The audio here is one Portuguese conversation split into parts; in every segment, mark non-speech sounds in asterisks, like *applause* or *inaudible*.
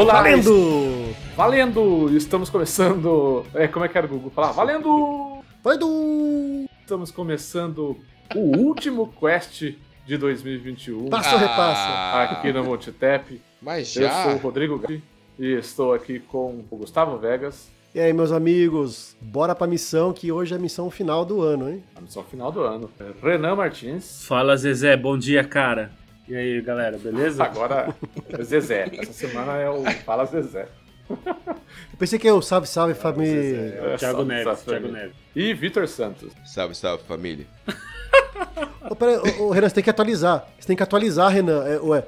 Olá! Valendo! Valendo! Estamos começando. É, como é que era o Google falar? Valendo! Valendo! Estamos começando o último quest de 2021 Passa ou repassa? Ah, aqui no Multitap. Mas Eu já. sou o Rodrigo Gatti e estou aqui com o Gustavo Vegas, E aí, meus amigos, bora pra missão, que hoje é a missão final do ano, hein? a missão final do ano. Renan Martins. Fala Zezé, bom dia, cara. E aí, galera, beleza? Agora é Zezé. Essa semana é o Fala Zezé. Eu pensei que eu, salve, salve, família. É, Thiago só- Neves, só- Thiago Neves. E Vitor Santos. Salve, salve, família. Ô, peraí, ô, ô, Renan, você tem que atualizar. Você tem que atualizar, Renan. É, ué.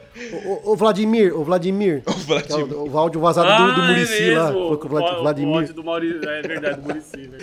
Ô, Vladimir, ô, Vladimir. O Vladimir. É o, o áudio vazado do, do Ah, Murici é lá. Foi com o Vlad- O- O Vladimir. ódio do Maurici, é verdade, do Murici, né?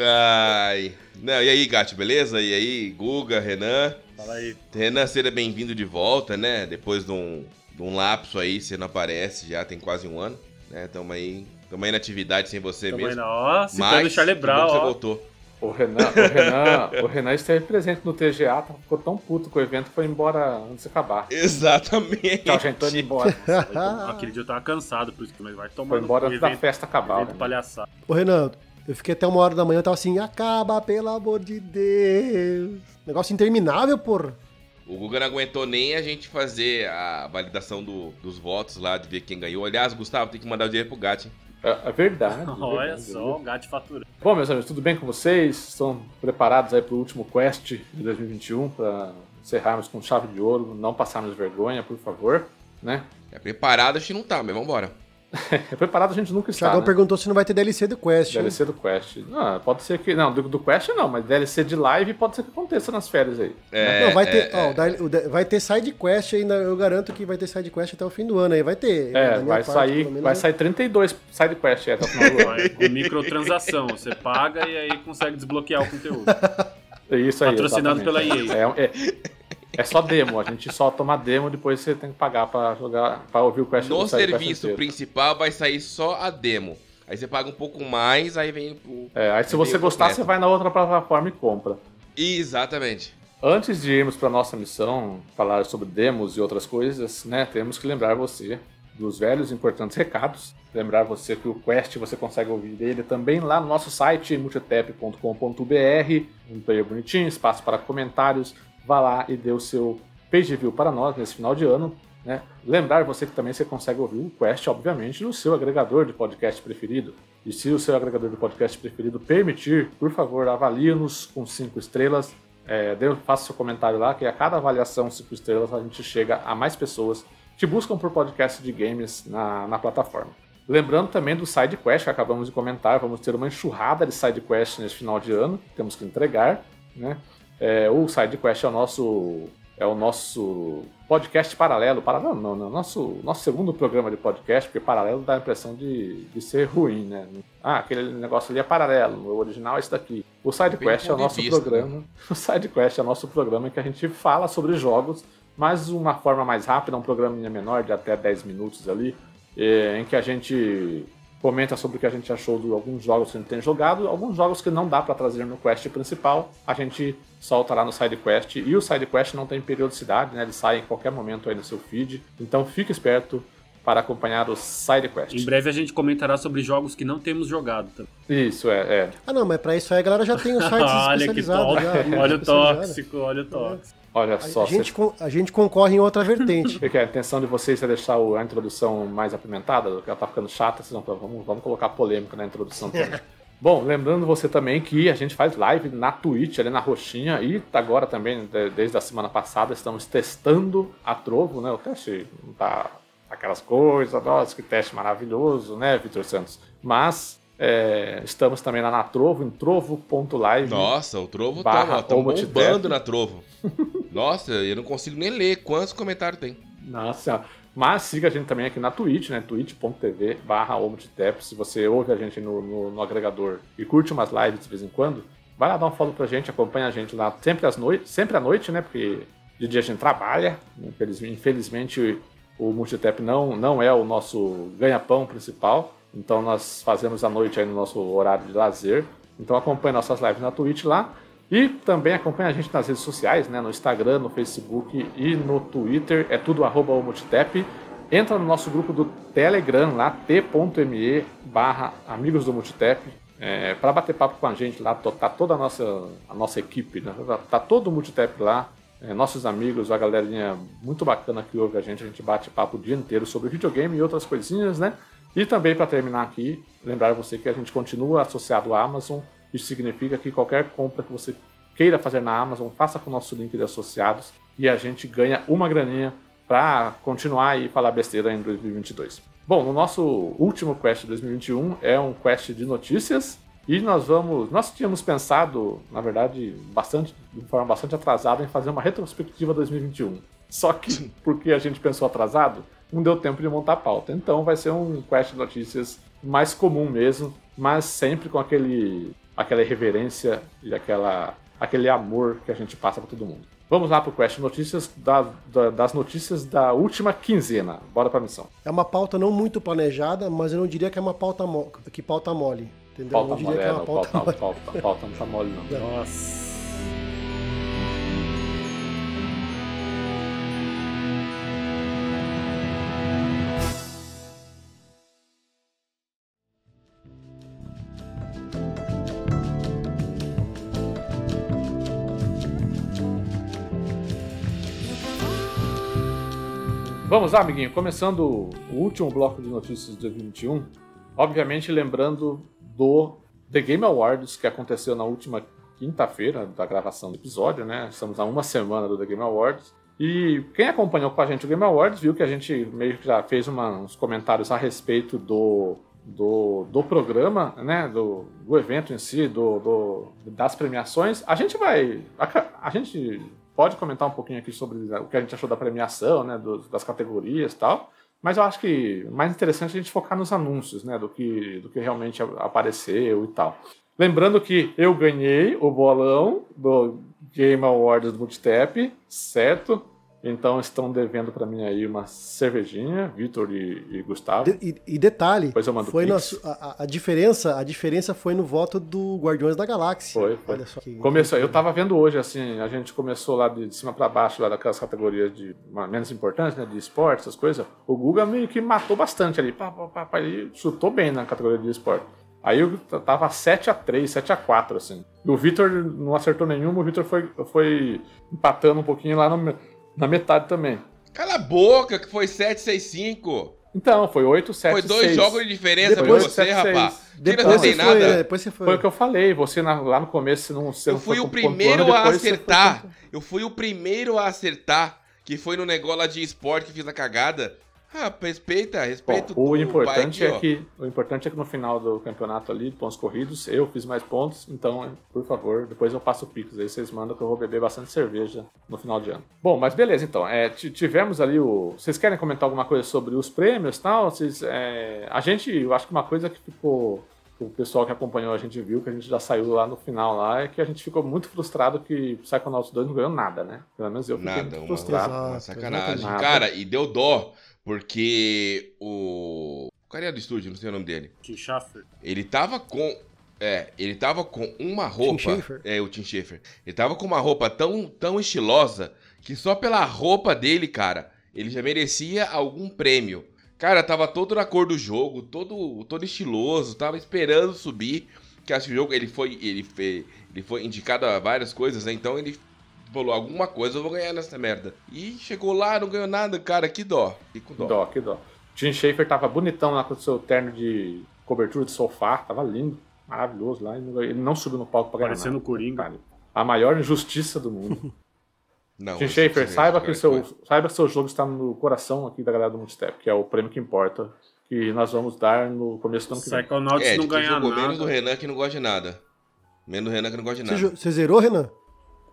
Ai. Não, e aí, Gato, beleza? E aí, Guga, Renan? Fala aí. Renan, seja bem-vindo de volta, né? Depois de um, de um lapso aí, você não aparece já tem quase um ano, né? Tamo aí, tamo aí na atividade sem você Tamo aí mesmo. na ó, citando o Charlie Brown, você ó. voltou. O Renan, o Renan, o Renan esteve presente no TGA, tá- ficou tão puto com o evento que foi embora antes de acabar. Exatamente. Tchau, gente, tô indo embora. Aquele dia eu tava cansado, por isso que mas vai tomar Foi embora antes da evento, festa acabar. evento né? palhaçada. Ô, Renan, eu fiquei até uma hora da manhã, eu tava assim, acaba, pelo amor de Deus. Negócio interminável, porra. O Guga não aguentou nem a gente fazer a validação do- dos votos lá, de ver quem ganhou. Aliás, Gustavo, tem que mandar o dinheiro pro Gato, hein? É, é verdade. *laughs* é Olha verdade. só, o gato fatura. Bom, meus amigos, tudo bem com vocês? Estão preparados aí para o último quest de 2021 para encerrarmos com chave de ouro, não passarmos vergonha, por favor, né? É preparado, a gente não tá, mas vambora. É preparado a gente nunca O está, Thiagão né? perguntou se não vai ter DLC do Quest. hein? DLC do quest. Não, pode ser que não, do, do quest não, mas DLC de live pode ser que aconteça nas férias aí. É, não, vai ter, é, ó, o da- o da- vai ter side quest ainda, eu garanto que vai ter side quest até o fim do ano aí, vai ter. É, vai parte, sair, vai sair 32 side quest aí até o final do ano. Com microtransação, você paga e aí consegue desbloquear o conteúdo. É Isso aí. Patrocinado exatamente. pela É, é, é só demo, a gente só toma demo, depois você tem que pagar pra jogar, para ouvir o quest No serviço principal vai sair só a demo. Aí você paga um pouco mais, aí vem o. É, aí se você gostar, completo. você vai na outra plataforma e compra. Exatamente. Antes de irmos para nossa missão, falar sobre demos e outras coisas, né, temos que lembrar você dos velhos e importantes recados. Lembrar você que o Quest você consegue ouvir ele também lá no nosso site multitap.com.br, um player bonitinho, espaço para comentários. Vá lá e dê o seu page view para nós nesse final de ano. Né? Lembrar você que também você consegue ouvir o Quest, obviamente, no seu agregador de podcast preferido. E se o seu agregador de podcast preferido permitir, por favor, avalie-nos com cinco estrelas. É, faça seu comentário lá, que a cada avaliação cinco estrelas a gente chega a mais pessoas que buscam por podcast de games na, na plataforma. Lembrando também do side quest que acabamos de comentar, vamos ter uma enxurrada de side quest nesse final de ano, temos que entregar, né? É, o side quest é o nosso é o nosso podcast paralelo, paralelo não, não, nosso nosso segundo programa de podcast, porque paralelo dá a impressão de, de ser ruim, né? Ah, aquele negócio ali é paralelo, o original é esse daqui. O side Depende quest do é o nosso vista, né? programa. *laughs* O side quest é o nosso programa em que a gente fala sobre jogos, mas de uma forma mais rápida, um programinha menor de até 10 minutos ali, eh, em que a gente comenta sobre o que a gente achou de alguns jogos que a gente tem jogado, alguns jogos que não dá para trazer no quest principal, a gente solta lá no side quest e o side quest não tem periodicidade, né? Ele sai em qualquer momento aí no seu feed. Então fique esperto para acompanhar o side quest. Em breve a gente comentará sobre jogos que não temos jogado. também. Isso é, é. Ah, não, mas pra isso aí a galera já tem os sites *laughs* olha que especializados. top. já, Olha o tóxico, olha o tóxico. Olha só, a gente, a gente concorre em outra vertente. *laughs* Porque a intenção de vocês é deixar a introdução mais apimentada, porque ela tá ficando chata, vocês vamos, vamos colocar polêmica na introdução também. Bom, lembrando você também que a gente faz live na Twitch, ali na roxinha, e agora também, de- desde a semana passada, estamos testando a Trovo, né? O teste não tá aquelas coisas, nossa, que teste maravilhoso, né, Vitor Santos? Mas é, estamos também lá na Trovo, em trovo.live. Nossa, o Trovo Barra tá, Homotep. bombando na Trovo. *laughs* Nossa, eu não consigo nem ler quantos comentários tem. Nossa. Mas siga a gente também aqui na Twitch, né? twitch.tv barra. Se você ouve a gente no, no- no agregador e curte umas lives de vez em quando, vai lá dar um follow pra gente, acompanha a gente lá sempre às noites, sempre à noite, né? Porque de dia a gente trabalha. Infelizmente, infelizmente o Multitap não, não é o nosso ganha-pão principal. Então nós fazemos à noite aí no nosso horário de lazer. Então acompanhe nossas lives na Twitch lá. E também acompanha a gente nas redes sociais, né? No Instagram, no Facebook e no Twitter. É tudo arroba o Multitap. entra no nosso grupo do Telegram lá, t.me barra amigos do Multitap, é, para bater papo com a gente lá, tá toda a nossa, a nossa equipe, né? tá, todo o Multitap lá, é, nossos amigos, a galerinha muito bacana que ouve a gente, a gente bate papo o dia inteiro sobre videogame e outras coisinhas, né? E também para terminar aqui, lembrar você que a gente continua associado à Amazon, isso significa que qualquer compra que você queira fazer na Amazon, faça com o nosso link de associados e a gente ganha uma graninha para continuar e falar besteira em 2022. Bom, no nosso último quest de 2021 é um quest de notícias e nós vamos, nós tínhamos pensado, na verdade, bastante, de forma bastante atrasada, em fazer uma retrospectiva 2021. Só que, porque a gente pensou atrasado, não deu tempo de montar a pauta. Então vai ser um quest de notícias mais comum mesmo, mas sempre com aquele, aquela reverência e aquela, aquele amor que a gente passa para todo mundo. Vamos lá para o Quest Notícias da, da, das notícias da última quinzena. Bora para a missão. É uma pauta não muito planejada, mas eu não diria que é uma pauta, que pauta mole. Entendeu? Pauta eu diria mole, que é é, uma não, pauta, pauta, mole. pauta, pauta não tá mole não. Nossa. Vamos lá, amiguinho. Começando o último bloco de notícias de 2021. Obviamente, lembrando do The Game Awards, que aconteceu na última quinta-feira da gravação do episódio, né? Estamos a uma semana do The Game Awards. E quem acompanhou com a gente o Game Awards viu que a gente meio que já fez uma- uns comentários a respeito do, do, do programa, né? Do, do evento em si, do, do- das premiações. A gente vai. A, a gente pode comentar um pouquinho aqui sobre o que a gente achou da premiação, né? dos- das categorias e tal. Mas eu acho que mais interessante a gente focar nos anúncios, né? Do que, do que realmente apareceu e tal. Lembrando que eu ganhei o bolão do Game Awards do Multitap, certo? Então estão devendo pra mim aí uma cervejinha, Vitor e, e Gustavo. De- E, e detalhe, Depois eu mando foi na a, a- a diferença, a diferença foi no voto do Guardiões da Galáxia. Foi, foi. Olha só que- Começou, eu tava vendo hoje, assim, a gente começou lá de, de cima pra baixo, lá daquelas categorias de menos importantes, né, de esporte, essas coisas. O Guga meio que matou bastante ali, pá, pá, pá, pá, ele chutou bem na categoria de esporte. Aí eu tava 7x3, 7x4, assim. E o Vitor não acertou nenhuma, o Vitor foi, foi empatando um pouquinho lá no na metade também. Cala a boca, que foi 765. Então, foi 8, 7, Foi dois 6. jogos de diferença Depois- pra você, 7, 6. rapaz. Tira Depois não você tem foi, nada. é, depois você foi. Foi o que eu falei, você na- lá no começo você não você Eu não fui foi o primeiro a foi acertar. pontuando. Eu fui o primeiro a acertar. Que foi no negócio lá de esporte que fiz a cagada. Ah, respeita, respeita Bom, o importante aqui, é ó. que o importante é que no final do campeonato ali, de pontos corridos, eu fiz mais pontos, então, por favor, depois eu passo o Pix aí, vocês mandam que eu vou beber bastante cerveja no final de ano. Bom, mas beleza, então, é, ti- tivemos ali o... Vocês querem comentar alguma coisa sobre os prêmios e tal? Vocês, é, a gente, eu acho que uma coisa que ficou... O pessoal que acompanhou a gente viu que a gente já saiu lá no final lá, é que a gente ficou muito frustrado que Psychonauts 2 não ganhou nada, né? Pelo menos eu fiquei Nada, muito uma, frustrado. uma Exato, sacanagem. exatamente. Cara, e deu dó, porque o. O cara é do estúdio, não sei o nome dele. Tim Schafer. Ele tava com. É, ele tava com uma roupa. Schafer. É, o Tim Schafer. Ele tava com uma roupa tão, tão estilosa que só pela roupa dele, cara, ele já merecia algum prêmio. Cara, tava todo na cor do jogo, todo, todo estiloso, tava esperando subir. Que acho que o jogo ele foi, ele foi, ele foi indicado a várias coisas, né? Então ele falou alguma coisa eu vou ganhar nessa merda. E chegou lá, não ganhou nada, cara, que dó. Que dó. dó, que dó. Tim Schafer tava bonitão lá com o seu terno de cobertura de sofá, tava lindo, maravilhoso lá. Ele não subiu no palco pra ganhar Parecendo o nada. Coringa. Cara, A maior injustiça do mundo. *laughs* Não, Tim Schafer, esse- saiba que, o esse- seu, saiba que seu jogo está no coração aqui da galera do Multistep, que é o prêmio que importa, que nós vamos dar no começo do ano que vem. Psychonauts É, não ganha nada. menos do Renan que não gosta de nada. Menos do Renan que não gosta de nada. você zerou, Renan?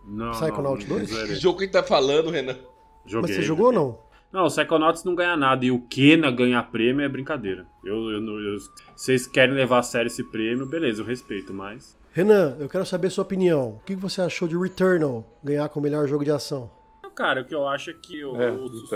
Não, Psychonauts não, não 2? Que jogo que ele tá falando, Renan? Joguei. Mas você jogou ou não? Não, o Psychonauts não ganha nada. E o Kena ganhar prêmio é brincadeira. Eu, eu, eu- vocês querem levar a sério esse prêmio, beleza, eu respeito, mas. Renan, eu quero saber sua opinião. O que você achou de Returnal ganhar com o melhor jogo de ação? Cara, o que eu acho é que o- É, os-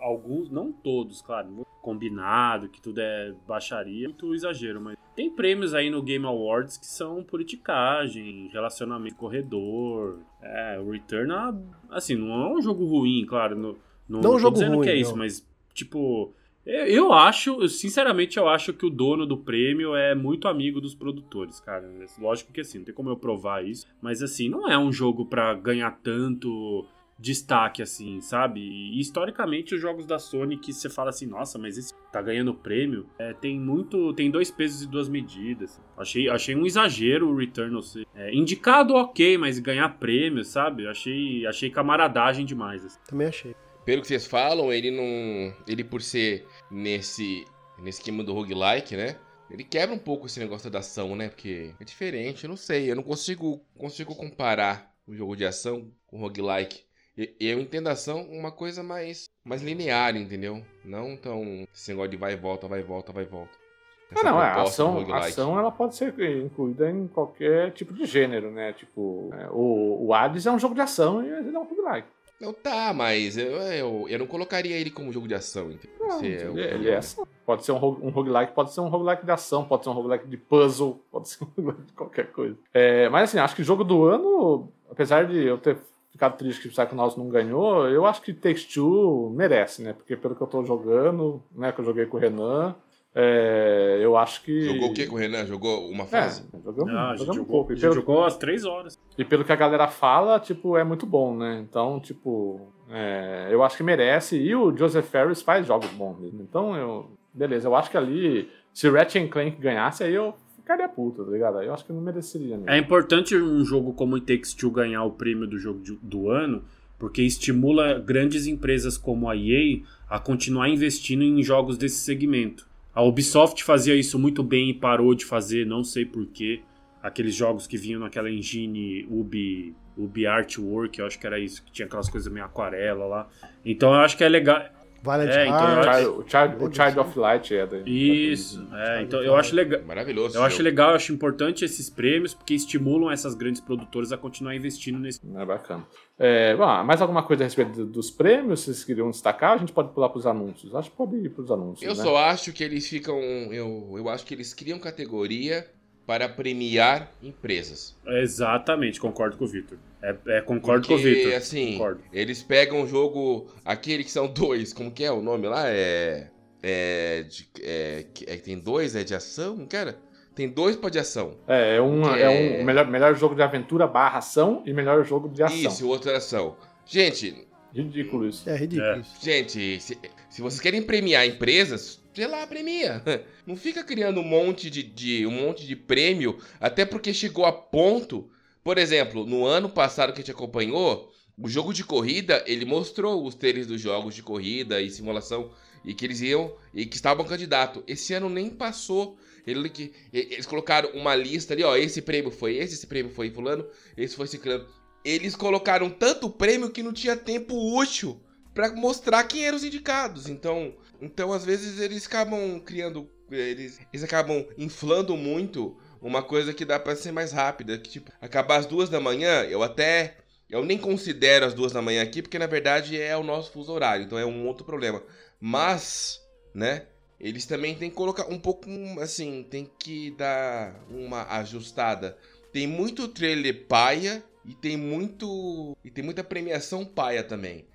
alguns, não todos, claro, combinado, que tudo é baixaria, muito exagero, mas tem prêmios aí no Game Awards que são politicagem, relacionamento corredor. É, o Return, é- assim, não é um jogo ruim, claro. No, no, Não é um jogo dizendo ruim, que é isso, não. mas, tipo, Eu, eu acho, sinceramente, eu acho que o dono do prêmio é muito amigo dos produtores, cara. Lógico que assim, não tem como eu provar isso, mas assim, não é um jogo para ganhar tanto destaque, assim, sabe? E historicamente, os jogos da Sony que você fala assim, nossa, mas esse tá ganhando prêmio, é, tem muito. Tem dois pesos e duas medidas. Achei, achei um exagero o Returnal ser. É, indicado ok, mas ganhar prêmio, sabe? Achei, achei camaradagem demais. Assim. Também achei. Pelo que vocês falam, ele não. Ele por ser nesse. nesse esquema do roguelike, né? Ele quebra um pouco esse negócio da ação, né? Porque é diferente, eu não sei. Eu não consigo, consigo comparar o jogo de ação com o roguelike. Eu entendo a ação uma coisa mais, mais linear, entendeu? Não tão esse negócio de vai e volta, vai e volta, vai e volta. Essa não, é, a ação, a ação ela pode ser incluída em qualquer tipo de gênero, né? Tipo, é, o, o Hades é um jogo de ação e ele é um roguelike. Não tá, mas eu, eu, eu não colocaria ele como jogo de ação, entendeu? Não, é ele, é ação. Pode ser um, um roguelike, pode ser um roguelike de ação, pode ser um roguelike de puzzle, *laughs* pode ser um roguelike de qualquer coisa. É, mas assim, acho que jogo do ano, apesar de eu ter ficado triste que o Psychonauts não ganhou, eu acho que Takes Two merece, né? Porque pelo que eu tô jogando, né, que eu joguei com o Renan, é, eu acho que. Jogou o que com o Renan? Jogou uma fase? É, jogamos, ah, jogamos jogou, um pouco. Pelo... jogou as três horas. E pelo que a galera fala, tipo, é muito bom, né? Então, tipo, é, eu acho que merece. E o Joseph Ferris faz jogos bons mesmo. Então, eu. Beleza, eu acho que ali, se Ratchet Clank ganhasse, aí eu ficaria puto, tá ligado? Eu acho que não mereceria mesmo. É importante um jogo como o Takes Two ganhar o prêmio do jogo de, do ano, porque estimula grandes empresas como a EA a continuar investindo em jogos desse segmento. A Ubisoft fazia isso muito bem e parou de fazer, não sei porquê. Aqueles jogos que vinham naquela engine Ubi, Ubi Artwork, eu acho que era isso, que tinha aquelas coisas meio aquarela lá. Então eu acho que é legal. Valiant É, então Hearts. acho- O Child, o Child of Light é da. Isso, é, então eu acho legal. Maravilhoso. Eu acho jogo. legal, eu acho importante esses prêmios, porque estimulam essas grandes produtoras a continuar investindo nesse. É bacana. É, bom, mais alguma coisa a respeito do- dos prêmios? Vocês queriam destacar? A gente pode pular para os anúncios. Acho que pode ir para os anúncios. Eu né? só acho que eles ficam. Eu, eu acho que eles criam categoria para premiar empresas. Exatamente, concordo com o Victor. É, é, concordo Porque, com o Victor. assim, Concordo. eles pegam um jogo. Aquele que são dois, como que é o nome lá? É. É. de- é, que- é, tem dois, é de ação, cara? Tem dois pra de ação. É, é, um, é é- um melhor, melhor jogo de aventura barra ação e melhor jogo de ação. Isso, o outro é ação. Gente, Ridículo isso. É ridículo isso. gente, se, se vocês querem premiar empresas, sei lá, premia. Não fica criando um monte de, de- um monte de prêmio, até porque chegou a ponto. Por exemplo, no ano passado que a gente acompanhou, o jogo de corrida, ele mostrou os trailers dos jogos de corrida e simulação e que eles iam e que estavam candidato. Esse ano nem passou. Ele, que, eles colocaram uma lista ali, ó, esse prêmio foi esse, esse prêmio foi fulano, esse foi ciclano. Eles colocaram tanto prêmio que não tinha tempo útil pra mostrar quem eram os indicados. Então, então às vezes eles acabam criando, eles, eles acabam inflando muito uma coisa que dá pra ser mais rápida, que tipo, acabar às duas da manhã, eu até eu nem considero as duas da manhã aqui, porque na verdade é o nosso fuso horário, então é um outro problema. Mas, né, eles também têm que colocar um pouco, assim, tem que dar uma ajustada. Tem muito trailer paia e tem muito e tem muita premiação paia também.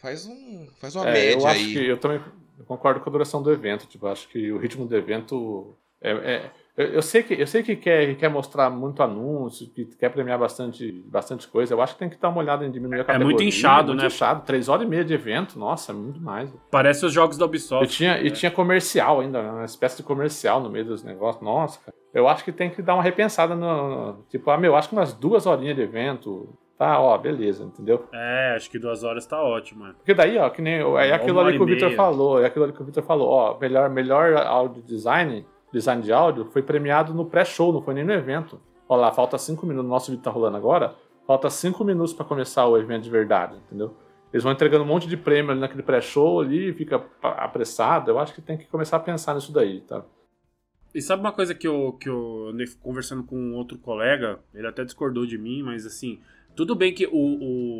Faz um, faz uma É, média eu acho aí. que eu também concordo com a duração do evento. Tipo, eu acho que o ritmo do evento é, é- eu, eu sei que eu sei que quer, que quer mostrar muito anúncio, que quer premiar bastante, bastante coisa. Eu acho que tem que dar uma olhada em diminuir a categoria. muito inchado, muito né? inchado. Três horas e meia de evento, nossa, é muito mais. Parece os jogos da E Ubisoft. tinha, e né? tinha comercial ainda, né? uma espécie de comercial no meio dos negócios. Nossa, cara. Eu acho que tem que dar uma repensada no. no- tipo, ah, meu, acho que umas duas horinhas de evento. Tá, ó, beleza, entendeu? É, acho que duas horas tá ótimo. é. Porque daí, ó, que nem. É aquilo ali que o Victor falou. É aquilo ali que o Victor falou. Ó, melhor, melhor áudio design, design de áudio, foi premiado no pré-show, não foi nem no evento. Ó lá, falta cinco minutos. O nosso vídeo tá rolando agora. Falta cinco minutos pra começar o evento de verdade, entendeu? Eles vão entregando um monte de prêmio ali naquele pré-show ali, fica apressado. Eu acho que tem que começar a pensar nisso daí, tá? E sabe uma coisa que eu, que eu conversando com um outro colega, ele até discordou de mim, mas assim, tudo bem que o,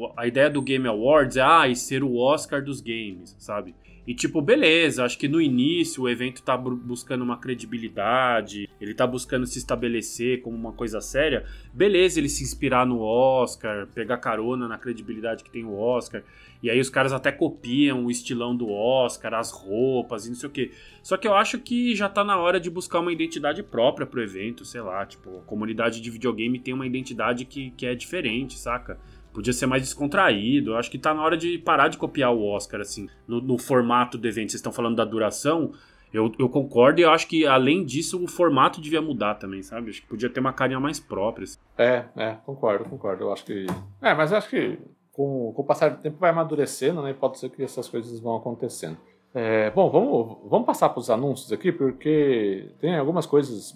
o- a ideia do Game Awards é ah, e ser o Oscar dos games, sabe? E tipo, beleza, acho que no início o evento tá bu- buscando uma credibilidade, ele tá buscando se estabelecer como uma coisa séria. Beleza, ele se inspirar no Oscar, pegar carona na credibilidade que tem o Oscar. E aí os caras até copiam o estilão do Oscar, as roupas e não sei o quê. Só que eu acho que já tá na hora de buscar uma identidade própria pro evento, sei lá, tipo, a comunidade de videogame tem uma identidade que, que é diferente, saca? Podia ser mais descontraído. Eu acho que tá na hora de parar de copiar o Oscar, assim, no, no formato do evento. Vocês estão falando da duração. Eu, eu concordo e eu acho que, além disso, o formato devia mudar também, sabe? Acho que podia ter uma carinha mais própria. assim. É, é, concordo, concordo. Eu acho que. É, mas eu acho que com, com o passar do tempo vai amadurecendo, né? Pode ser que essas coisas vão acontecendo. É, bom, vamos, vamos passar para os anúncios aqui, porque tem algumas coisas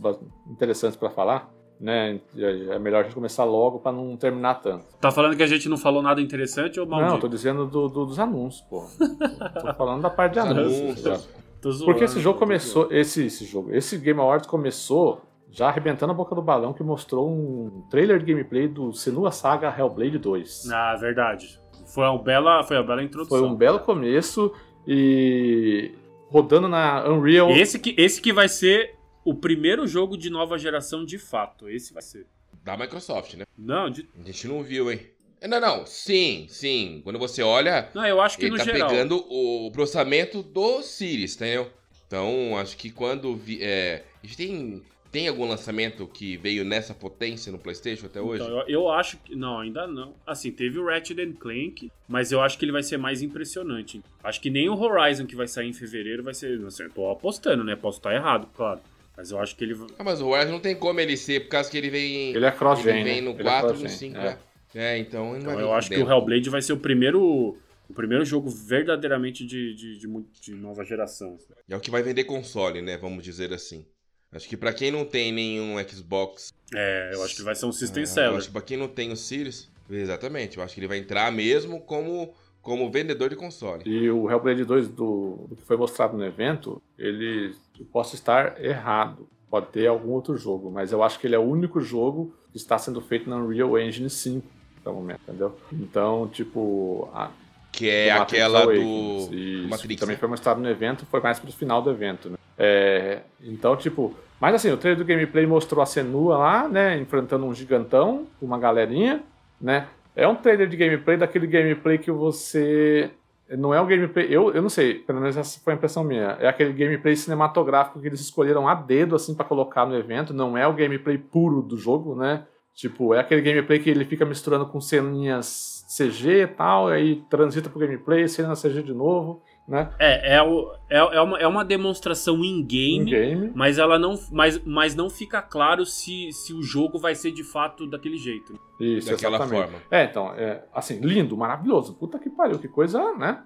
interessantes para falar, né? E É melhor a gente começar logo para não terminar tanto. Tá falando que a gente não falou nada interessante ou Não, maldito? eu tô dizendo do, do- dos anúncios, pô. *laughs* tô falando da parte de anúncios. zoando, Porque esse jogo começou, esse, esse jogo, esse Game Awards começou já arrebentando a boca do balão que mostrou um trailer de gameplay do Senua Saga Hellblade 2. zoando. Ah, verdade. Foi uma bela, foi uma bela introdução. Foi um belo começo e rodando na Unreal. Esse que, esse que vai ser o primeiro jogo de nova geração de fato. Esse vai ser. Da Microsoft, né? Não, de- A gente não viu, hein? Não, não, sim, sim. Quando você olha, não eu acho que ele no tá geral. pegando o processamento do Series, entendeu? Então, acho que quando. Vi, é, a gente tem, tem algum lançamento que veio nessa potência no PlayStation até hoje? Então, eu, eu acho que. Não, ainda não. Assim, teve o Ratchet and Clank, mas eu acho que ele vai ser mais impressionante. Acho que nem o Horizon que vai sair em fevereiro vai ser. Assim, eu tô apostando, né? Posso estar errado, claro. Mas eu acho que ele. Ah, mas o Horizon não tem como ele ser, por causa que ele vem. Ele é cross-gen. ele vem né? no Ele é 4 e no cross-gen, 5. é. É. é, então ele não Então, vai eu acho que dentro. o Hellblade vai ser o primeiro. O primeiro jogo verdadeiramente de, de, de, de nova geração. É o que vai vender console, né? Vamos dizer assim. Acho que pra quem não tem nenhum Xbox. É, eu acho que vai ser um System é, eu Seller. acho que pra quem não tem o Series. Exatamente. Eu acho que ele vai entrar mesmo como, como vendedor de console. E o Hellblade 2 do, do que foi mostrado no evento, ele. Eu posso estar errado. Pode ter algum outro jogo, mas eu acho que ele é o único jogo que está sendo feito na Unreal Engine 5 até o momento, entendeu? Então, tipo. a- Que é aquela Awakens, do. Isso, Matrix, que também né? foi mostrado no evento, foi mais pro final do evento, né? É, então, tipo, mas assim, o trailer do gameplay mostrou a Senua lá, né, enfrentando um gigantão, uma galerinha, né? É um trailer de gameplay daquele gameplay que você não é um gameplay, eu, eu não sei, pelo menos essa foi a impressão minha. É aquele gameplay cinematográfico que eles escolheram a dedo assim pra colocar no evento, não é o gameplay puro do jogo, né? Tipo, é aquele gameplay que ele fica misturando com ceninhas CG e tal, aí transita pro gameplay, cena CG de novo, né? É, é, o, é, é, uma, é uma demonstração in-game. game. Mas ela não, mas, mas não fica claro se, se o jogo vai ser de fato daquele jeito. Isso, Daquela exatamente. forma. É, então, é, assim, lindo, maravilhoso. Puta que pariu, que coisa, né?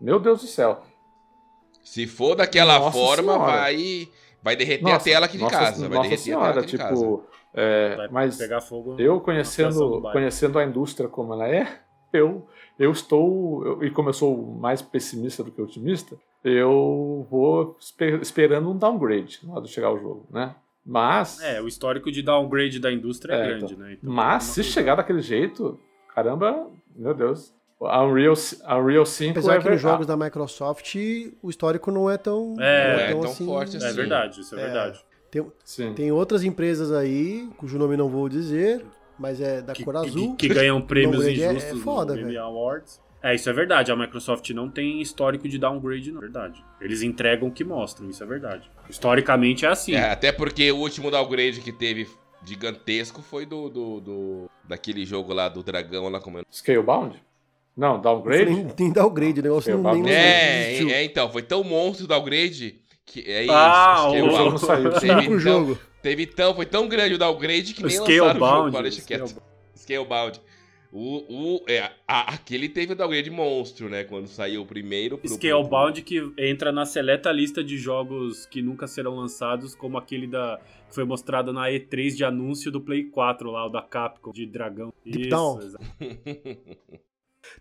Meu Deus do céu. Se for daquela Nossa forma, Senhora. vai. Vai derreter Nossa, a tela aqui de nossa, casa. Vai nossa derreter a senhora, tela aqui de casa. tipo, é, mas pegar fogo. eu conhecendo, conhecendo a indústria como ela é, eu, eu estou, eu- e como eu sou mais pessimista do que otimista, eu vou espe- esperando um downgrade na hora de chegar o jogo, né? Mas, É, o histórico de downgrade da indústria é, É, grande, então. né? Então, mas é se coisa- chegar daquele jeito, caramba, meu Deus. A Unreal, a Unreal 5 Apesar é que nos jogos da Microsoft o histórico não é tão, É, não é tão forte É assim. verdade, isso é, É. verdade. Tem, tem outras empresas aí, cujo nome não vou dizer, mas é da Que, cor que- azul. que ganham *laughs* prêmios é- injustos é foda, no. Awards. É, isso é verdade. A Microsoft não tem histórico de downgrade, não. É verdade. Eles entregam o que mostram, isso é verdade. Historicamente é assim. É, até porque o último downgrade que teve gigantesco foi do, do, do- daquele jogo lá do dragão lá como é. Scalebound? Não, downgrade? Nem, nem downgrade, o negócio não, nem É, existiu. é, então, foi tão monstro o downgrade que é isso. Ah, Scalebound. o jogo não saiu. Teve, único então, jogo. Teve tão, foi tão grande o downgrade que O nem lançaram o jogo. Deixa quieto. Scalebound. O, o, é, a- aquele teve o downgrade monstro, né? Quando saiu o primeiro pro. Scalebound que entra na seleta lista de jogos que nunca serão lançados, como aquele da que foi mostrado na E3 de anúncio do Play 4 lá, o da Capcom, de dragão. Deep Isso, Down.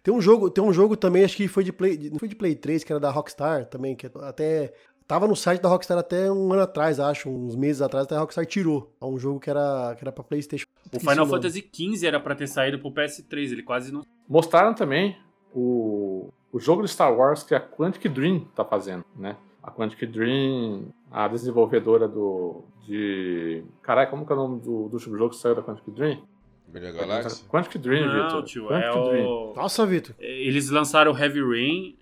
Tem um jogo, tem um jogo também, acho que foi de Play, não foi de Play 3, que era da Rockstar também, que até tava no site da Rockstar até um ano atrás, acho, uns meses atrás, até a Rockstar tirou. Um jogo que era que era para PlayStation. O Final. Fantasy XV era pra ter saído pro PS3, ele quase não. Mostraram também o o jogo de Star Wars que a Quantic Dream tá fazendo, né? A Quantic Dream, a desenvolvedora do. de. Caralho, como que é o nome do, do jogo que saiu da Quantic Dream? Da Galáxia? Quantic Dream, Não, Vitor. tio, Quantic é Dream. o... Nossa, Vitor. Eles lançaram o Heavy Rain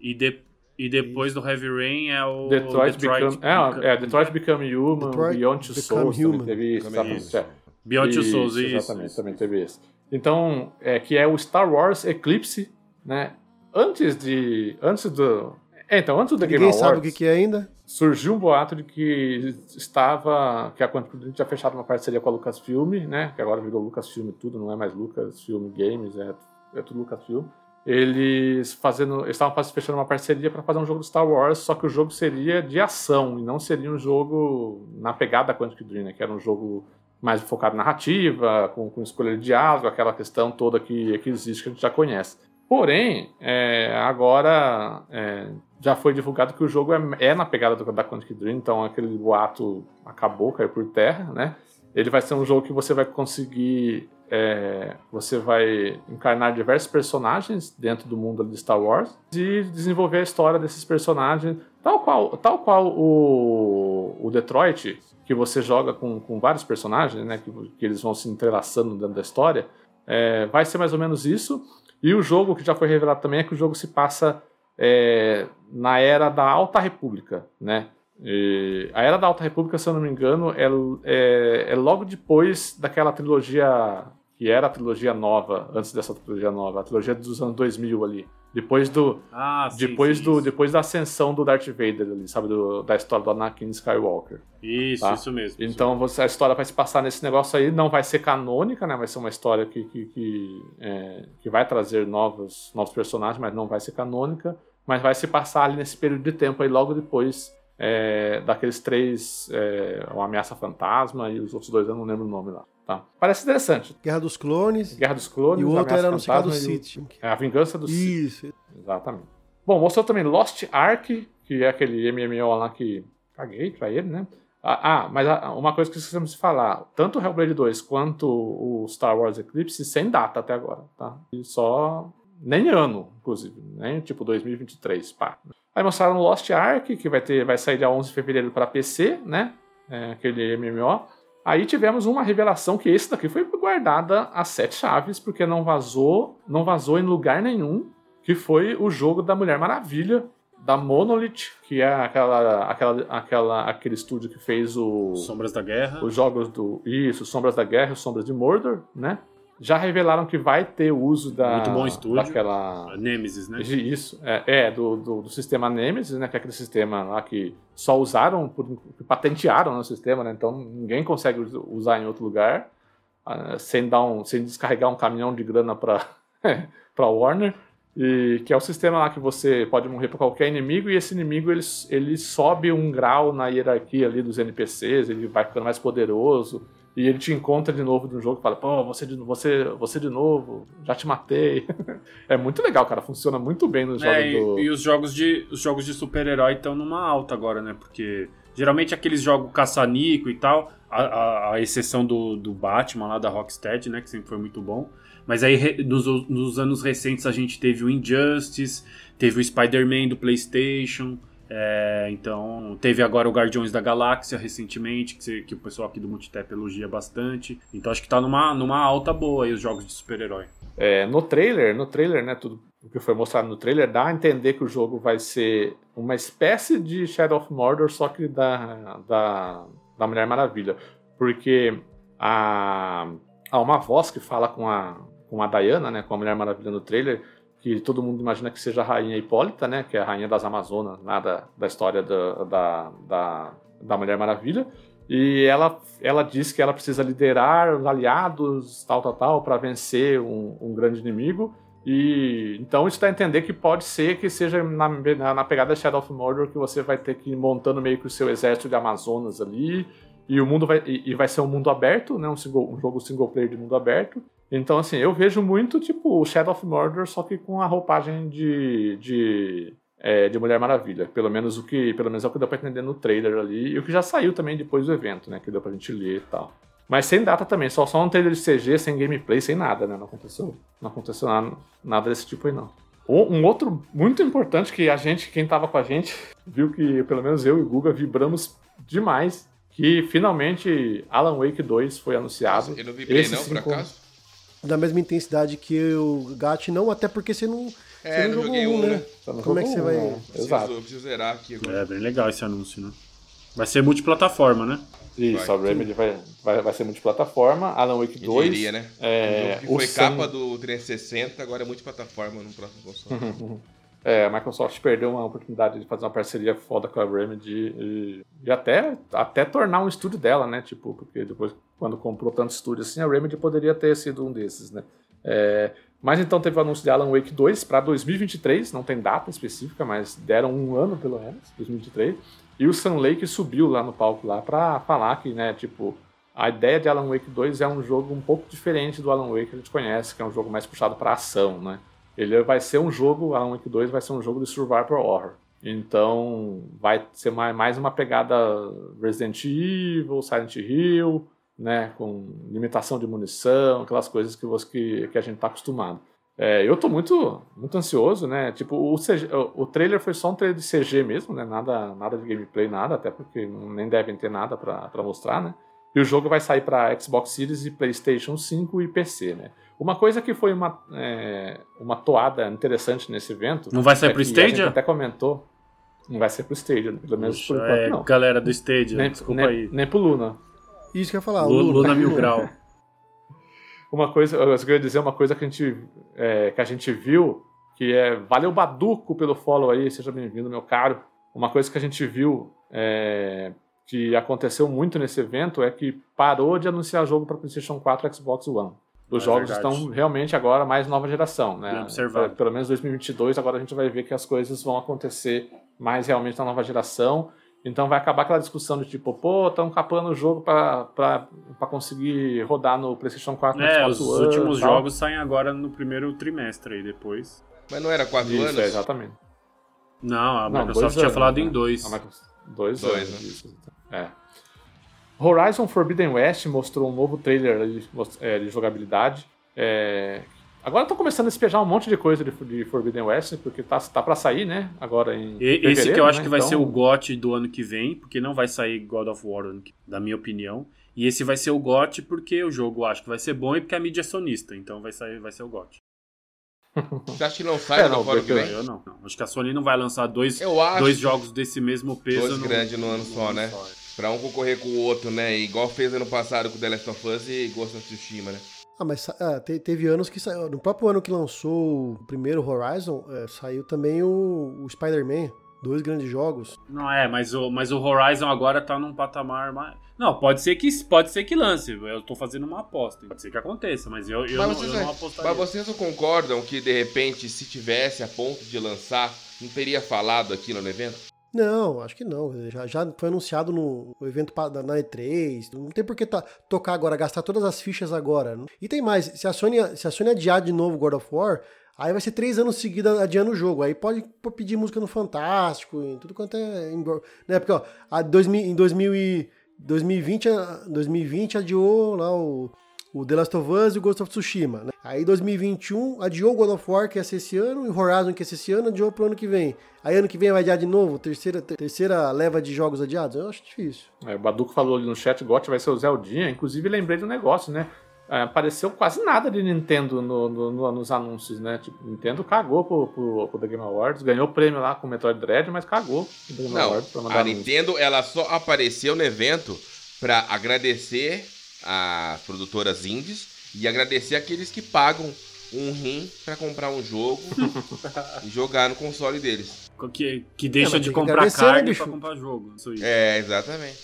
e, de- e depois do Heavy Rain é o Detroit, Become, Become- é, é, Detroit Become Human, Detroit Beyond Two Souls, também Human. teve isso, exatamente. Human. é. Beyond Two Souls, isso. Exatamente, também teve esse. Então, é, que é o Star Wars Eclipse, né? Antes de. Antes do. É, então, antes do The Game Ninguém Awards, sabe o que, que é ainda. surgiu um boato de que estava. que a Quantic Dream tinha fechado uma parceria com a Lucasfilm, né? Que agora virou Lucasfilm tudo, não é mais Lucasfilm Games, é, é tudo Lucasfilm. Eles fazendo. Estavam fechando uma parceria para fazer um jogo de Star Wars, só que o jogo seria de ação e não seria um jogo na pegada da Quantic Dream, né? Que era um jogo mais focado em narrativa, com, com escolha de diálogo, aquela questão toda que, que existe que a gente já conhece. Porém, é, agora é, já foi divulgado que o jogo é, é na pegada do, da Quantic Dream, então aquele boato acabou, caiu por terra, né? Ele vai ser um jogo que você vai conseguir. É, você vai encarnar diversos personagens dentro do mundo de Star Wars e desenvolver a história desses personagens, tal qual, tal qual o, o Detroit, que você joga com, com vários personagens, né? Que, que eles vão se entrelaçando dentro da história. É, vai ser mais ou menos isso. E o jogo que já foi revelado também é que o jogo se passa é, na era da Alta República, né? E a era da Alta República, se eu não me engano, é, é, é logo depois daquela trilogia que era a trilogia nova, antes dessa trilogia nova, a trilogia dos anos 2000 ali. Depois do, Ah, sim, depois sim, do, isso. depois da ascensão do Darth Vader ali, sabe, do- da história do Anakin Skywalker. Isso, Tá. isso mesmo. isso Então você, a história vai se passar nesse negócio aí, não vai ser canônica, né? Vai ser uma história que, que, que, é, que vai trazer novos, novos personagens, mas não vai ser canônica. Mas vai se passar ali nesse período de tempo aí, logo depois é, daqueles três, é, o Ameaça Fantasma e os outros dois, eu não lembro o nome lá. Tá? Parece interessante. Guerra dos Clones. Guerra dos Clones, e o outro era no Ciclo do Sith. é a Vingança do. Isso. Exatamente. Bom, mostrou também Lost Ark, que é aquele MMO lá que caguei pra ele, né? Ah, ah, mas uma coisa que esquecemos de falar: tanto o Hellblade 2 quanto o Star Wars Eclipse sem data até agora, tá? E só. Nem ano, inclusive, nem tipo 2023, pá. Aí mostraram Lost Ark, que vai, ter, vai sair dia 11 de fevereiro para PC, né? É, aquele MMO. Aí tivemos uma revelação que esse daqui foi guardada a sete chaves, porque não vazou, não vazou em lugar nenhum, que foi o jogo da Mulher Maravilha, da Monolith, que é aquela, aquela, aquela, aquele estúdio que fez o, Sombras da Guerra. os jogos do. Isso, Sombras da Guerra e Sombras de Mordor, né? Já revelaram que vai ter uso da. Muito bom estúdio. Daquela. Nemesis, né? Isso, é, é, do, do, do sistema Nemesis, né? Que é aquele sistema lá que só usaram, por, que patentearam no sistema, né? Então ninguém consegue us- usar em outro lugar ah, sem, dar um, sem descarregar um caminhão de grana para *laughs* para Warner. E que é o sistema lá que você pode morrer para qualquer inimigo e esse inimigo ele, ele sobe um grau na hierarquia ali dos NPCs, ele vai ficando mais poderoso e ele te encontra de novo no jogo e fala: pô, você de, você, você de novo, já te matei. *laughs* é muito legal, cara, funciona muito bem nos jogos É, e, do. e os jogos de os jogos de super-herói estão numa alta agora, né? Porque geralmente aqueles jogos caça-nico e tal, a, a- a exceção do, do Batman lá da Rocksteady, né? Que sempre foi muito bom. Mas aí re- nos, nos anos recentes a gente teve o Injustice, teve o Spider-Man do PlayStation. É, então, teve agora o Guardiões da Galáxia recentemente, que, que o pessoal aqui do Multitap elogia bastante. Então, acho que tá numa, numa alta boa aí os jogos de super-herói. É, no trailer, no trailer, né, tudo o que foi mostrado no trailer dá a entender que o jogo vai ser uma espécie de Shadow of Mordor, só que da, da, da Mulher Maravilha. Porque há, há uma voz que fala com a, com a Diana, né, com a Mulher Maravilha no trailer, que todo mundo imagina que seja a Rainha Hipólita, né, que é a Rainha das Amazonas, lá da, da história da, da, da, da Mulher Maravilha. E ela, ela diz que ela precisa liderar os aliados, tal, tal, tal, para vencer um, um grande inimigo. E então isso dá a entender que pode ser que seja na, na, na pegada Shadow of Mordor que você vai ter que ir montando meio que o seu exército de Amazonas ali. E o mundo vai, e, e vai ser um mundo aberto, né? Um, single, um jogo single player de mundo aberto. Então, assim, eu vejo muito tipo o Shadow of Mordor, só que com a roupagem de, de, é, de Mulher Maravilha. Pelo menos o que. Pelo menos é o que deu pra entender no trailer ali. E o que já saiu também depois do evento, né? Que deu pra gente ler e tal. Mas sem data também, só, só um trailer de CG, sem gameplay, sem nada, né? Não aconteceu, não aconteceu nada, nada desse tipo aí, não. Um outro muito importante que a gente, quem tava com a gente, *laughs* viu que pelo menos eu e o Guga vibramos demais, que finalmente Alan Wake 2 foi anunciado. Eu não vi bem não, por acaso. Da mesma intensidade que o GAT, não, até porque você não, É, você não não jogou um, um, né? né? Como é que você vai- um, né? Preciso, Exato. eu preciso zerar aqui agora. É bem legal esse anúncio, né? Vai ser multiplataforma, né? Isso, Vai. a Remedy vai, vai, vai ser multiplataforma. Alan Wake Quem 2. diria, né? É, um jogo que o foi Sam- capa do 360, agora é multiplataforma no próximo console. *laughs* É, a Microsoft perdeu uma oportunidade de fazer uma parceria foda com a Remedy e, e até, até tornar um estúdio dela, né? Tipo, porque depois, quando comprou tantos estúdios assim, a Remedy poderia ter sido um desses, né? É, mas então teve o anúncio de Alan Wake 2 para 2023, não tem data específica, mas deram um ano pelo menos, 2023. E o Sun Lake subiu lá no palco lá para falar que, né, tipo, a ideia de Alan Wake 2 é um jogo um pouco diferente do Alan Wake que a gente conhece, que é um jogo mais puxado para ação, né? Ele vai ser um jogo, Alan Wake 2 vai ser um jogo de survival horror. Então, vai ser mais, uma pegada Resident Evil, Silent Hill, né, com limitação de munição, aquelas coisas que, você, que, que a gente tá acostumado. É, eu tô muito, muito ansioso, né? Tipo, o, CG, o, o trailer foi só um trailer de CG mesmo, né? Nada, nada de gameplay, nada, até porque nem devem ter nada pra mostrar, né? E o jogo vai sair para Xbox Series e PlayStation 5 e PC, né? Uma coisa que foi uma, é, uma toada interessante nesse evento. Não vai sair é pro que A gente Stadia? até comentou. Não vai ser pro Stadia, pelo menos por enquanto é, não. galera do Stadia, Nem, desculpa nem, aí. nem pro Luna. Isso que eu ia falar. Lu- o Luna Mil *laughs* Grau. Uma coisa, eu queria dizer uma coisa que a gente, é, que a gente viu, que é. Valeu Baduco pelo follow aí, seja bem-vindo, meu caro. Uma coisa que a gente viu é, que aconteceu muito nesse evento é que parou de anunciar jogo para PlayStation 4 e Xbox One. Os É jogos verdade. estão realmente agora mais nova geração, né? Observado. Pelo menos 2022, agora a gente vai ver que as coisas vão acontecer mais realmente na nova geração. Então vai acabar aquela discussão de tipo, pô, estão capando o jogo para conseguir rodar no PlayStation 4 no É, Xbox os One, últimos tal. jogos saem agora no primeiro trimestre aí depois. Mas não era quatro Isso, anos? é, exatamente. Não, a Não, Microsoft dois tinha anos, falado né? em dois. A Microsoft- Dois, Dois, anos. né? Isso. É. Horizon Forbidden West mostrou um novo trailer most- é, de jogabilidade. É, Agora estão começando a despejar um monte de coisa de, de Forbidden West, porque tá, tá pra sair, né? Agora em. E- esse que eu acho né? que vai Então, ser o GOT do ano que vem, porque não vai sair God of War, da minha opinião. E esse vai ser o GOT porque o jogo acho que vai ser bom e porque a mídia é sonista, então vai, sair, vai ser o GOT. *laughs* Você acha que não sai É, não, fora que vem? Eu não, não. Acho que a Sony não vai lançar dois, dois jogos desse mesmo peso. dois grandes no ano só, né? Pra um concorrer com o outro, né? Igual fez ano passado com The Last of Us e Ghost of Tsushima, né? Ah, mas ah, te- teve anos que saiu. No próprio ano que lançou o primeiro Horizon, é, saiu também o, o Spider-Man. Dois grandes jogos. Não é, mas o, mas o Horizon agora tá num patamar mais. Não, pode ser que pode ser que lance. Eu tô fazendo uma aposta. Pode ser que aconteça, mas eu, eu, mas, não, vocês, eu não apostaria. mas vocês não concordam que, de repente, se tivesse a ponto de lançar, não teria falado aquilo no evento? Não, acho que não. Já, já foi anunciado no, evento da- na E3. Não tem por que tá, tocar agora, gastar todas as fichas agora. E tem mais, se a Sony, se a Sony adiar de novo God of War, aí vai ser três anos seguidos adiando o jogo. Aí pode pedir música no Fantástico, em tudo quanto é. em- Né? Porque, ó, a 2000 em 2000 e- 2020, a- 2020 adiou lá o, o The Last of Us e o Ghost of Tsushima. Né? Aí 2021 adiou o God of War, que ia ser esse ano, e o Horizon, que ia ser esse ano, adiou pro ano que vem. Aí ano que vem vai adiar de novo, terceira, ter- terceira leva de jogos adiados? Eu acho difícil. É, o Baduco falou ali no chat, GOT vai ser o Zeldinha. Inclusive, lembrei um negócio, né? É, apareceu quase nada de Nintendo no- no- no- nos anúncios, né? Tipo, Nintendo cagou pro, pro, pro The Game Awards, ganhou prêmio lá com o Metroid Dread, mas cagou pro The Game Não, Awards pra mandar a anúncio. Nintendo, ela só apareceu no evento pra agradecer as produtoras indies e agradecer aqueles que pagam um rim pra comprar um jogo *laughs* e jogar no console deles. Que, que deixa É, de comprar né, carne bicho? pra comprar jogo. É, exatamente.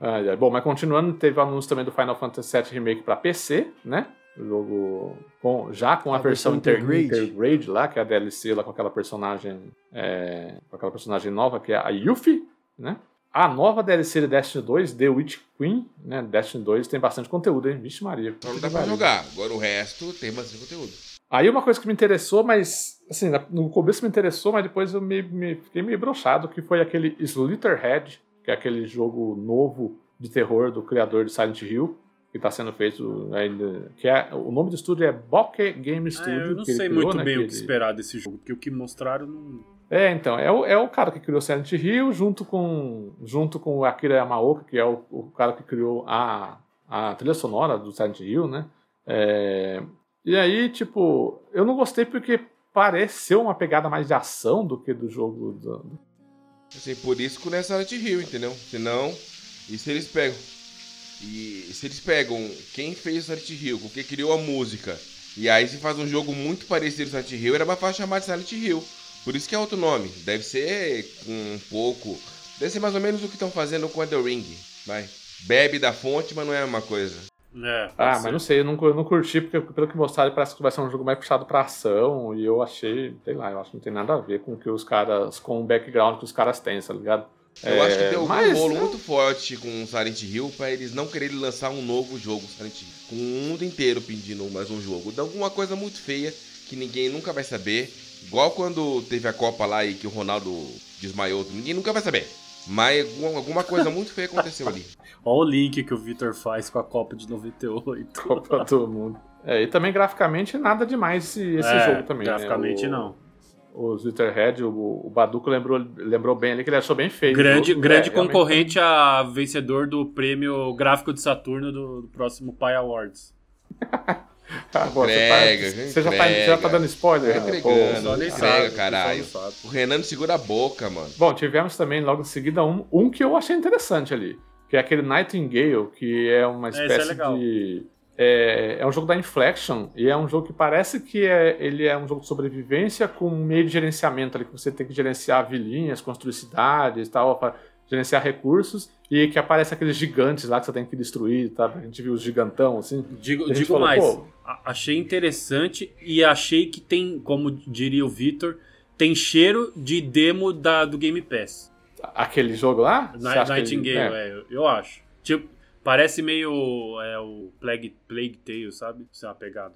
Ai, ai. Bom, mas continuando, teve o anúncio também do Final Fantasy VII Remake pra PC, né? O jogo com, já com a, A versão, versão inter, Intergrade. Intergrade lá, que é a DLC lá com aquela personagem é, com aquela personagem nova, que é a Yuffie, né? A nova DLC de Destiny 2, The Witch Queen, né? Destiny 2 tem bastante conteúdo, hein? Vixe Maria. Então não dá pra jogar. Agora o resto tem bastante conteúdo. Aí uma coisa que me interessou, mas assim, no começo me interessou, mas depois eu me, me- fiquei meio broxado, que foi aquele Slitterhead, que é aquele jogo novo de terror do criador de Silent Hill. que está sendo feito ainda. Que é, o nome do estúdio é Bokeh Game Studio. É, eu não sei criou, muito né, bem o que ele- esperar desse jogo, porque o que mostraram não. É, então, é o, é o cara que criou Silent Hill junto com, junto com o Akira Yamaoka, que é o, o cara que criou a, a trilha sonora do Silent Hill, né? É, e aí, tipo, eu não gostei porque pareceu uma pegada mais de ação do que do jogo. do- Assim, por isso que não é Silent Hill, entendeu? Senão, isso eles pegam. E se eles pegam quem fez o Silent Hill, com quem criou a música, e aí se faz um jogo muito parecido com Silent Hill, era mais fácil chamar de Silent Hill. Por isso que é outro nome. Deve ser um pouco. Deve ser mais ou menos o que estão fazendo com The Ring. Vai. Bebe da fonte, mas não é a mesma coisa. É, Ah, ser. mas não sei, eu não, eu não curti, porque pelo que mostraram parece que vai ser um jogo mais puxado pra ação, e eu achei, sei lá, eu acho que não tem nada a ver com o que os caras, com o background que os caras têm, tá ligado? Eu É, acho que deu mas- um bolo muito forte com Silent Hill pra eles não quererem lançar um novo jogo Silent Hill. Com o mundo inteiro pedindo mais um jogo. De alguma coisa muito feia que ninguém nunca vai saber. Igual quando teve a Copa lá e que o Ronaldo desmaiou. Ninguém nunca vai saber. Mas alguma- coisa muito feia aconteceu ali. *laughs* Olha o link que o Victor faz com a Copa de 98. *laughs* Copa do Mundo. É, e também graficamente nada demais esse, esse É, jogo também. né? Graficamente O- não. O Zwitterhead, o, o Baduco lembrou, lembrou bem ali que ele achou bem feio. Grande, grande É, realmente- concorrente a vencedor do prêmio gráfico de Saturno do, do próximo Pi Awards. *laughs* *laughs* Ah, pô, você, Entrega, tá, você já, tá, entrega. já tá dando spoiler? Tá né? entregando. Pô. Não nem entrega, sabe, caralho. O Renan segura a boca, mano. Bom, tivemos também logo em seguida um, um que eu achei interessante ali, que é aquele Nightingale, que é uma é espécie legal. de. É, é um jogo da Inflection e é um jogo que parece que é, ele é um jogo de sobrevivência com meio de gerenciamento ali, que você tem que gerenciar vilinhas, construir cidades e tal, pra gerenciar recursos, e que aparece aqueles gigantes lá que você tem que destruir, tá? A gente viu os gigantão, assim. Digo, digo falou, mais, achei interessante e achei que tem, como diria o Victor, tem cheiro de demo da, do Game Pass. Aquele jogo lá? Nightingale, é. é, eu- eu acho. Tipo, parece meio é, o Plague, Plague Tale, sabe? Isso é uma pegada.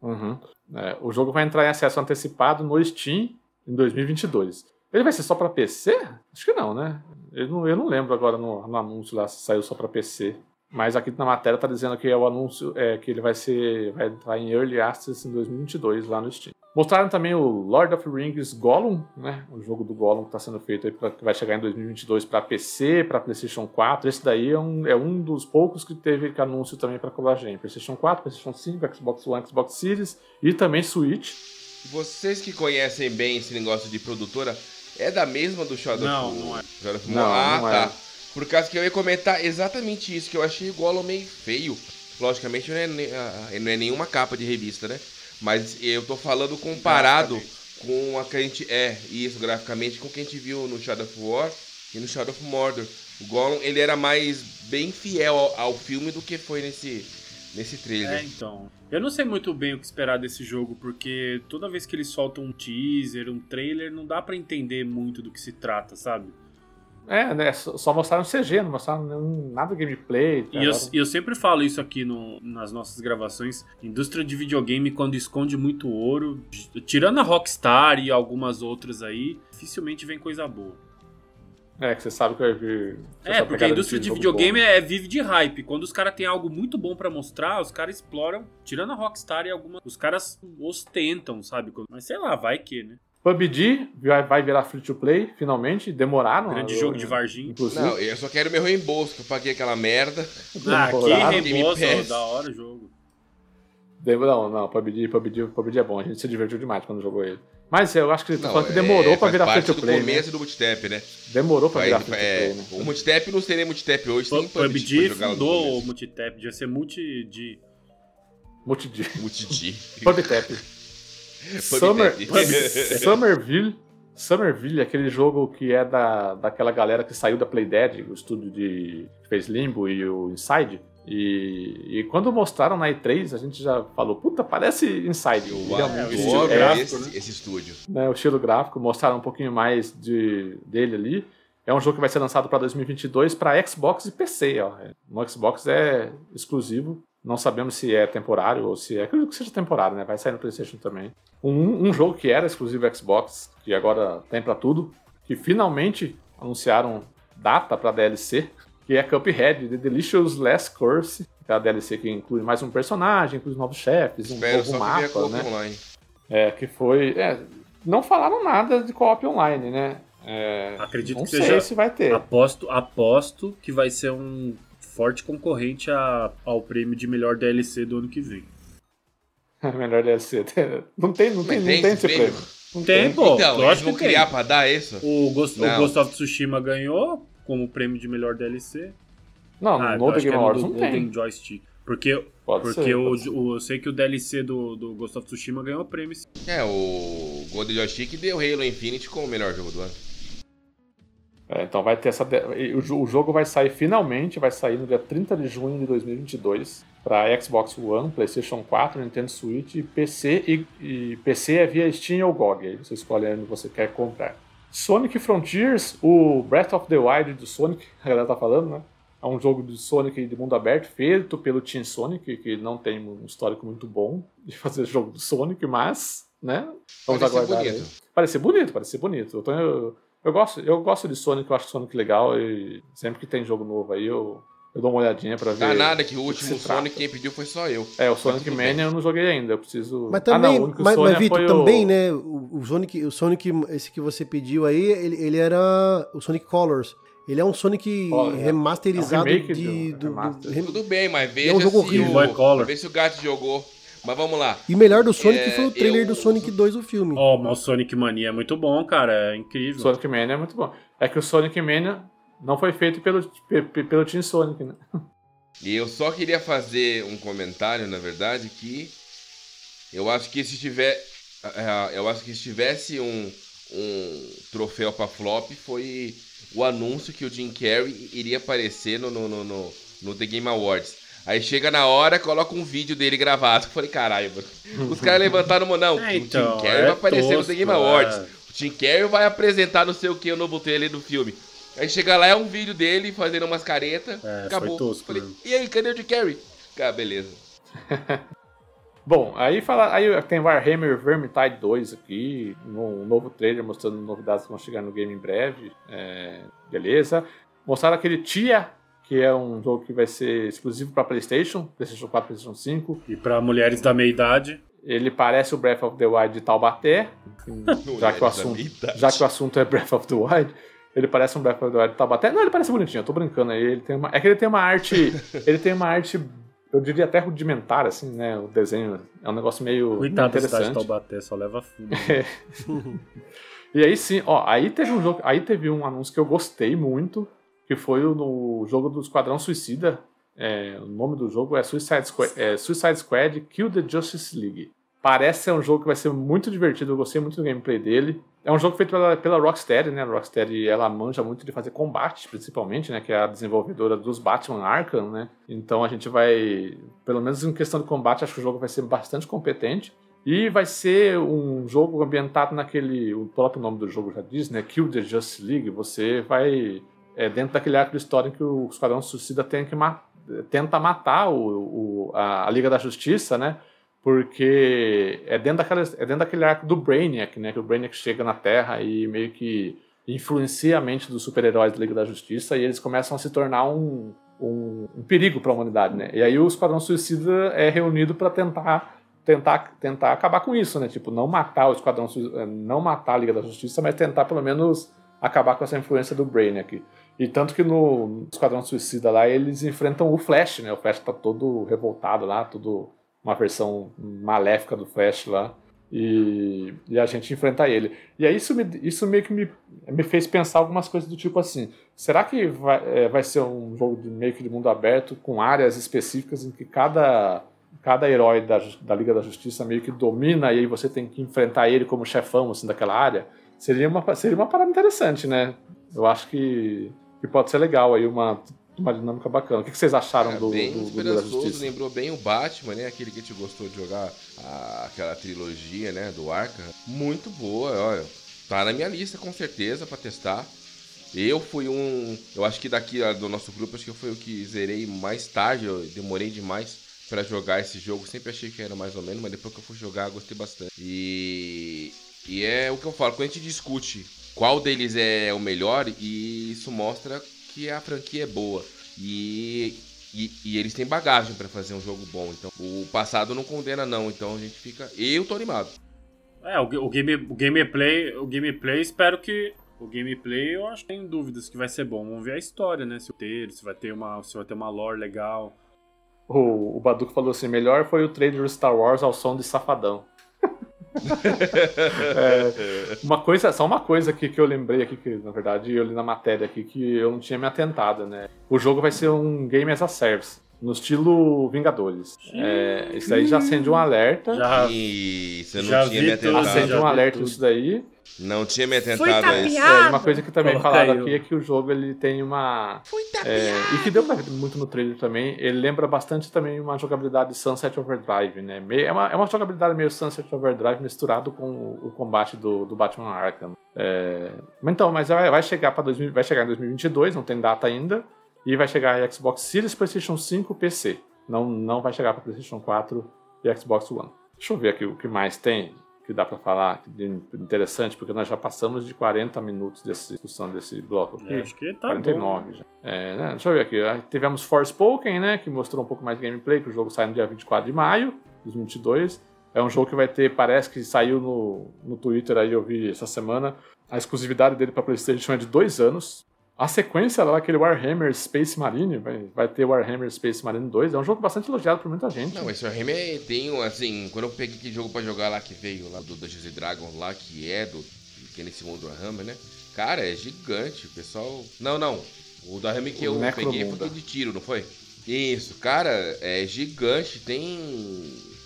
Uhum. É, o jogo vai entrar em acesso antecipado no Steam em 2022. Ele vai ser só pra PC? Acho que não, né? Eu não, eu não lembro agora no, no anúncio lá se saiu só pra PC. Mas aqui na matéria tá dizendo que é o anúncio é que ele vai ser vai entrar em Early Access em 2022 lá no Steam. Mostraram também o Lord of the Rings Gollum, né? O jogo do Gollum que está sendo feito aí pra, que vai chegar em 2022 para PC, para PlayStation 4. Esse daí é um, é um dos poucos que teve que anúncio também para Colagem. PlayStation 4, PlayStation 5, Xbox One, Xbox Series e também Switch. Vocês que conhecem bem esse negócio de produtora, é da mesma do Shadow Não, of- não é. Shadow of Não, ah, não tá. é. Por causa que eu ia comentar exatamente isso, que eu achei o Gollum meio feio. Logicamente não é, ne- ah, não é nenhuma capa de revista, né? Mas eu tô falando comparado com a que a gente. É, isso, graficamente, com o que a gente viu no Shadow of War e no Shadow of Mordor. O Gollum, ele era mais bem fiel ao, ao filme do que foi nesse, nesse É, trailer. então. Eu não sei muito bem o que esperar desse jogo, porque toda vez que eles soltam um teaser, um trailer, não dá pra entender muito do que se trata, sabe? É, né? Só mostraram CG, não mostraram nada gameplay. E eu, eu sempre falo isso aqui no- nas nossas gravações. Indústria de videogame, quando esconde muito ouro, tirando a Rockstar e algumas outras aí, dificilmente vem coisa boa. É, que você sabe que vai vir. É, porque a indústria de videogame bom. é, vive de hype. Quando os caras têm algo muito bom pra mostrar, os caras exploram, tirando a Rockstar e algumas. Os caras ostentam, sabe? Mas sei lá, vai que, né? PUBG vai, virar free to play, finalmente. Demoraram. Grande eu- jogo de Varginha. Inclusive. Não, eu só quero meu reembolso, que eu paguei aquela merda. *laughs* Ah, que reembolso, Game Pass. da hora o jogo. Não, não, PUBG, PUBG, PUBG é bom. A gente se divertiu demais quando jogou ele. Mas eu acho que tá Não, falando que demorou é, pra virar free to do play. Né? começo do multitap, né? Demorou pra Vai- virar free to é, play, né? O multitap não seria multitap hoje, sem PUBG no fundou o multitap, devia ser multi de. Multid. Multidi. *laughs* PubTap. Summer, *laughs* Summerville. Summerville, aquele jogo que é da, daquela galera que saiu da Playdead, o estúdio de, que fez Limbo e o Inside. E, e quando mostraram na E3, a gente já falou, puta, parece Inside. Eu, realmente, eu o estilo é, gráfico, esse, esse estúdio. né, o estilo gráfico, mostraram um pouquinho mais de, dele ali. É um jogo que vai ser lançado para 2022 para Xbox e PC. Ó. No Xbox é exclusivo. Não sabemos se é temporário ou se é. Acredito que seja temporário, né? Vai sair no PlayStation também. Um, um jogo que era exclusivo Xbox, que agora tem para tudo, que finalmente anunciaram data para DLC, que é Cuphead, The Delicious Last Course. aquela DLC que inclui mais um personagem, inclui novos chefes, um Espero novo só que mapa, né? online. É, que foi. é, não falaram nada de co-op online, né? É, Acredito não que sei seja- se vai ter. Aposto, aposto que vai ser um forte concorrente a- ao prêmio de melhor DLC do ano que vem. *laughs* Melhor DLC. *laughs* Não tem, não tem, não tem tem esse prêmio? prêmio. Não Tem, pô. então, eles lógico vão que tem. criar pra dar isso? O Ghost, o. Ghost of Tsushima ganhou como prêmio de melhor DLC. Não, Ah, no The acho que Game é no Awards do não tem. Joystick. Porque, Pode porque ser, o, o- eu sei que o DLC do, do Ghost of Tsushima ganhou prêmio. sim. É, o Golden Joystick deu Halo Infinite como o melhor jogo do ano. É, então vai ter essa. O, jo- o jogo vai sair finalmente, vai sair no dia 30 de junho de 2022 para Xbox One, PlayStation 4, Nintendo Switch e PC. E, e PC é via Steam ou GOG, aí você escolhe onde você quer comprar. Sonic Frontiers, o Breath of the Wild do Sonic, *laughs* a galera tá falando, né? É um jogo de Sonic de mundo aberto, feito pelo Team Sonic, que não tem um histórico muito bom de *laughs* fazer jogo do Sonic, mas, né? Vamos Parece aguardar. bonito. aí. Parece bonito, parece bonito. Eu, tô- eu, eu gosto, eu gosto de Sonic, eu acho Sonic legal e sempre que tem jogo novo aí eu, eu dou uma olhadinha pra ver. Dá nada que o último trata. Sonic quem pediu foi só eu. É, o Sonic Mania bem. eu não joguei ainda, eu preciso. Mas ah, também, não, o único mas, mas Vitor, também, o... né? O, Sonic, o Sonic, esse que você pediu aí, ele, ele era o Sonic Colors. Ele é um Sonic é. remasterizado É um de, do- do, do- remaster. rem- Tudo bem, mas veja É um jogo se horrível. o... Boy Color. Vê se o gato jogou. Mas vamos lá. E o melhor do Sonic É, foi o trailer eu- do Sonic 2, o filme. Ó, mas o Sonic Mania é muito bom, cara. É incrível. Sonic Mania é muito bom. É que o Sonic Mania não foi feito pelo, pe- pe- pelo Team Sonic, né? E eu só queria fazer um comentário, na verdade, que eu acho que se tiver, eh, eu acho que se tivesse um, um troféu pra flop foi o anúncio que o Jim Carrey iria aparecer no, no, no, no, no The Game Awards. Aí chega na hora, coloca um vídeo dele gravado. Eu falei, caralho, mano. Os caras levantaram a mão. Não, *laughs* É, o então, Jim Carrey é vai aparecer no tosco, The Game Awards. é. O Jim Carrey vai apresentar não sei o que, o novo trailer do filme. Aí chega lá, é um vídeo dele fazendo umas caretas. É, acabou. foi tosco Falei, mesmo. e aí, cadê o Jim Carrey? Ah, beleza. *laughs* Bom, aí fala, aí tem Warhammer Vermintide 2 aqui, um novo trailer mostrando novidades que vão chegar no game em breve. é, beleza. Mostraram aquele Tia, que é um jogo que vai ser exclusivo para PlayStation, PlayStation 4, PlayStation 5. E pra mulheres da meia idade. Ele parece o Breath of the Wild de Taubaté, *laughs* já que, o assunto, já que o assunto é Breath of the Wild. Ele parece um Breath of the Wild de Taubaté. Não, ele parece bonitinho, eu tô brincando aí. Ele tem uma, é que ele tem uma arte. *laughs* ele tem uma arte, eu diria até rudimentar, assim, né? O desenho é um negócio meio Coitado da cidade de. Taubaté, só leva fumo. *laughs* E aí sim, ó, aí teve um jogo, aí teve um anúncio que eu gostei muito, que foi o- no jogo do Esquadrão Suicida. É, o nome do jogo é Suicide, Squad, é Suicide Squad Kill the Justice League. Parece ser um jogo que vai ser muito divertido, eu gostei muito do gameplay dele. É um jogo feito pela, pela Rocksteady, né? A Rocksteady, ela manja muito de fazer combate, principalmente, né? Que é a desenvolvedora dos Batman Arkham, né? Então a gente vai, pelo menos em questão de combate, acho que o jogo vai ser bastante competente. E vai ser um jogo ambientado naquele. O próprio nome do jogo já diz, né? Kill the Justice League. Você vai. É dentro daquele arco de história em que o Esquadrão Suicida tem que ma tenta matar o, o- a, a Liga da Justiça, né? Porque é dentro, daquela, é dentro daquele arco do Brainiac, né? Que o Brainiac chega na Terra e meio que influencia a mente dos super-heróis da Liga da Justiça e eles começam a se tornar um, um, um perigo para a humanidade, né? E aí o Esquadrão Suicida é reunido para tentar tentar tentar acabar com isso, né? Tipo, não matar o Esquadrão eh, não matar a Liga da Justiça, mas tentar pelo menos acabar com essa influência do Brainiac. E tanto que no Esquadrão Suicida lá eles enfrentam o Flash, né? O Flash tá todo revoltado lá, tudo uma versão maléfica do Flash lá. E, e a gente enfrenta ele. E aí isso, me, isso meio que me, me fez pensar algumas coisas do tipo assim: será que vai, é, vai ser um jogo de, meio que de mundo aberto com áreas específicas em que cada, cada herói da, da Liga da Justiça meio que domina e aí você tem que enfrentar ele como chefão assim, daquela área? Seria uma, seria uma parada interessante, né? Eu acho que, que pode ser legal aí, uma, uma dinâmica bacana. O que, vocês acharam Cara, do, bem do, do da esperançoso, Justiça? lembrou bem o Batman, né? Aquele que te gostou de jogar a- aquela trilogia, né? Do Arkham. Muito boa, olha. Tá na minha lista com certeza pra testar. Eu fui um. Eu acho que daqui do nosso grupo, acho que eu fui o que zerei mais tarde. Eu demorei demais pra jogar esse jogo. Sempre achei que era mais ou menos, mas depois que eu fui jogar, gostei bastante. E. E é o que eu falo, quando a gente discute qual deles é o melhor, e isso mostra que a franquia é boa. E E, e eles têm bagagem para fazer um jogo bom. Então, o passado não condena, não. Então a gente fica. Eu tô animado. É, o, o, game, o gameplay, o gameplay, espero que. O gameplay eu acho que tem dúvidas que vai ser bom. Vamos ver a história, né? Se, ter, se vai ter uma, se vai ter uma lore legal. O, o Baduco falou assim: melhor foi o trailer Star Wars ao som de Safadão. *laughs* é, uma coisa, só uma coisa aqui que eu lembrei aqui, que na verdade eu li na matéria aqui que eu não tinha me atentado, né? O jogo vai ser um game as a service. No estilo Vingadores. É, isso aí já acende um alerta. Já, e você não já tinha me atentado. Acende um alerta tudo. isso daí. Não tinha me atentado Foi a isso. É, uma coisa que também Coloca falaram aí, aqui é que o jogo ele tem uma. É, e que deu pra ver muito no trailer também. Ele lembra bastante também uma jogabilidade Sunset Overdrive, né? É uma, é uma jogabilidade meio Sunset Overdrive misturado com o, combate do, do Batman Arkham. É, mas então, mas vai, vai chegar para vai chegar em 2022, não tem data ainda, e vai chegar em Xbox Series, PlayStation 5, PC. Não, não vai chegar para PlayStation 4 e Xbox One. Deixa eu ver aqui o que mais tem que dá para falar interessante, porque nós já passamos de 40 minutos dessa discussão desse bloco aqui. É, acho que tá 49 bom. já. É, né, Deixa eu ver aqui. Tivemos Forspoken, né? Que mostrou um pouco mais de gameplay, que o jogo sai no dia 24 de maio de 2022. É um jogo que vai ter, parece que saiu no, no Twitter aí, eu vi essa semana. A exclusividade dele para PlayStation é de dois anos. A sequência lá, aquele Warhammer Space Marine, vai, vai ter Warhammer Space Marine 2. É um jogo bastante elogiado por muita gente. Não, esse Warhammer tem, um, assim, quando eu peguei aquele jogo pra jogar lá que veio lá do Dungeons and Dragons lá, que é do. que é nesse mundo do Warhammer, né? Cara, é gigante. O pessoal. Não, não. O Warhammer que O eu peguei foi de tiro, não foi? Isso, cara, é gigante. Tem.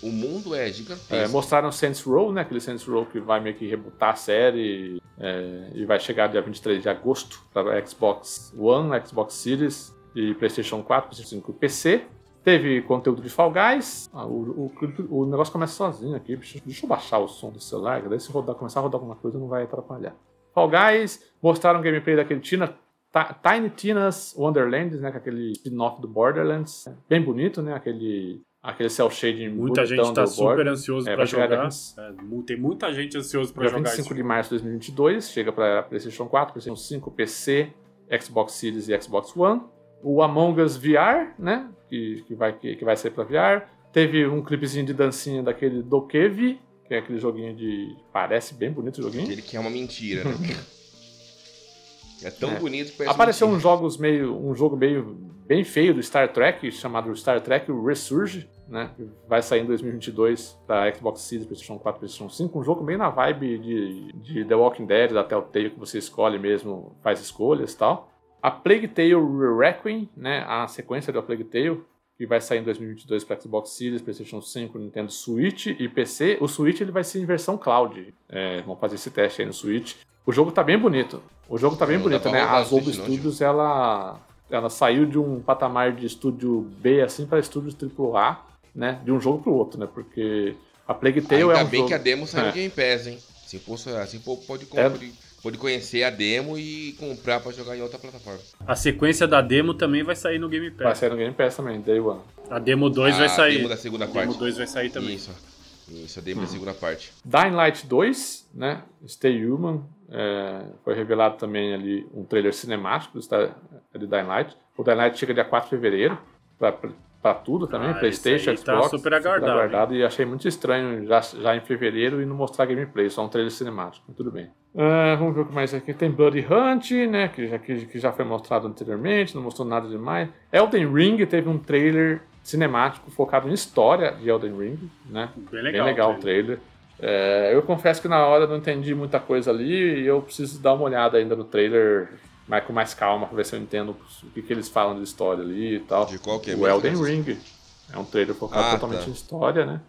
O mundo é É, gigantesco. mostraram Saints Row, né? Aquele Saints Row que vai meio que rebutar a série é, e vai chegar dia 23 de agosto para Xbox One, Xbox Series e PlayStation 4, PlayStation 5 e PC. Teve conteúdo de Fall Guys. Ah, o, o, o negócio começa sozinho aqui. Deixa, deixa eu baixar o som do celular, daí se rodar, começar a rodar alguma coisa não vai atrapalhar. Fall Guys, mostraram gameplay daquele Tina, Ti- Tiny Tina's Wonderlands, né? Com aquele spin-off do Borderlands. Bem bonito, né? Aquele, aquele cel shading Muita gente tá do super ansioso É, dia jogar. 20 É, tem muita gente ansiosa pra Dia jogar 25 esse de março de 2022, chega para PlayStation 4, PlayStation 5, PC, Xbox Series e Xbox One. O Among Us VR, né? Que, que, vai, que, que vai sair para VR. Teve um clipezinho de dancinha daquele Dokevi, que é aquele joguinho de. Parece bem bonito o joguinho. Aquele que é uma mentira, né? *laughs* é tão É. bonito que parece Apareceu mentira. uns jogos meio. um jogo meio bem feio do Star Trek, chamado Star Trek Resurge, né? Vai sair em 2022 para Xbox Series, PlayStation 4, PlayStation 5. Um jogo bem na vibe de, de The Walking Dead, da Telltale, que você escolhe mesmo, faz escolhas e tal. A Plague Tale Requiem, né? A sequência da Plague Tale, que vai sair em 2022 para Xbox Series, PlayStation 5, Nintendo Switch e PC. O Switch ele vai ser em versão cloud. É, vamos fazer esse teste aí no Switch. O jogo tá bem bonito. O jogo tá bem Não dá bonito, né? A Zobo não, Studios, ela, ela saiu de um patamar de estúdio B assim para estúdio AAA, né? De um jogo pro outro, né? Porque a Plague Tale Ainda é um bem jogo... que a demo saiu É. no Game Pass, hein? Assim, posso, assim pô, pode, É. pode, pode conhecer a demo e comprar pra jogar em outra plataforma. A sequência da demo também vai sair no Game Vai Pass. sair no Game Pass também, Day One. A demo 2 a vai sair. demo da segunda A demo parte. 2 vai sair também. Isso. Isso, a demo da segunda parte. Dying Light 2, né? Stay Human. é, foi revelado também ali um trailer cinemático do Star- de Dying Light. O Dying Light chega dia 4 de fevereiro para tudo também, Ah, Playstation, esse aí tá Xbox. super aguardado, E achei muito estranho já, já em fevereiro e não mostrar gameplay, só um trailer cinemático. Tudo bem. Ah, vamos ver o que mais aqui. Tem Bloody Hunt, né? Que já, que, que já foi mostrado anteriormente, não mostrou nada demais. Elden Ring teve um trailer cinemático focado em história de Elden Ring, né? Bem legal. Bem legal o trailer. É, eu confesso que na hora eu não entendi muita coisa ali e eu preciso dar uma olhada ainda no trailer mas com mais calma pra ver se eu entendo o que, que eles falam de história ali e tal. De qual que é o Elden? Ring. É um trailer focado Ah, totalmente tá. em história, né?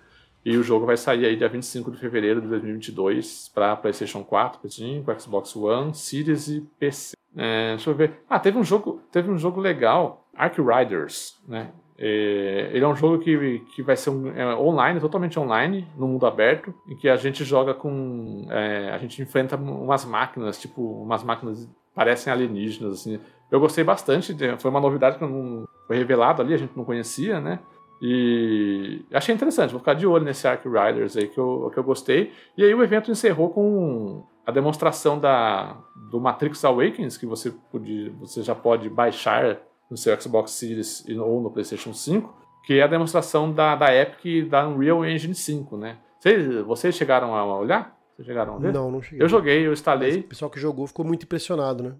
E o jogo vai sair aí dia 25 de fevereiro de 2022 para PlayStation 4, PS5, Xbox One, Series e PC. É, deixa eu ver. Ah, teve um jogo, teve um jogo legal, Ark Riders, né? É, ele é um jogo que, que vai ser um, é, online, totalmente online, no mundo aberto, em que a gente joga com. é, a gente enfrenta umas máquinas, tipo, umas máquinas parecem alienígenas, assim. Eu gostei bastante, foi uma novidade que não, foi revelado ali, a gente não conhecia, né? E achei interessante, vou ficar de olho nesse Ark Riders aí que eu, que eu gostei. E aí o evento encerrou com a demonstração da, do Matrix Awakens, que você, podia, você já pode baixar no seu Xbox Series ou no PlayStation 5, que é a demonstração da, da Epic da Unreal Engine 5, né? Vocês, vocês chegaram a olhar? Vocês chegaram a ver? Não, não cheguei. Eu joguei, eu instalei. Mas o pessoal que jogou ficou muito impressionado, né?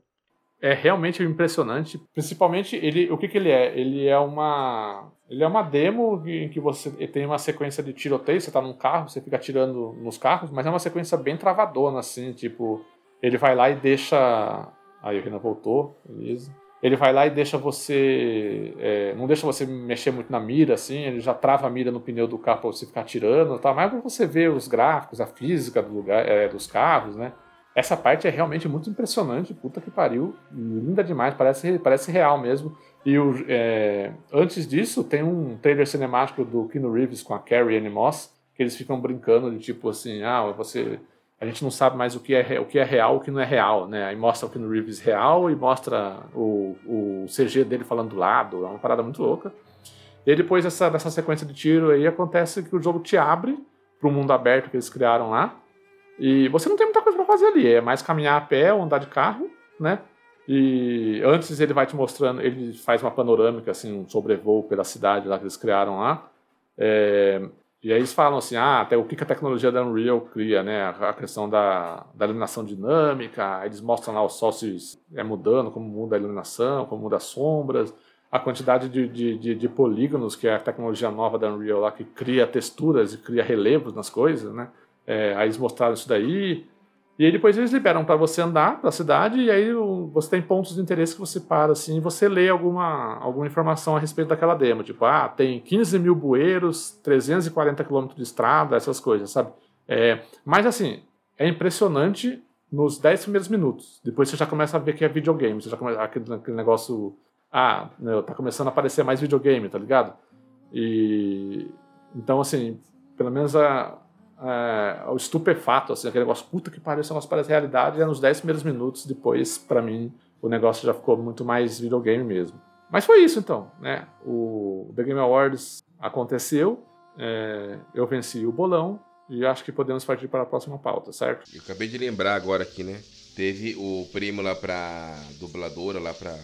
É realmente impressionante. Principalmente, ele, o que, que ele é? Ele é uma. Ele é uma demo em que você tem uma sequência de tiroteio, você tá num carro, você fica atirando nos carros, mas é uma sequência bem travadona, assim, tipo, ele vai lá e deixa. Aí o Renan voltou, beleza. Ele vai lá e deixa você. É, não deixa você mexer muito na mira, assim, ele já trava a mira no pneu do carro pra você ficar atirando, tá? mas pra você ver os gráficos, a física do lugar, é, dos carros, né? Essa parte é realmente muito impressionante, puta que pariu, linda demais, parece, parece real mesmo. E o, é, antes disso, tem um trailer cinemático do Keanu Reeves com a Carrie Anne Moss, que eles ficam brincando de tipo assim, ah, você a gente não sabe mais o que é, o que é real o que não é real, né? Aí mostra o Keanu Reeves real e mostra o, o CG dele falando do lado, é uma parada muito louca. E aí depois dessa, dessa sequência de tiro aí acontece que o jogo te abre para o mundo aberto que eles criaram lá, e você não tem muita coisa para fazer ali, é mais caminhar a pé ou andar de carro, né? E antes ele vai te mostrando, ele faz uma panorâmica, assim, um sobrevoo pela cidade lá que eles criaram lá. É, e aí eles falam assim, ah, até o que a tecnologia da Unreal cria, né? A questão da, da iluminação dinâmica, eles mostram lá o sol se é mudando, como muda a iluminação, como muda as sombras, a quantidade de, de, de, de polígonos, que é a tecnologia nova da Unreal lá, que cria texturas e cria relevos nas coisas, né? É, aí eles mostraram isso daí. E aí depois eles liberam para você andar pela cidade e aí você tem pontos de interesse que você para assim e você lê alguma, alguma informação a respeito daquela demo. Tipo, ah, tem 15 mil bueiros, 340 quilômetros de estrada, essas coisas, sabe? É, mas assim, é impressionante nos 10 primeiros minutos. Depois você já começa a ver que é videogame. Você já começa aquele, aquele negócio. Ah, tá começando a aparecer mais videogame, tá ligado? E. Então, assim, pelo menos a, é, estupefato, assim, aquele negócio, puta que pariu, esse negócio parece realidade, e é nos 10 primeiros minutos, depois, para mim, o negócio já ficou muito mais videogame mesmo. Mas foi isso então, né? O The Game Awards aconteceu, é, eu venci o bolão, e acho que podemos partir para a próxima pauta, certo? Eu acabei de lembrar agora aqui, né? Teve o prêmio lá pra dubladora, lá pra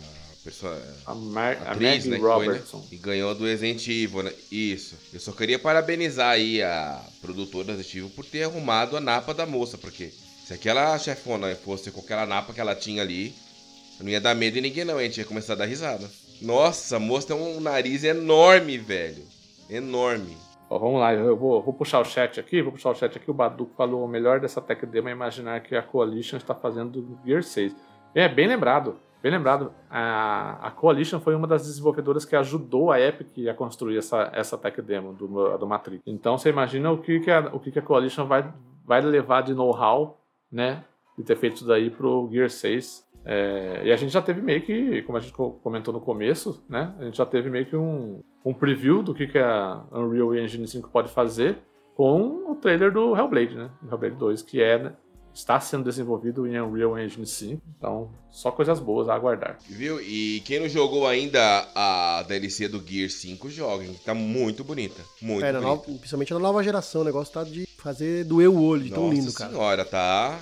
pessoa, a, Mar atriz, a né, Robertson. Foi, né? E ganhou do Resident Evil, né? Isso. Eu só queria parabenizar aí a produtora do Resident Evil por ter arrumado a napa da moça, porque se aquela chefona fosse com aquela napa que ela tinha ali, não ia dar medo em ninguém não, a gente ia começar a dar risada. Nossa, a moça tem um nariz enorme, velho. Enorme. Ó, vamos lá, eu vou, vou, puxar o chat aqui, vou puxar o chat aqui. O Badu falou: o melhor dessa tech demo é imaginar que a Coalition está fazendo do Gear 6. É, bem lembrado. Bem lembrado, a, a Coalition foi uma das desenvolvedoras que ajudou a Epic a construir essa, essa tech demo do, do Matrix. Então você imagina o que, que, a, o que, que a Coalition vai, vai levar de know-how, né? De ter feito isso daí pro Gear 6. É, e a gente já teve meio que, como a gente comentou no começo, né? A gente já teve meio que um, um preview do que, que a Unreal Engine 5 pode fazer com o trailer do Hellblade, né? Hellblade 2, que é né, está sendo desenvolvido em Unreal Engine 5, então só coisas boas a aguardar. Viu? E quem não jogou ainda a DLC do Gear 5, joga, hein? Tá muito bonita. Muito é, bonita. Nova, principalmente na nova geração, o negócio tá de fazer doer o olho, de tão lindo, cara. senhora, tá...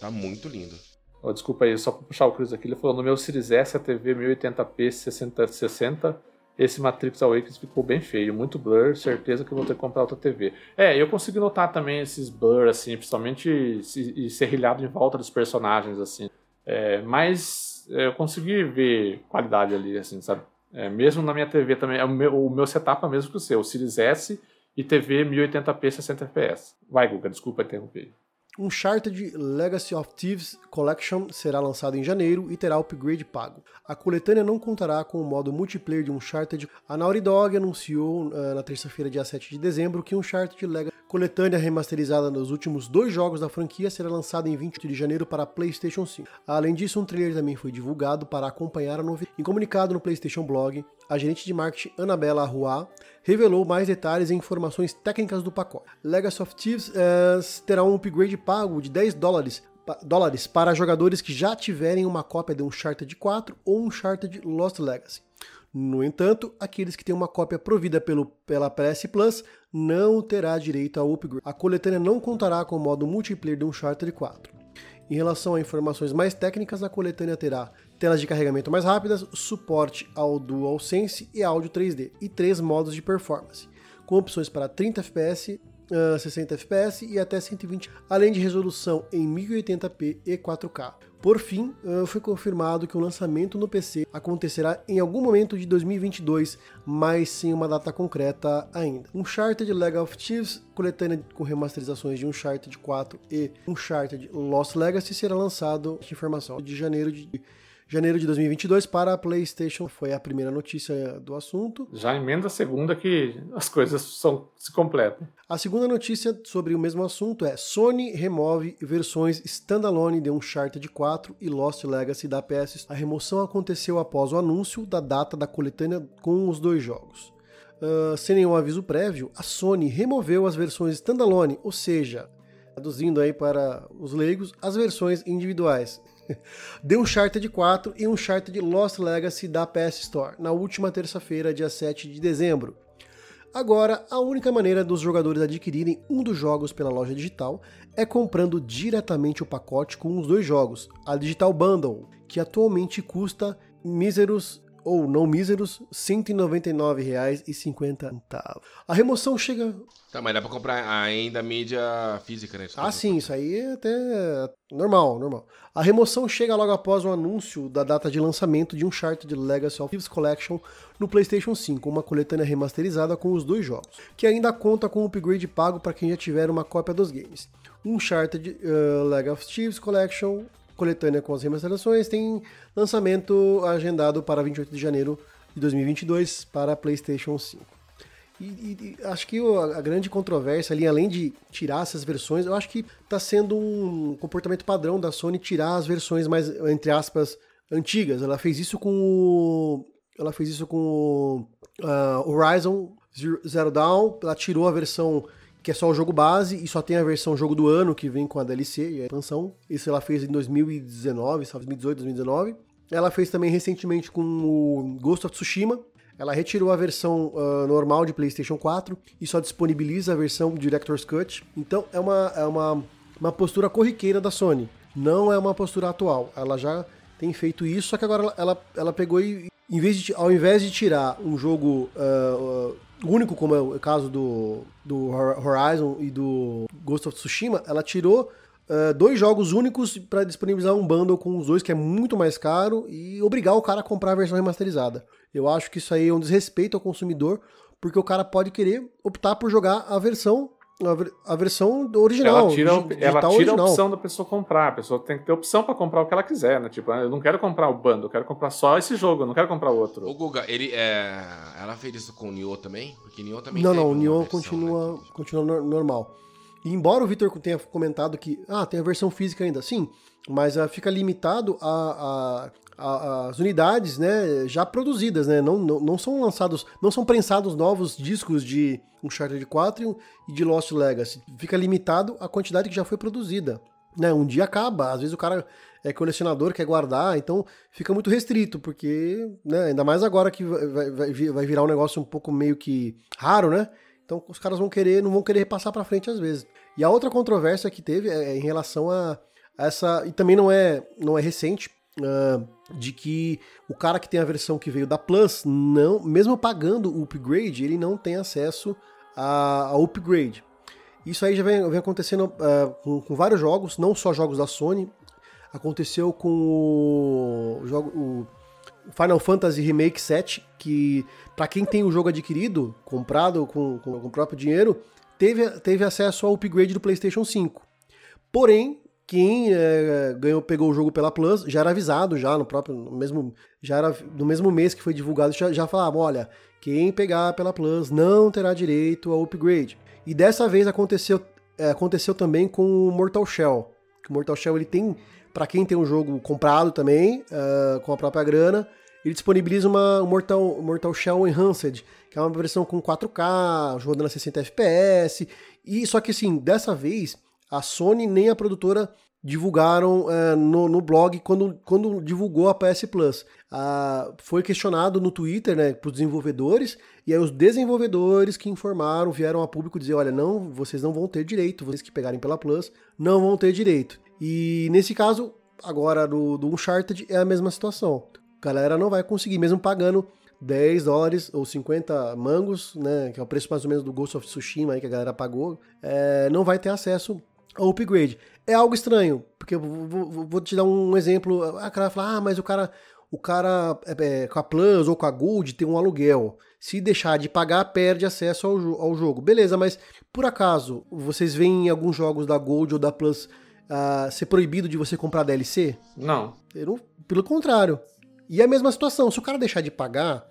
Tá muito lindo. Oh, desculpa aí, só pra puxar o Cruz aqui, ele falou, no meu Series S a TV 1080p 60, 60 esse Matrix Awakens ficou bem feio, muito blur, certeza que vou ter que comprar outra TV. É, eu consegui notar também esses blur, assim, principalmente e serrilhado em volta dos personagens, assim. É, mas é, eu consegui ver qualidade ali, assim, sabe? É, mesmo na minha TV também, é o meu, o meu setup é o mesmo que o seu, o Series S e TV 1080p 60 fps. Vai, Guga, desculpa interromper. Uncharted Legacy of Thieves Collection será lançado em janeiro e terá upgrade pago. A coletânea não contará com o modo multiplayer de Uncharted. A Naughty Dog anunciou uh, na terça-feira, dia 7 de dezembro, que Uncharted Legacy coletânea remasterizada nos últimos dois jogos da franquia será lançada em 20 de janeiro para PlayStation 5. Além disso, um trailer também foi divulgado para acompanhar a novidade. Em comunicado no PlayStation Blog, a gerente de marketing Annabella Arroa revelou mais detalhes e informações técnicas do pacote. Legacy of Thieves uh, terá um upgrade pago de 10 dólares dólares para jogadores que já tiverem uma cópia de Uncharted 4 ou Uncharted Lost Legacy. No entanto, aqueles que têm uma cópia provida pelo, pela PS Plus não terá direito ao upgrade. A coletânea não contará com o modo multiplayer de Uncharted 4. Em relação a informações mais técnicas, a coletânea terá telas de carregamento mais rápidas, suporte ao DualSense e áudio 3D, e três modos de performance, com opções para 30 FPS, uh, 60 FPS e até 120, além de resolução em 1080p e 4K. Por fim, uh, foi confirmado que o lançamento no PC acontecerá em algum momento de 2022, mas sem uma data concreta ainda. Uncharted Legacy of Thieves, coletânea com remasterizações de Uncharted 4 e Uncharted Lost Legacy, será lançado, informação, de janeiro de janeiro de 2022 para a PlayStation. Foi a primeira notícia do assunto. Já emenda a segunda que as coisas são, se completam. A segunda notícia sobre o mesmo assunto é Sony remove versões standalone de Uncharted 4 e Lost Legacy da PS. A remoção aconteceu após o anúncio da data da coletânea com os dois jogos. Uh, sem nenhum aviso prévio, a Sony removeu as versões standalone, ou seja, traduzindo aí para os leigos, as versões individuais. The Uncharted 4 e Uncharted Lost Legacy da PS Store, na última terça-feira, dia 7 de dezembro. Agora, a única maneira dos jogadores adquirirem um dos jogos pela loja digital é comprando diretamente o pacote com os dois jogos, a Digital Bundle, que atualmente custa míseros ou não míseros, R$ 199,50. A remoção chega. Tá, mas dá pra comprar ainda mídia física, né? Ah, sim, isso aí é até normal, normal. A remoção chega logo após o anúncio da data de lançamento de um Uncharted Legacy of Thieves Collection no PlayStation 5, uma coletânea remasterizada com os dois jogos, que ainda conta com um upgrade pago para quem já tiver uma cópia dos games. Uncharted uh, Legacy of Thieves Collection coletânea com as remasterizações, tem lançamento agendado para 28 de janeiro de 2022 para PlayStation 5. E, e, e acho que a, grande controvérsia ali, além de tirar essas versões, eu acho que está sendo um comportamento padrão da Sony tirar as versões mais, entre aspas, antigas. Ela fez isso com o, ela fez isso com o uh, Horizon Zero Dawn, ela tirou a versão que é só o jogo base e só tem a versão jogo do ano que vem com a DLC e a expansão. Isso ela fez em 2019, 2018, 2019. Ela fez também recentemente com o Ghost of Tsushima. Ela retirou a versão uh, normal de PlayStation 4 e só disponibiliza a versão Director's Cut. Então é uma, é uma, uma postura corriqueira da Sony. Não é uma postura atual. Ela já tem feito isso, só que agora ela, ela, ela pegou e, em vez de, ao invés de tirar um jogo uh, uh, único, como é o caso do, do Horizon e do Ghost of Tsushima, ela tirou uh, dois jogos únicos para disponibilizar um bundle com os dois, que é muito mais caro, e obrigar o cara a comprar a versão remasterizada. Eu acho que isso aí é um desrespeito ao consumidor, porque o cara pode querer optar por jogar a versão a, versão original. Ela tira, ela tira original. a opção da pessoa comprar. A pessoa tem que ter opção para comprar o que ela quiser, né? Tipo, eu não quero comprar o bando, eu quero comprar só esse jogo, eu não quero comprar outro. O Guga, ele é... ela fez isso com o Nioh também? Porque Nioh também Não, não, o Nioh continua, né? continua normal. E embora o Victor tenha comentado que ah, tem a versão física ainda, sim, mas uh, fica limitado a, a, as unidades né, já produzidas, né? Não, não, não, são lançados, não são prensados novos discos de Uncharted 4 e de Lost Legacy. Fica limitado à quantidade que já foi produzida. Né? Um dia acaba, às vezes o cara é colecionador, quer guardar, então fica muito restrito, porque, né, ainda mais agora que vai, vai, vai virar um negócio um pouco meio que raro, né? Então os caras vão querer, não vão querer repassar para frente às vezes. E a outra controvérsia que teve é em relação a essa e também não é não é recente uh, de que o cara que tem a versão que veio da Plus não mesmo pagando o upgrade ele não tem acesso a, upgrade. Isso aí já vem, vem acontecendo uh, com, com, vários jogos não só jogos da Sony. Aconteceu com o, o Final Fantasy Remake 7 que para quem tem o jogo adquirido comprado com, com, com o próprio dinheiro teve, teve acesso ao upgrade do PlayStation 5 porém quem é, ganhou, pegou o jogo pela Plus já era avisado já no próprio, no mesmo, já era no mesmo mês que foi divulgado, já, já falava, olha, quem pegar pela Plus não terá direito ao upgrade. E dessa vez aconteceu, é, aconteceu também com o Mortal Shell. Que o Mortal Shell ele tem, para quem tem um jogo comprado também, uh, com a própria grana, ele disponibiliza uma Mortal, Mortal Shell Enhanced, que é uma versão com 4K, rodando a 60 FPS. E só que assim, dessa vez a Sony nem a produtora divulgaram é, no, no, blog quando, quando divulgou a PS Plus. Ah, foi questionado no Twitter né, para os desenvolvedores, e aí os desenvolvedores que informaram vieram a público dizer: olha, não, vocês não vão ter direito, vocês que pegarem pela Plus não vão ter direito. E nesse caso, Agora, do, do Uncharted é a mesma situação. A galera não vai conseguir, mesmo pagando 10 dólares ou 50 mangos, né, que é o preço mais ou menos do Ghost of Tsushima aí que a galera pagou, é, não vai ter acesso ao upgrade. É algo estranho, porque vou, vou, vou te dar um exemplo. A cara fala, ah, mas o cara, o cara é, é, com a Plus ou com a Gold tem um aluguel. Se deixar de pagar, perde acesso ao, ao jogo. Beleza, mas por acaso vocês veem em alguns jogos da Gold ou da Plus uh, ser proibido de você comprar DLC? Não. não. Pelo contrário. E é a mesma situação, se o cara deixar de pagar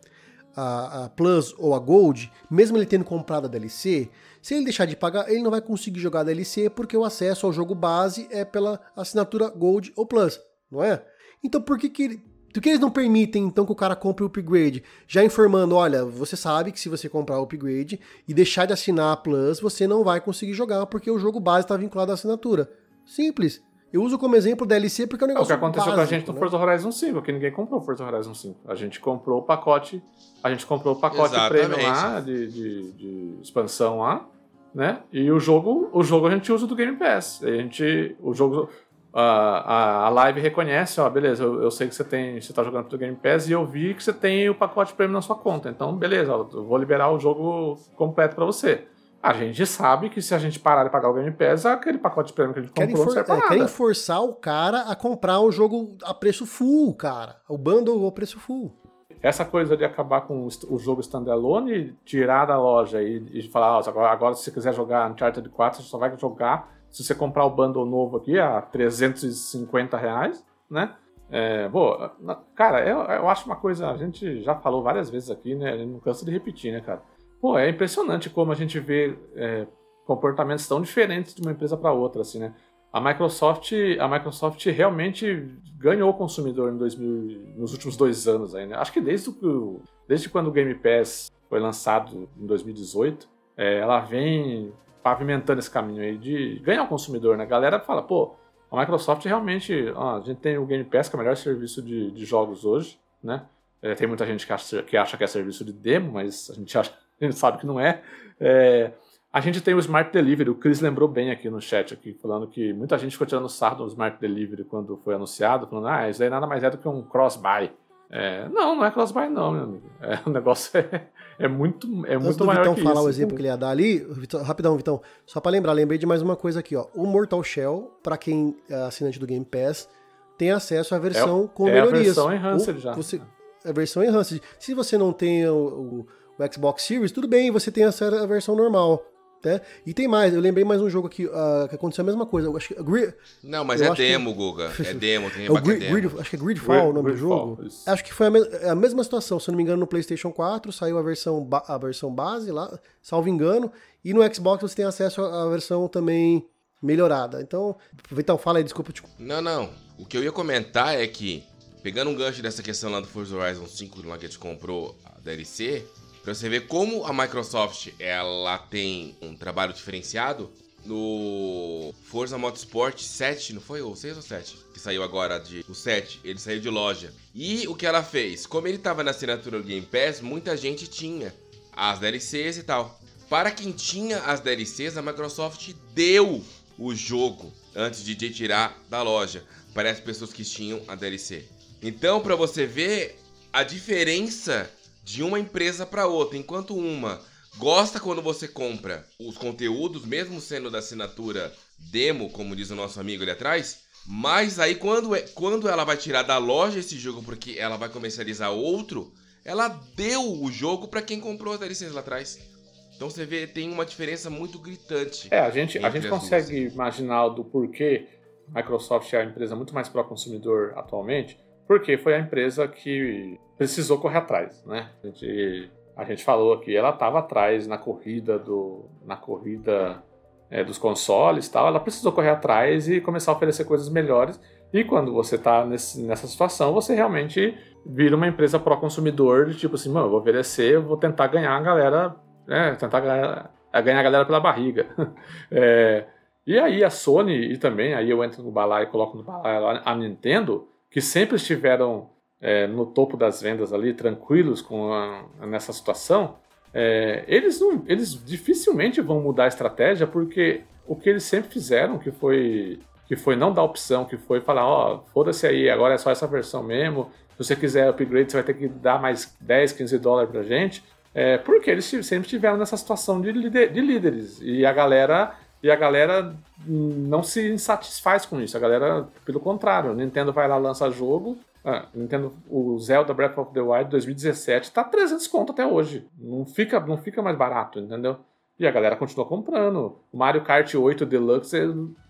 a, a, Plus ou a Gold, mesmo ele tendo comprado a DLC, se ele deixar de pagar, ele não vai conseguir jogar a DLC porque o acesso ao jogo base é pela assinatura Gold ou Plus, não é? Então por que, que por que eles não permitem então que o cara compre o upgrade? Já informando, olha, você sabe que se você comprar o upgrade e deixar de assinar a Plus, você não vai conseguir jogar porque o jogo base está vinculado à assinatura. Simples. Eu uso como exemplo DLC porque é um negócio É o que aconteceu básico, com a gente no né? Forza Horizon 5, que ninguém comprou o Forza Horizon 5. A gente comprou o pacote, a gente comprou o pacote Exatamente. premium lá, de, de, de expansão lá, né? E o jogo, o jogo a gente usa do Game Pass. A gente, o jogo, a, a, a live reconhece, ó, beleza, eu, eu sei que você tem, você tá jogando pelo Game Pass e eu vi que você tem o pacote premium na sua conta. Então, beleza, ó, eu vou liberar o jogo completo pra você. A gente sabe que se a gente parar de pagar o Game Pass, aquele pacote premium que a gente Querem, comprou não for- serve pra é, querem forçar o cara a comprar o jogo a preço full, cara. O bundle ao preço full. Essa coisa de acabar com o jogo standalone, tirar da loja e, e falar, ó, agora, se você quiser jogar Uncharted 4, você só vai jogar se você comprar o bundle novo aqui a 350 reais, né? É, na- cara, eu, eu acho uma coisa, a gente já falou várias vezes aqui, né? Não cansa de repetir, né, cara? Pô, é impressionante como a gente vê é, comportamentos tão diferentes de uma empresa para outra, assim, né? A Microsoft, a Microsoft realmente ganhou o consumidor em 2000, nos últimos dois anos aí, né? Acho que desde, desde quando o Game Pass foi lançado em 2018, é, ela vem pavimentando esse caminho aí de ganhar o consumidor, né? A galera fala, pô, a Microsoft realmente, ó, a gente tem o Game Pass, que é o melhor serviço de, de jogos hoje, né? É, tem muita gente que acha, que acha que é serviço de demo, mas a gente, acha, *laughs* a gente sabe que não é. É, a gente tem o Smart Delivery, o Chris lembrou bem aqui no chat, aqui, falando que muita gente ficou tirando sarro do Smart Delivery quando foi anunciado, falando, ah, isso aí nada mais é do que um cross-buy. É, não, não é cross-buy não, meu amigo. É, o negócio é, é muito, é Antes muito do maior Vitão que falar isso. o exemplo que ele ia dar ali, Vitão- rapidão, Vitão, só pra lembrar, lembrei de mais uma coisa aqui, ó. O Mortal Shell, pra quem é assinante do Game Pass, tem acesso à versão com é a melhorias. versão enhanced Ou já. Você, é a versão enhanced. Se você não tem o, o- o Xbox Series, tudo bem, você tem acesso à versão normal. Né? E tem mais, eu lembrei mais um jogo aqui ah, que aconteceu a mesma coisa. Eu acho que, Gri- Não, mas Eu é acho que- demo, Guga. É *laughs* demo, tem é o que é Grid, demo. Grid- acho que é Gridfall o nome do jogo. isso. Acho que foi a, me- é a mesma situação, se eu não me engano, no PlayStation 4 saiu a versão, ba- a versão base lá, salvo engano, e no Xbox você tem acesso à versão também melhorada. Então, Vitão, fala aí, desculpa te Não, não. O que eu ia comentar é que, pegando um gancho dessa questão lá do Forza Horizon 5, lá que a gente comprou a DLC, pra você ver como a Microsoft ela tem um trabalho diferenciado no Forza Motorsport 7, não foi? O 6 ou 7? Que saiu agora de. O 7, ele saiu de loja. E o que ela fez? Como ele tava na assinatura do Game Pass, muita gente tinha as DLCs e tal. Para quem tinha as DLCs, a Microsoft deu o jogo antes de tirar da loja para as pessoas que tinham a DLC. Então, para você ver a diferença de uma empresa para outra, enquanto uma gosta quando você compra os conteúdos, mesmo sendo da assinatura demo, como diz o nosso amigo ali atrás, mas aí quando, é, quando ela vai tirar da loja esse jogo porque ela vai comercializar outro, ela deu o jogo para quem comprou as DLCs lá atrás. Então você vê, tem uma diferença muito gritante. É, a gente, a gente consegue imaginar do porquê a Microsoft é a empresa muito mais pró-consumidor atualmente, porque foi a empresa que precisou correr atrás, né? A gente, a gente falou aqui, ela estava atrás na corrida do, na corrida é, dos consoles, tal. Ela precisou correr atrás e começar a oferecer coisas melhores. E quando você está nessa situação, você realmente vira uma empresa pró-consumidor tipo assim, mano, eu vou oferecer, eu vou tentar ganhar a galera, né? Tentar ganhar, ganhar a galera pela barriga. *laughs* É, e aí a Sony, e também aí eu entro no balaio e coloco no balaio a Nintendo, que sempre estiveram é, no topo das vendas ali, tranquilos com a, nessa situação, é, eles, não, eles dificilmente vão mudar a estratégia, porque o que eles sempre fizeram, que foi que foi não dar opção, que foi falar, ó, foda-se aí, agora é só essa versão mesmo. Se você quiser upgrade, você vai ter que dar mais 10, 15 dólares pra gente. É, porque eles sempre estiveram nessa situação de, de líderes. E a galera e a galera não se insatisfaz com isso. A galera, pelo contrário, a Nintendo vai lá lança jogo. Ah, Nintendo, o Zelda Breath of the Wild 2017 tá 300 conto até hoje. Não fica, não fica mais barato, entendeu? E a galera continua comprando. O Mario Kart 8 Deluxe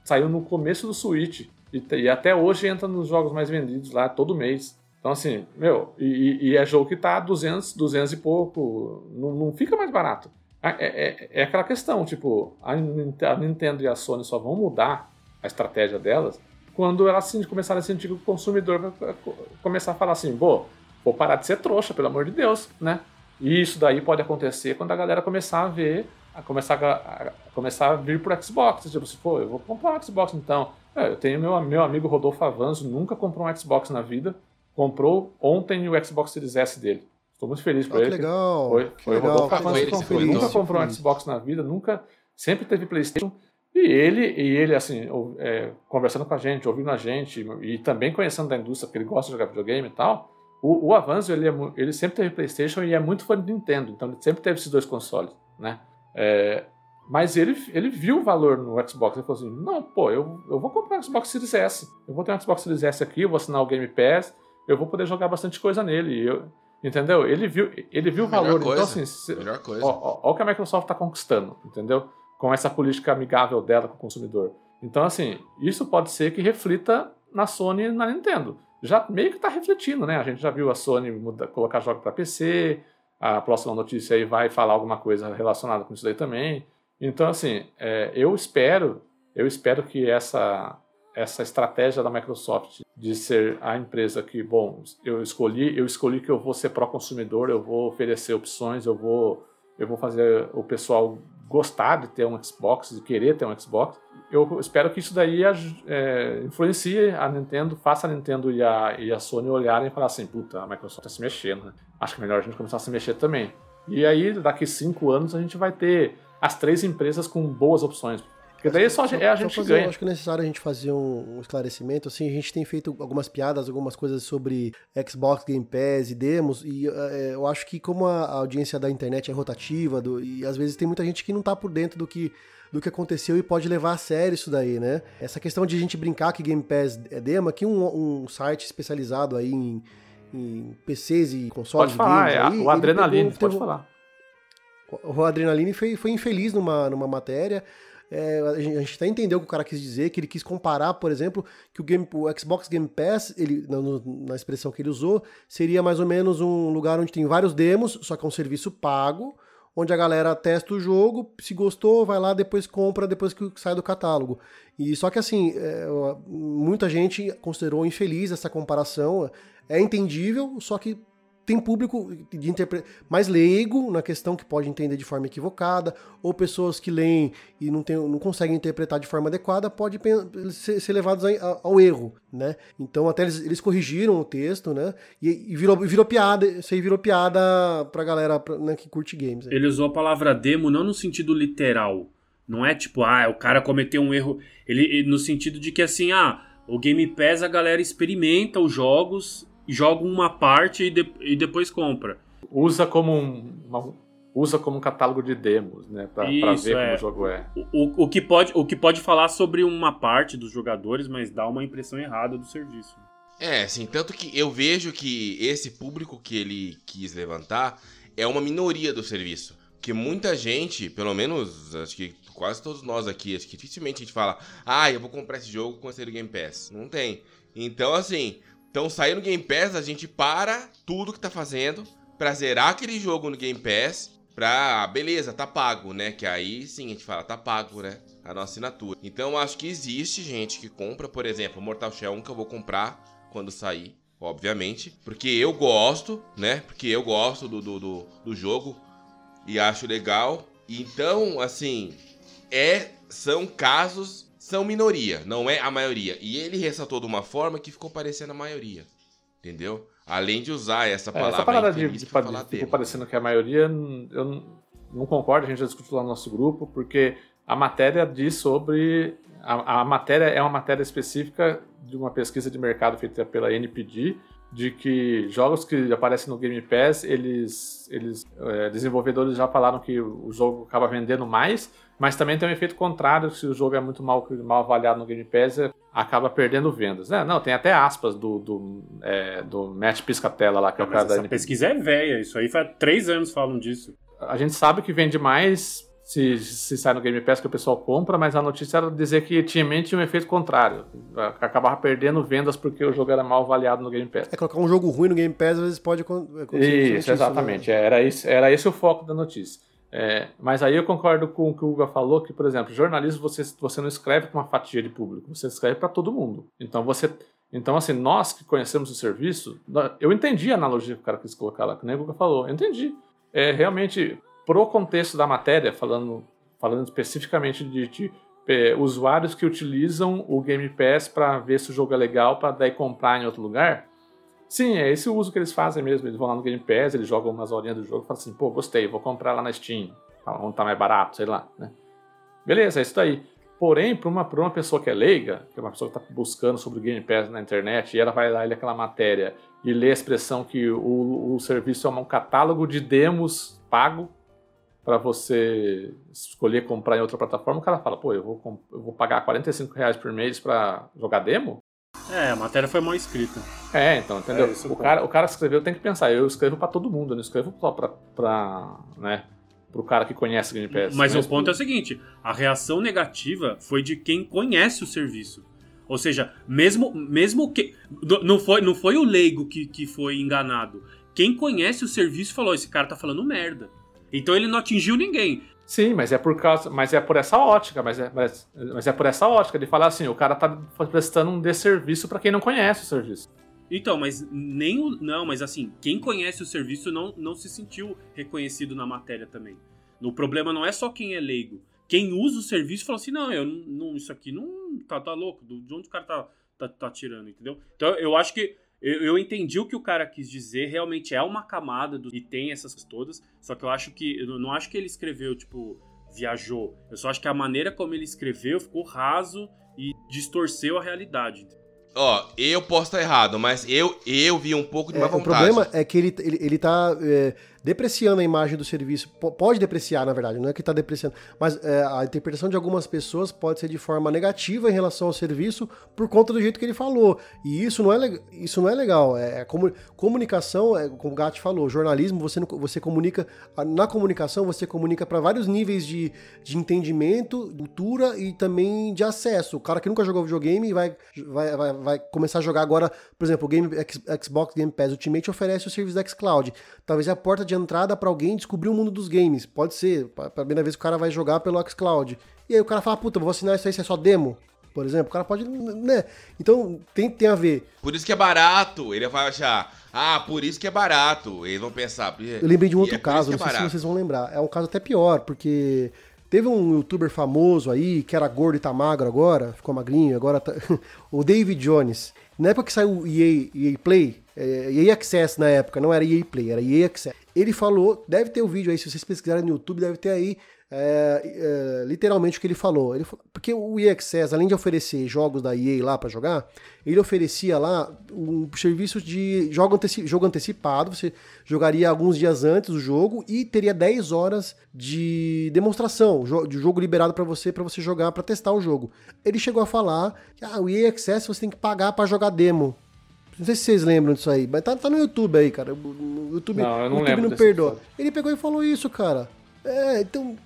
saiu no começo do Switch. E, e, até hoje entra nos jogos mais vendidos lá todo mês. Então, assim, meu, e, e é jogo que tá 200, 200 e pouco. Não, não fica mais barato. É, é, é, aquela questão, tipo, a, a, Nintendo e a Sony só vão mudar a estratégia delas quando elas assim, começarem a sentir que o consumidor vai começar a falar assim, pô, vou parar de ser trouxa, pelo amor de Deus, né? E isso daí pode acontecer quando a galera começar a ver a começar a, a, começar a vir pro Xbox. Tipo, se for, eu vou comprar um Xbox então. É, eu tenho meu, meu amigo Rodolfo Avanzo, nunca comprou um Xbox na vida. Comprou ontem o Xbox Series S dele. Estou muito feliz por oh, ele. Que legal. Foi, que foi legal. Rodolfo Avanzo, foi, nunca comprou um Xbox na vida, nunca, sempre teve PlayStation. E ele, e ele assim, é, conversando com a gente, ouvindo a gente, e também conhecendo da indústria, porque ele gosta de jogar videogame e tal, o, o Avanzo, ele, é, ele sempre teve PlayStation e é muito fã de Nintendo, então ele sempre teve esses dois consoles, né? É, mas ele, ele viu o valor no Xbox. Ele falou assim: não, pô, eu, eu vou comprar um Xbox Series S. Eu vou ter um Xbox Series S aqui, eu vou assinar o Game Pass, eu vou poder jogar bastante coisa nele. Eu, entendeu? Ele viu, ele viu o valor. Coisa, então, assim, se, melhor coisa. Ó, ó, ó, o que a Microsoft está conquistando, entendeu? Com essa política amigável dela com o consumidor. Então, assim, isso pode ser que reflita na Sony e na Nintendo. Já meio que está refletindo, né? A gente já viu a Sony muda, colocar jogos para PC, a próxima notícia aí vai falar alguma coisa relacionada com isso daí também. Então, assim, é, eu espero, eu espero que essa essa estratégia da Microsoft de ser a empresa que, bom, eu escolhi, eu escolhi que eu vou ser pró-consumidor, eu vou oferecer opções, eu vou, eu vou fazer o pessoal gostar de ter um Xbox, de querer ter um Xbox. Eu espero que isso daí é, influencie a Nintendo, faça a Nintendo e a, e a Sony olharem e falar assim, puta, a Microsoft está se mexendo, né? Acho que é melhor a gente começar a se mexer também. E aí, daqui cinco anos, a gente vai ter as três empresas com boas opções. Porque daí só, só é a gente fazer, ganha. Acho que é necessário a gente fazer um, um, esclarecimento. Assim, a gente tem feito algumas piadas, algumas coisas sobre Xbox Game Pass e demos, e é, eu acho que como a, audiência da internet é rotativa, do, e às vezes tem muita gente que não tá por dentro do que do que aconteceu e pode levar a sério isso daí, né? Essa questão de a gente brincar que Game Pass é demo, aqui um, um site especializado aí em, em PCs e consoles pode falar, é, aí, o Adrenaline, pegou, pode falar. O Adrenaline foi, foi infeliz numa, numa matéria. É, a gente até entendeu o que o cara quis dizer, que ele quis comparar, por exemplo, que o, Game, o Xbox Game Pass, ele, na, na expressão que ele usou, seria mais ou menos um lugar onde tem vários demos, só que é um serviço pago, onde a galera testa o jogo, se gostou, vai lá, depois compra, depois que sai do catálogo. E só que assim, é, muita gente considerou infeliz essa comparação, é entendível, só que tem público de interpre... mais leigo na questão que pode entender de forma equivocada, ou pessoas que leem e não, tem, não conseguem interpretar de forma adequada, pode ser, ser levados ao erro, né? Então até eles, eles corrigiram o texto, né? E, e, virou, virou piada, isso aí virou piada pra galera né, que curte games. Ele usou a palavra demo não no sentido literal, não é tipo, ah, o cara cometeu um erro, ele no sentido de que assim, ah, o Game Pass a galera experimenta os jogos joga uma parte e, de, e depois compra. Usa como um, uma, usa como um catálogo de demos, né? Pra, Isso, pra ver é. como o jogo é. O, o, que pode, o que pode falar sobre uma parte dos jogadores, mas dá uma impressão errada do serviço. É, assim, tanto que eu vejo que esse público que ele quis levantar é uma minoria do serviço. Que muita gente, pelo menos, acho que quase todos nós aqui, acho que dificilmente a gente fala, ah, eu vou comprar esse jogo com esse Game Pass. Não tem. Então, assim, então, sair no Game Pass, a gente para tudo que tá fazendo pra zerar aquele jogo no Game Pass. Pra, beleza, tá pago, né? Que aí sim a gente fala, tá pago, né? A nossa assinatura. Então, acho que existe gente que compra, por exemplo, Mortal Shell 1 que eu vou comprar quando sair, obviamente. Porque eu gosto, né? Porque eu gosto do, do, do, do jogo e acho legal. Então, assim, é são casos são minoria, não é a maioria. E ele ressaltou de uma forma que ficou parecendo a maioria. Entendeu? Além de usar essa palavra. É, essa parada de, de, de ficou parecendo que é a maioria, eu não concordo, a gente já discutiu lá no nosso grupo, porque a matéria diz sobre a, a matéria é uma matéria específica de uma pesquisa de mercado feita pela NPD, de que jogos que aparecem no Game Pass, eles, eles é, desenvolvedores já falaram que o jogo acaba vendendo mais, mas também tem um efeito contrário, se o jogo é muito mal, mal avaliado no Game Pass, é, acaba perdendo vendas. É, não, tem até aspas do, do, é, do Matt Piscatella lá, que é o cara da NPD. pesquisa é velha, isso aí faz três anos falam disso. A gente sabe que vende mais se, se sai no Game Pass que o pessoal compra, mas a notícia era dizer que tinha mente um efeito contrário. Acabava perdendo vendas porque o jogo era mal avaliado no Game Pass. É, colocar um jogo ruim no Game Pass às vezes pode acontecer. Isso, exatamente. Né? Era, esse, era esse o foco da notícia. É, mas aí eu concordo com o que o Hugo falou, que, por exemplo, jornalismo você, você não escreve para uma fatia de público, você escreve para todo mundo. Então você. Então, assim, nós que conhecemos o serviço, eu entendi a analogia que o cara quis colocar lá, que nem o Guga falou, eu entendi. É, realmente, pro contexto da matéria, falando, falando especificamente de, de é, usuários que utilizam o Game Pass para ver se o jogo é legal, para daí comprar em outro lugar. Sim, é esse o uso que eles fazem mesmo. Eles vão lá no Game Pass, eles jogam umas horinhas do jogo e falam assim: pô, gostei, vou comprar lá na Steam, onde tá mais barato, sei lá. Né? Beleza, é isso daí. Porém, para uma, uma pessoa que é leiga, que é uma pessoa que está buscando sobre o Game Pass na internet, e ela vai lê aquela matéria e lê a expressão que o, o serviço é um catálogo de demos pago para você escolher comprar em outra plataforma, o cara fala, pô, eu vou, eu vou pagar 45 reais por mês para jogar demo? É, a matéria foi mal escrita. É, então, entendeu? É, o, cara, o cara que escreveu tem que pensar, eu escrevo para todo mundo, eu não escrevo só pra, pra né, pro cara que conhece o Game Pass. Mas, mas o ponto é o seguinte, a reação negativa foi de quem conhece o serviço. Ou seja, mesmo, mesmo que. Não foi, não foi o leigo que, que foi enganado. Quem conhece o serviço falou: esse cara tá falando merda. Então ele não atingiu ninguém. Sim, mas é por causa, mas é por essa ótica, mas é, mas, mas é por essa ótica de falar assim, o cara tá prestando um desserviço para quem não conhece o serviço. Então, mas nem o. Não, mas assim, quem conhece o serviço não, não se sentiu reconhecido na matéria também. O problema não é só quem é leigo. Quem usa o serviço fala assim: não, eu não, isso aqui não. Tá, tá louco. De onde o cara tá, tá, tá tirando, entendeu? Então eu acho que eu, eu, entendi o que o cara quis dizer, realmente é uma camada do, e tem essas todas, só que eu acho que, eu não acho que ele escreveu, tipo, viajou. Eu só acho que a maneira como ele escreveu ficou raso e distorceu a realidade. Ó, oh, eu posso estar errado, mas eu, eu vi um pouco de má é, vontade. O problema é que ele, ele, ele tá é, depreciando a imagem do serviço. Pode depreciar, na verdade, não é que está depreciando. Mas é, a interpretação de algumas pessoas pode ser de forma negativa em relação ao serviço por conta do jeito que ele falou. E isso não é, isso não é legal. É, é comunicação, é, como o Gatti falou, jornalismo, você, você comunica. Na comunicação, você comunica para vários níveis de, de entendimento, cultura e também de acesso. O cara que nunca jogou videogame vai, vai, vai, vai começar a jogar agora, por exemplo, o Game, Xbox Game Pass Ultimate oferece o serviço da xCloud. Talvez a porta de entrada para alguém descobrir o mundo dos games. Pode ser, para a primeira vez que o cara vai jogar pelo xCloud. E aí o cara fala, puta, vou assinar isso aí, isso é só demo. Por exemplo, o cara pode. Né? Então tem, tem a ver. Por isso que é barato. Ele vai achar, ah, por isso que é barato. Eles vão pensar. Eu lembrei de um outro é caso, é não sei se vocês vão lembrar. É um caso até pior, porque Teve um youtuber famoso aí, que era gordo e tá magro agora, ficou magrinho, agora tá... *laughs* o David Jones. Na época que saiu o EA, EA Play, é, EA Access na época, não era EA Play, era EA Access. Ele falou, deve ter o um vídeo aí, se vocês pesquisarem no YouTube, deve ter aí é, é, literalmente o que ele falou. ele falou. Porque o EA Access, além de oferecer jogos da EA lá para jogar, ele oferecia lá um serviço de jogo, anteci jogo antecipado. Você jogaria alguns dias antes o jogo e teria 10 horas de demonstração, de jogo liberado para você, para você jogar, para testar o jogo. Ele chegou a falar que ah, o EA Access você tem que pagar para jogar demo. Não sei se vocês lembram disso aí, mas tá, tá no YouTube aí, cara. O YouTube não, eu não, YouTube não perdoa. Ele pegou e falou isso, cara. É, então,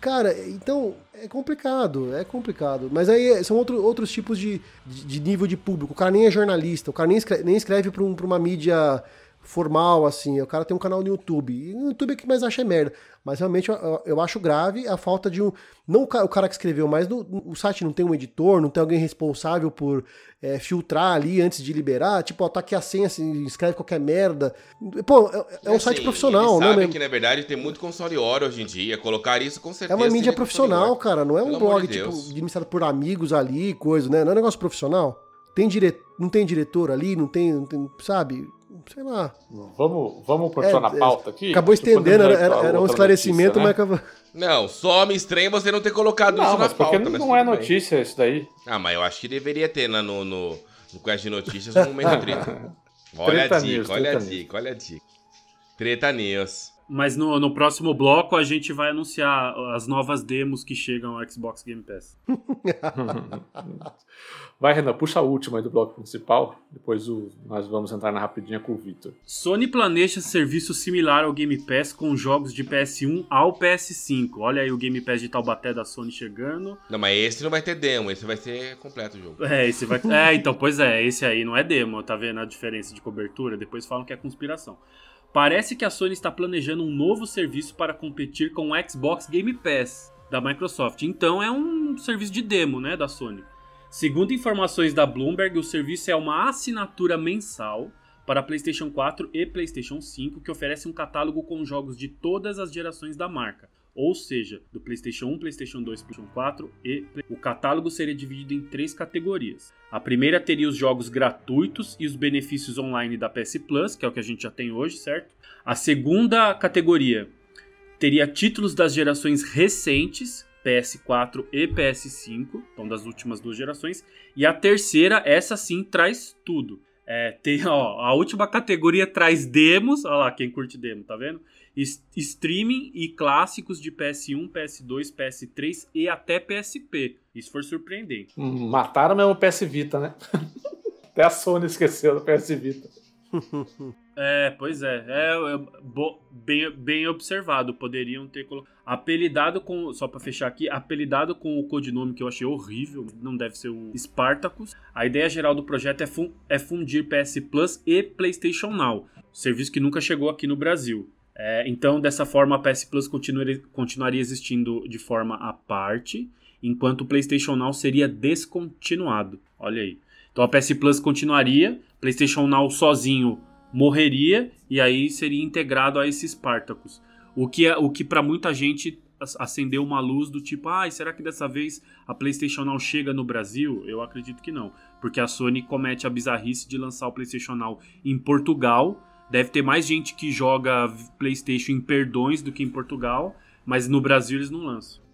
Cara, então é complicado, é complicado. Mas aí são outro, outros tipos de, de, de, nível de público. O cara nem é jornalista, o cara nem escreve, nem escreve pra, um, pra uma mídia formal, assim. O cara tem um canal no YouTube. E no YouTube é que mais acha é merda. Mas realmente eu, eu, acho grave a falta de um. Não o cara que escreveu, mas no, o site não tem um editor, não tem alguém responsável por é, filtrar ali antes de liberar. Tipo, ó, tá aqui a senha, assim, escreve qualquer merda. Pô, é, é um assim, site profissional, né? Sabe que na verdade tem muito console hoje em dia. Colocar isso com certeza. É uma mídia profissional, cara. Não é um blog, de tipo, administrado por amigos ali, coisa, né? Não é um negócio profissional. Tem dire... Não tem diretor ali, não tem, não tem sabe? Sei lá. Vamos, vamos continuar É, na é, pauta aqui? Acabou estendendo, era, era- era um esclarecimento, notícia, né? mas acabou. Não, só me estranha você não ter colocado Não, isso mas na porque pauta. mas não é tudo bem. notícia isso daí. Ah, mas eu acho que deveria ter na- no, no, no Quest de Notícias um momento *laughs* treta. Olha Treta a dica, news, olha a dica, olha a dica. Treta News. Mas no, no próximo bloco a gente vai anunciar as novas demos que chegam ao Xbox Game Pass. *laughs* Vai, Renan, puxa a última aí do bloco principal. Depois o- nós vamos entrar na rapidinha com o Victor. Sony planeja serviço similar ao Game Pass com jogos de PS1 ao PS5. Olha aí o Game Pass de Taubaté da Sony chegando. Não, mas esse não vai ter demo, esse vai ser completo o jogo. É, esse vai. *laughs* É, então, pois é, esse aí não é demo, tá vendo a diferença de cobertura? Depois falam que é conspiração. Parece que a Sony está planejando um novo serviço para competir com o Xbox Game Pass da Microsoft. Então é um serviço de demo, né, da Sony. Segundo informações da Bloomberg, o serviço é uma assinatura mensal para PlayStation 4 e PlayStation 5 que oferece um catálogo com jogos de todas as gerações da marca. Ou seja, do PlayStation 1, PlayStation 2, PlayStation 4 e o catálogo seria dividido em três categorias. A primeira teria os jogos gratuitos e os benefícios online da PS Plus, que é o que a gente já tem hoje, certo? A segunda categoria teria títulos das gerações recentes, PS4 e PS5, então das últimas duas gerações. E a terceira, essa sim, traz tudo. É, tem, ó, a última categoria traz demos, olha lá quem curte demo, tá vendo? Streaming e clássicos de PS1, PS2, PS3 e até PSP. Isso for surpreendente. Hum, Mataram mesmo o PS Vita, né? *laughs* Até a Sony esqueceu do PS Vita. É, pois é. É, é, bo- bem, bem observado. Poderiam ter colocado. Apelidado com. Só pra fechar aqui, apelidado com o codinome que eu achei horrível. Não deve ser o Spartacus. A ideia geral do projeto é, fun- é fundir PS Plus e PlayStation Now. Serviço que nunca chegou aqui no Brasil. É, então, dessa forma, a PS Plus continuaria, continuaria existindo de forma à parte, enquanto o PlayStation Now seria descontinuado. Olha aí. Então a PS Plus continuaria, PlayStation Now sozinho morreria e aí seria integrado a esse Spartacus. O que, é, o que para muita gente ac- acendeu uma luz do tipo, ah, será que dessa vez a PlayStation Now chega no Brasil? Eu acredito que não, porque a Sony comete a bizarrice de lançar o PlayStation Now em Portugal. Deve ter mais gente que joga PlayStation em perdões do que em Portugal, mas no Brasil eles não lançam.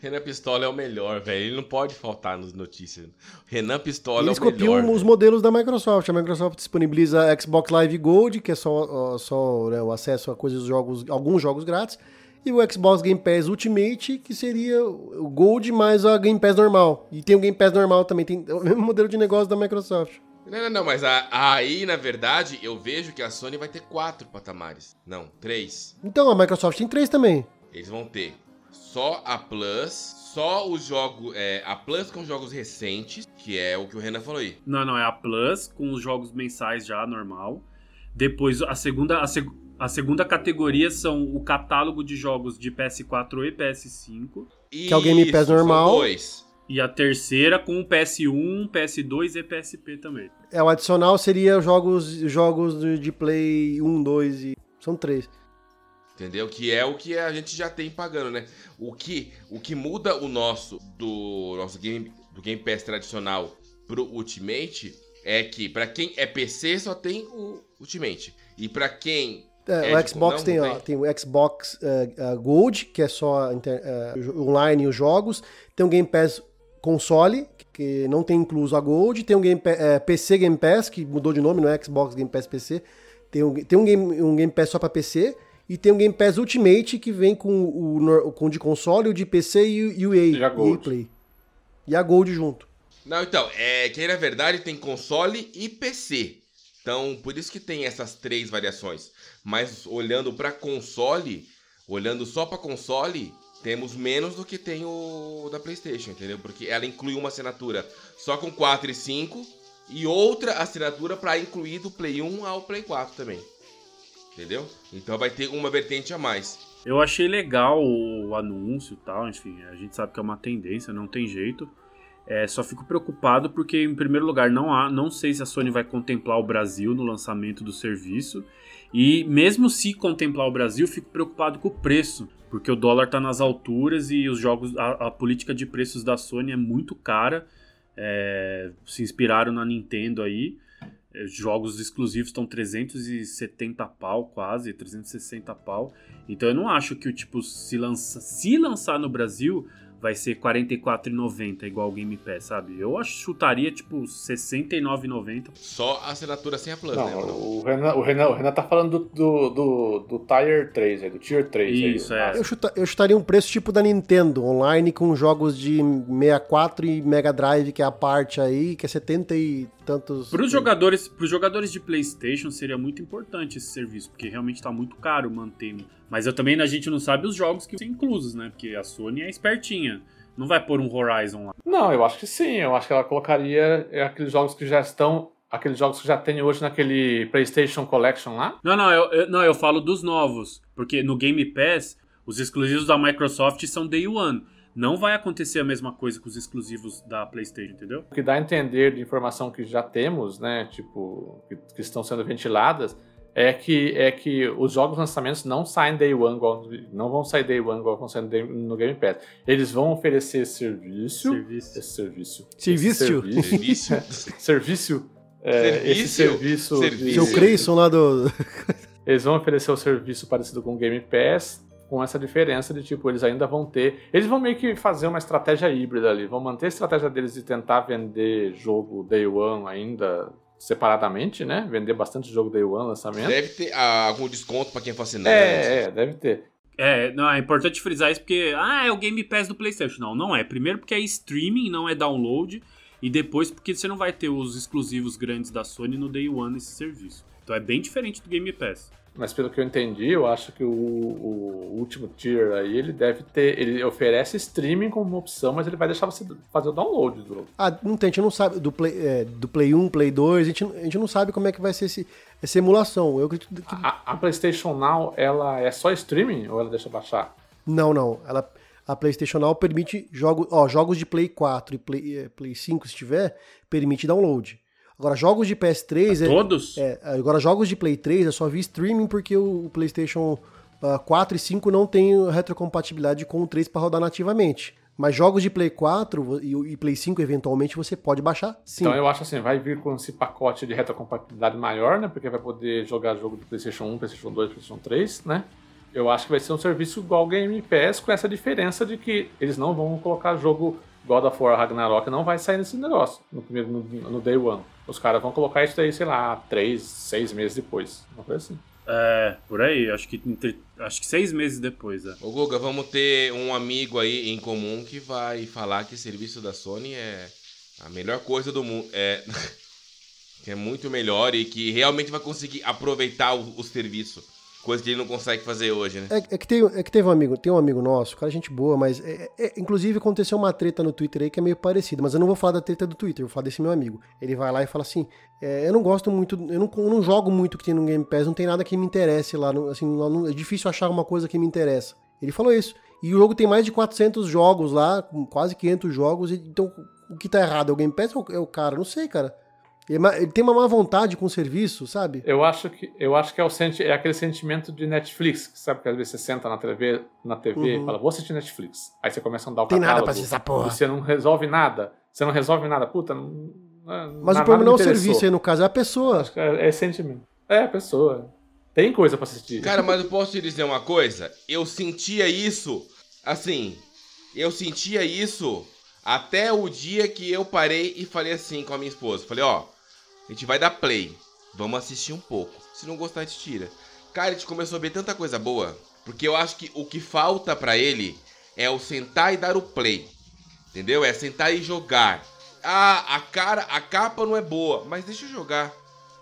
Renan Pistola é o melhor, velho. Ele não pode faltar nas notícias. Renan Pistola Eles é o melhor. copiam os velho. modelos da Microsoft. A Microsoft disponibiliza Xbox Live Gold, que é só, só né, o acesso a coisas, jogos, alguns jogos grátis, e o Xbox Game Pass Ultimate, que seria o Gold mais a Game Pass normal. E tem o Game Pass normal também, tem o mesmo modelo de negócio da Microsoft. Não, não, não, mas a- aí, na verdade, eu vejo que a Sony vai ter quatro patamares. Não, três. Então, a Microsoft tem três também. Eles vão ter só a Plus, só os jogos. É, a Plus com jogos recentes, que é o que o Renan falou aí. Não, não, é a Plus, com os jogos mensais já normal. Depois, a segunda, a, seg- a segunda categoria são o catálogo de jogos de PS4 e PS5. Que é o Game Pass Isso, normal. dois. E a terceira com o PS1, PS2 e PSP também. É, o adicional seria jogos, jogos de de Play 1, 2 e. São três. Entendeu? Que é o que a gente já tem pagando, né? O que, o que muda o nosso do nosso game do Game Pass tradicional pro Ultimate é que pra quem é PC só tem o Ultimate e pra quem É, É, o tipo, Xbox não tem, ó, tem. tem o Xbox eh, eh, Gold, que é só inter- eh, online os jogos. Tem o Game Pass console, que não tem incluso a Gold. Tem o Game Pa- eh, PC Game Pass, que mudou de nome, não é Xbox Game Pass PC. Tem um, tem um, game, um Game Pass só para PC. E tem o Game Pass Ultimate, que vem com o, com o de console, o de PC e, o- e o EA, E a Gold. EA Play. E a Gold junto. Não, então, é que na verdade tem console e PC. Então, por isso que tem essas três variações. Mas olhando pra console, olhando só pra console, temos menos do que tem o da PlayStation, entendeu? Porque ela inclui uma assinatura só com 4 e 5 e outra assinatura pra incluir do Play 1 ao Play 4 também. Entendeu? Então vai ter uma vertente a mais. Eu achei legal o anúncio e tal, enfim, a gente sabe que é uma tendência, não tem jeito. É, só fico preocupado porque, em primeiro lugar, não há, não sei se a Sony vai contemplar o Brasil no lançamento do serviço. E mesmo se contemplar o Brasil, fico preocupado com o preço, porque o dólar tá nas alturas e os jogos, a, a política de preços da Sony é muito cara. É, se inspiraram na Nintendo aí. É, Jogos exclusivos estão 370 pau, quase, 360 pau. Então eu não acho que o tipo, se, lança, se lançar no Brasil, vai ser R$ 44,90 igual o Game Pass, sabe? Eu acho chutaria tipo R$ 69,90. Só a assinatura sem a Plus, Não, né? Bruno? o Renan, o, Renan, o Renan tá falando do, do, do, do Tier 3, aí, do Tier 3. aí, Isso, o- é. Eu, chuta- eu chutaria um preço tipo da Nintendo, online, com jogos de 64 e Mega Drive, que é a parte aí, que é 70 e tantos. Para os jogadores, pros jogadores de PlayStation seria muito importante esse serviço, porque realmente tá muito caro mantendo. Mas eu também a gente não sabe os jogos que são inclusos, né? Porque a Sony é espertinha. Não vai pôr um Horizon lá. Não, eu acho que sim. Eu acho que ela colocaria é, aqueles jogos que já estão. Aqueles jogos que já tem hoje naquele PlayStation Collection lá. Não, não, eu, eu- não, eu falo dos novos. Porque no Game Pass, os exclusivos da Microsoft são Day One. Não vai acontecer a mesma coisa com os exclusivos da PlayStation, entendeu? O que dá a entender de informação que já temos, né? Tipo, que, que estão sendo ventiladas, é que, é que os jogos lançamentos não saem day one, igual, não vão sair day one igual vão sair no Game Pass. Eles vão oferecer serviço. Serviço. Esse serviço. Serviço? Esse serviço. Serviço. *laughs* serviço. é, esse Serviço. serviço. de- Serviço. Seu Creyson lá do. *laughs* Eles vão oferecer o serviço parecido com o Game Pass, com essa diferença de tipo, eles ainda vão ter. Eles vão meio que fazer uma estratégia híbrida ali. Vão manter a estratégia deles de tentar vender jogo Day One ainda separadamente, né? Vender bastante jogo Day One lançamento. Deve ter ah, algum desconto pra quem for assinante. É, é, deve ter. É, não, é importante frisar isso porque, ah, é o Game Pass do PlayStation. Não, não é. Primeiro porque é streaming, não é download. E depois porque você não vai ter os exclusivos grandes da Sony no Day One nesse serviço. Então é bem diferente do Game Pass. Mas pelo que eu entendi, eu acho que o, o último tier aí, ele deve ter. Ele oferece streaming como uma opção, mas ele vai deixar você fazer o download do jogo. Ah, não tem, a gente não sabe. Do Play, é, do Play 1, Play 2, a gente, a gente não sabe como é que vai ser esse, essa emulação. Eu. A, a PlayStation Now, ela é só streaming ou ela deixa baixar? Não, não. Ela, a PlayStation Now permite jogos, ó, jogos de Play 4 e Play, eh, Play 5, se tiver, permite download. Agora, jogos de PS3 é, Todos? é, agora jogos de Play 3 eu só vi streaming porque o, o PlayStation ah, 4 e 5 não tem retrocompatibilidade com o 3 para rodar nativamente. Mas jogos de Play 4 vo- e, e Play 5 eventualmente você pode baixar, sim. Então eu acho assim, vai vir com esse pacote de retrocompatibilidade maior, né? Porque vai poder jogar jogo do PlayStation 1, PlayStation 2, PlayStation 3, né? Eu acho que vai ser um serviço igual ao Game Pass, com essa diferença de que eles não vão colocar jogo God of War Ragnarok, não vai sair nesse negócio no primeiro no, no Day One. Os caras vão colocar isso aí, sei lá, três, seis meses depois. Uma coisa assim. É, por aí. Acho que, entre- acho que seis meses depois. É. Ô Guga, vamos ter um amigo aí em comum que vai falar que o serviço da Sony é a melhor coisa do mundo. É, *laughs* que é muito melhor e que realmente vai conseguir aproveitar o, o serviço. Coisa que ele não consegue fazer hoje, né? É, é que tem, é que teve um amigo, tem um amigo nosso, cara, gente boa, mas é- é- inclusive aconteceu uma treta no Twitter aí que é meio parecida, mas eu não vou falar da treta do Twitter, eu vou falar desse meu amigo. Ele vai lá e fala assim: é, eu não gosto muito, eu não, eu não jogo muito o que tem no Game Pass, não tem nada que me interesse lá, não- assim, não- é difícil achar uma coisa que me interessa. Ele falou isso. E o jogo tem mais de 400 jogos lá, quase 500 jogos, então o que tá errado é o Game Pass ou é o cara? Não sei, cara. Ele, tem uma má vontade com o serviço, sabe? Eu acho que, eu acho que é, o senti é aquele sentimento de Netflix, que sabe que às vezes você senta na TV, na TV Uhum. e fala, vou assistir Netflix. Aí você começa a andar o Tem nada catálogo, pra assistir essa porra. Você não resolve nada. Você não resolve nada. Puta, não, Mas o problema não é o serviço aí, no caso, é a pessoa. É, é sentimento. É a pessoa. Tem coisa pra assistir. Cara, mas eu posso te dizer uma coisa? Eu sentia isso, assim, eu sentia isso até o dia que eu parei e falei assim com a minha esposa. Falei, ó, a gente vai dar play, vamos assistir um pouco. Se não gostar, a gente tira. Cara, a gente começou a ver tanta coisa boa, porque eu acho que o que falta pra ele é o sentar e dar o play. Entendeu? É sentar e jogar. Ah, a cara, a capa não é boa, mas deixa eu jogar.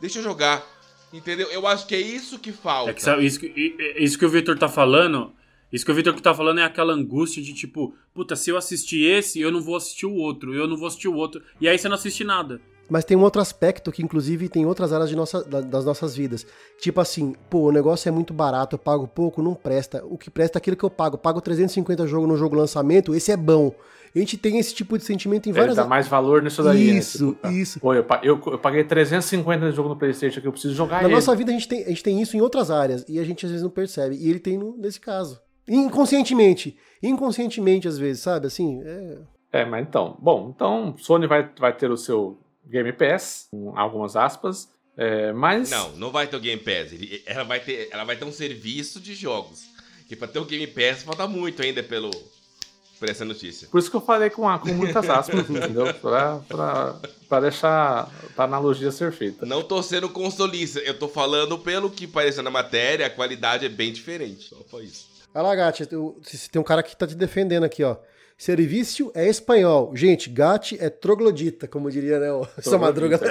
Deixa eu jogar. Entendeu? Eu acho que é isso que falta. É que sabe, isso, que, i- isso que o Victor tá falando. Isso que o Victor tá falando é aquela angústia de tipo, puta, se eu assistir esse, eu não vou assistir o outro, eu não vou assistir o outro. E aí você não assiste nada. Mas tem um outro aspecto que, inclusive, tem outras áreas de nossa, da- das nossas vidas. Tipo assim, pô, o negócio é muito barato, eu pago pouco, não presta. O que presta é aquilo que eu pago. Eu pago 350 jogos no jogo lançamento, esse é bom. A gente tem esse tipo de sentimento em Ele várias dá mais valor nisso daí. né? Isso, Tipo, tá. isso. Pô, eu, eu, eu paguei 350 de jogo no Playstation que eu preciso jogar Na ele. nossa vida a gente, tem, a gente tem isso em outras áreas e a gente às vezes não percebe. E ele tem no- nesse caso. Inconscientemente. Inconscientemente, às vezes, sabe? Assim, é... É, mas então, bom, então Sony vai, vai ter o seu Game Pass, com algumas aspas, É, mas. Não, não vai ter o Game Pass. Ele- ela, vai ter, ela vai ter um serviço de jogos. Que pra ter o Game Pass falta muito ainda pelo, por essa notícia. Por isso que eu falei com, a- com muitas aspas, *laughs* entendeu? Pra, pra, pra deixar a analogia ser feita. Não tô sendo consolista, eu tô falando pelo que pareceu na matéria, a qualidade é bem diferente. Só foi isso. Olha lá, Gatti, tem um cara que tá te defendendo aqui, ó. Serviço é espanhol. Gente, Gatti é troglodita, como diria, né, o *laughs* essa madruga. *laughs*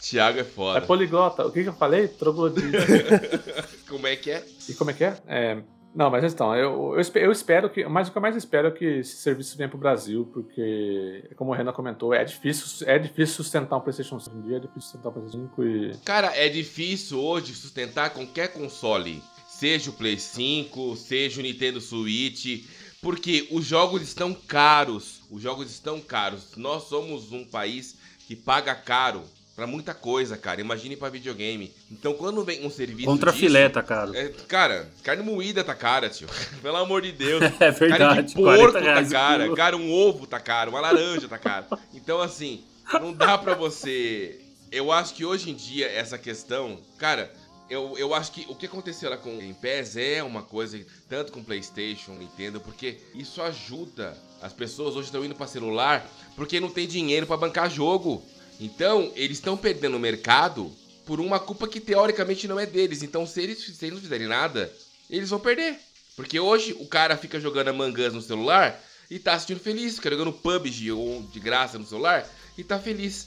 Thiago é É foda. poliglota. O que, que eu falei? Troglodita. *laughs* Como é que é? E como é que é? É, Não, mas então, eu, eu, eu espero que. Mas o que eu mais espero é que esse serviço venha pro Brasil, porque, como o Renan comentou, é difícil, é difícil sustentar um PlayStation 5 hoje em dia, é difícil sustentar um PlayStation 5 e. Cara, é difícil hoje sustentar qualquer console. Seja o Play 5, seja o Nintendo Switch. Porque os jogos estão caros. Os jogos estão caros. Nós somos um país que paga caro pra muita coisa, cara. Imagine pra videogame. Então quando vem um serviço. Contra disso, filé, tá caro. é, cara, carne moída tá cara, tio. *laughs* Pelo amor de Deus. *laughs* É verdade. Carne de 40 porco tá cara. Cara, um ovo tá caro. Uma laranja tá caro. Então, assim, não dá pra você. Eu acho que hoje em dia essa questão. Cara, eu, eu acho que o que aconteceu lá com o Game Pass é uma coisa, tanto com PlayStation, Nintendo, porque isso ajuda. As pessoas hoje estão indo pra celular porque não tem dinheiro pra bancar jogo. Então, eles estão perdendo o mercado por uma culpa que teoricamente não é deles. Então, se eles, se eles não fizerem nada, eles vão perder. Porque hoje o cara fica jogando Among Us no celular e tá assistindo feliz, fica jogando PUBG ou de graça no celular e tá feliz.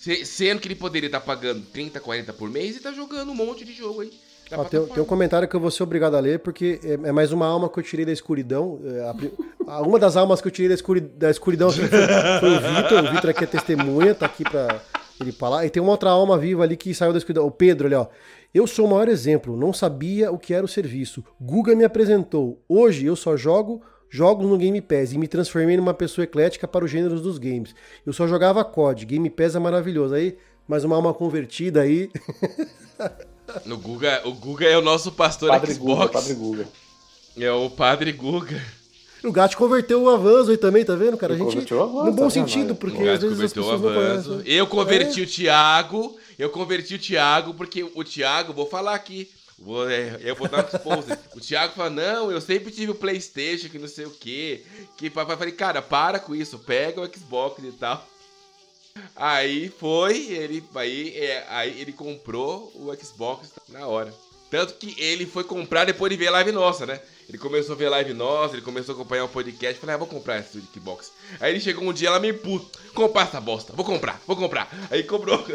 Se- Sendo que ele poderia estar pagando 30, 40 por mês e tá jogando um monte de jogo aí. Ó, tem, tem um comentário que eu vou ser obrigado a ler, porque é, é mais uma alma que eu tirei da escuridão. É, a uma das almas que eu tirei da, escuri- da escuridão aqui foi, foi o Vitor. O Vitor aqui é testemunha, tá aqui pra ele falar. E tem uma outra alma viva ali que saiu da escuridão. O Pedro, ali, ó. Eu sou o maior exemplo, não sabia o que era o serviço. Guga me apresentou. Hoje eu só jogo jogos no Game Pass e me transformei numa pessoa eclética para os gêneros dos games. Eu só jogava COD, Game Pass é maravilhoso. Aí, mais uma alma convertida aí. *laughs* No Guga, o Guga é o nosso pastor Padre Xbox. Guga, Padre Guga. É o Padre Guga. O Gato converteu o avanço aí também, tá vendo, cara? A gente, converteu o Avanzo, no bom tá sentido, vendo? porque O Gato às vezes as converteu o pessoas não avanço. conhecem. Eu converti É. o Thiago. Eu converti o Thiago, porque o Thiago, vou falar aqui. Vou, é, eu vou dar um expose. *laughs* o Thiago fala: Não, eu sempre tive o PlayStation, que não sei o quê. Que papai falei, cara, para com isso, pega o Xbox e tal. Aí foi, ele, aí, é, aí ele comprou o Xbox na hora. Tanto que ele foi comprar depois de ver a live nossa, né? Ele começou a ver a live nossa, ele começou a acompanhar o podcast. Falei, ah, vou comprar esse Xbox. Aí ele chegou um dia lá meio puto. Comprar essa bosta, vou comprar, vou comprar. Aí comprou. *laughs*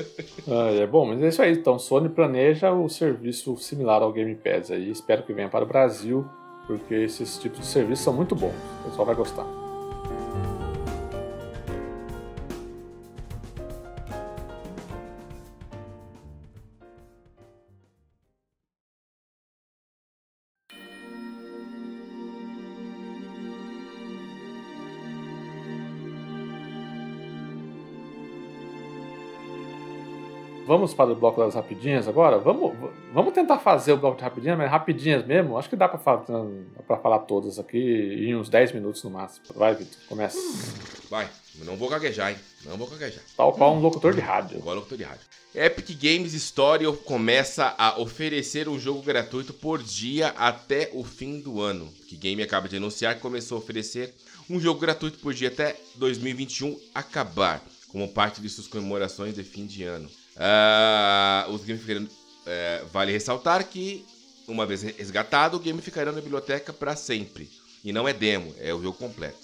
Ah, é bom, mas é isso aí. Então, Sony planeja o serviço similar ao Game Pass aí. Espero que venha para o Brasil, porque esses tipos de serviços são muito bons. O pessoal vai gostar. Vamos para o bloco das rapidinhas agora? Vamos, vamos tentar fazer o bloco de rapidinhas, mas rapidinhas mesmo? Acho que dá para falar, pra falar todas aqui em uns 10 minutos no máximo. Vai, Vitor, começa. Vai, não vou gaguejar, hein? Não vou gaguejar. Tal qual um locutor de rádio. Igual locutor de rádio. Epic Games Store começa a oferecer um jogo gratuito por dia até o fim do ano. Que Game acaba de anunciar que começou a oferecer um jogo gratuito por dia até 2021 acabar, como parte de suas comemorações de fim de ano. Ah, os games ficarão, é, vale ressaltar que, uma vez resgatado, o game ficará na biblioteca para sempre. E não é demo, é o jogo completo.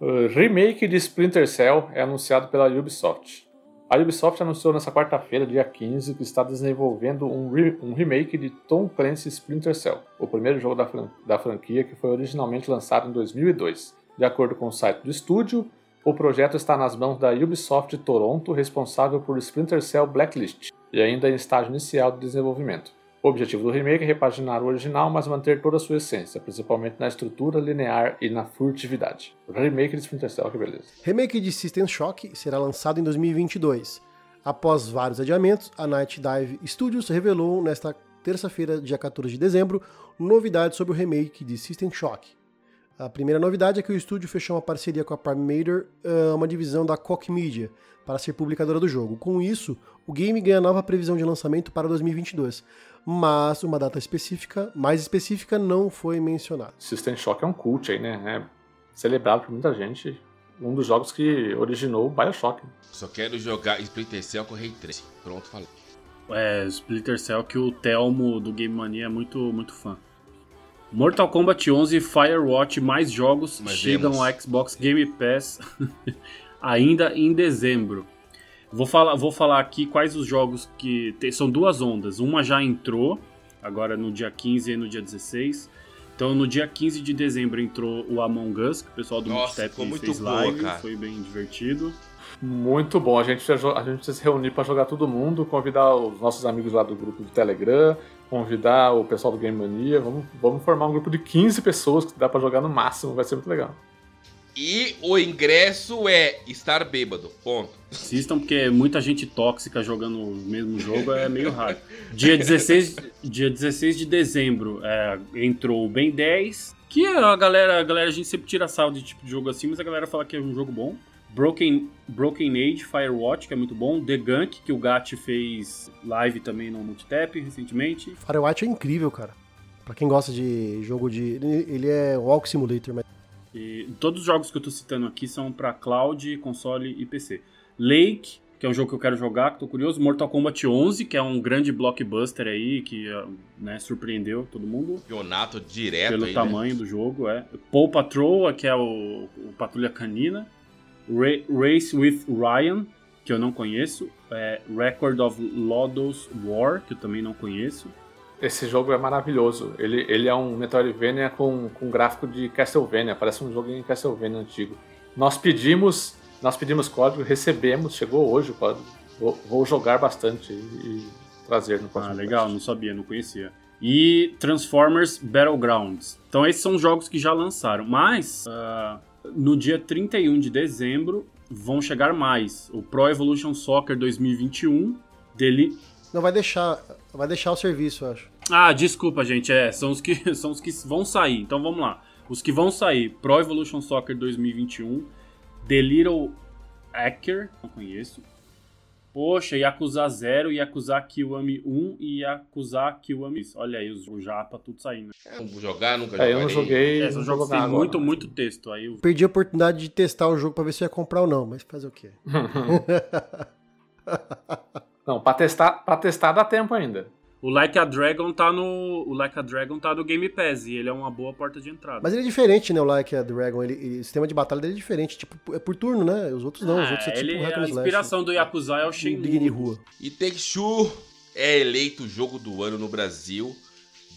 O remake de Splinter Cell é anunciado pela Ubisoft. A Ubisoft anunciou nessa quarta-feira, dia 15, que está desenvolvendo um, re- um remake de Tom Clancy's Splinter Cell, o primeiro jogo da, fran- da franquia que foi originalmente lançado em 2002. De acordo com o site do estúdio, o projeto está nas mãos da Ubisoft Toronto, responsável por Splinter Cell Blacklist, e ainda em estágio inicial de desenvolvimento. O objetivo do remake é repaginar o original, mas manter toda a sua essência, principalmente na estrutura linear e na furtividade. Remake de Splinter Cell, que beleza. Remake de System Shock será lançado em 2022. Após vários adiamentos, a Night Dive Studios revelou nesta terça-feira, dia 14 de dezembro, novidades sobre o remake de System Shock. A primeira novidade é que o estúdio fechou uma parceria com a Prime Mater, ah, uma divisão da Koch Media, para ser publicadora do jogo. Com isso, o game ganha nova previsão de lançamento para 2022, mas uma data específica, mais específica, não foi mencionada. System Shock é um cult aí, né? É celebrado por muita gente. Um dos jogos que originou o Bioshock. Só quero jogar Splinter Cell com Ray 3. Pronto, falei. É, Splinter Cell que o Telmo do Game Mania é muito, muito fã. Mortal Kombat 11 e Firewatch mais jogos Mais chegam ao Xbox Game Pass *laughs* ainda em dezembro. Vou falar, vou falar aqui quais os jogos que. tem- são duas ondas. Uma já entrou, agora no dia 15 e no dia 16. Então no dia 15 de dezembro entrou o Among Us, que o pessoal do Multitap fez boa, live, cara. foi bem divertido. Muito bom. A gente, a gente precisa se reunir para jogar todo mundo, convidar os nossos amigos lá do grupo do Telegram, convidar o pessoal do Game Mania. Vamos, vamos formar um grupo de 15 pessoas que dá para jogar no máximo, vai ser muito legal. E o ingresso é estar bêbado. Ponto. Assistam, porque muita gente tóxica jogando o mesmo jogo é meio raro. *laughs* Dia 16, dia 16 de dezembro é, entrou o Ben 10, que a galera, a galera, a gente sempre tira sal de tipo de jogo assim, mas a galera fala que é um jogo bom. Broken, Broken Age, Firewatch, que é muito bom. The Gunk, que o Gat fez live também no Multitap recentemente. Firewatch é incrível, cara. Pra quem gosta de jogo de. Ele é Walk Simulator, mas E todos os jogos que eu tô citando aqui são pra cloud, console e PC. Lake, que é um jogo que eu quero jogar, que tô curioso. Mortal Kombat 11, que é um grande blockbuster aí, que né, surpreendeu todo mundo Campeonato direto pelo aí, né? tamanho do jogo, é. Paw Patrol, que é o, o Patrulha Canina. Ra- Race with Ryan, que eu não conheço. É, Record of Lodos War, que eu também não conheço. Esse jogo é maravilhoso. Ele, ele é um Metroidvania com, com gráfico de Castlevania, parece um jogo em Castlevania antigo. Nós pedimos, nós pedimos código, recebemos, chegou hoje o código. Vou, vou jogar bastante e, trazer no próximo Ah, legal, cast. não sabia, não conhecia. E Transformers Battlegrounds. Então esses são jogos que já lançaram, mas ah, no dia 31 de dezembro vão chegar mais. O Pro Evolution Soccer 2021, dele... não vai deixar. Vai deixar o serviço, eu acho. Ah, desculpa, gente, é, são os que *laughs* são os que vão sair. Então vamos lá. Os que vão sair, Pro Evolution Soccer 2021, The Little Hacker, não conheço. Poxa, Yakuza 0, Yakuza Kiwami 1 e Yakuza Kiwami. Olha aí, os o japa tudo saindo. É, Vou jogar, nunca É, eu não joguei. É, são jogos que tem muito, agora. muito texto. Aí o- Perdi a oportunidade de testar o jogo pra ver se eu ia comprar ou não, mas fazer o quê? *laughs* *laughs* Não, pra testar, pra testar dá tempo ainda. O Like a Dragon tá no. O Like a Dragon tá no Game Pass e ele é uma boa porta de entrada. Mas ele é diferente, né? O Like a Dragon. Ele, ele- o sistema de batalha dele é diferente. Tipo, é por turno, né? Os outros não. Os Ah, outros é tipo ele, um and a slash. inspiração do Yakuza é o Shenmue. De rua. E Take-Two é eleito o jogo do ano no Brasil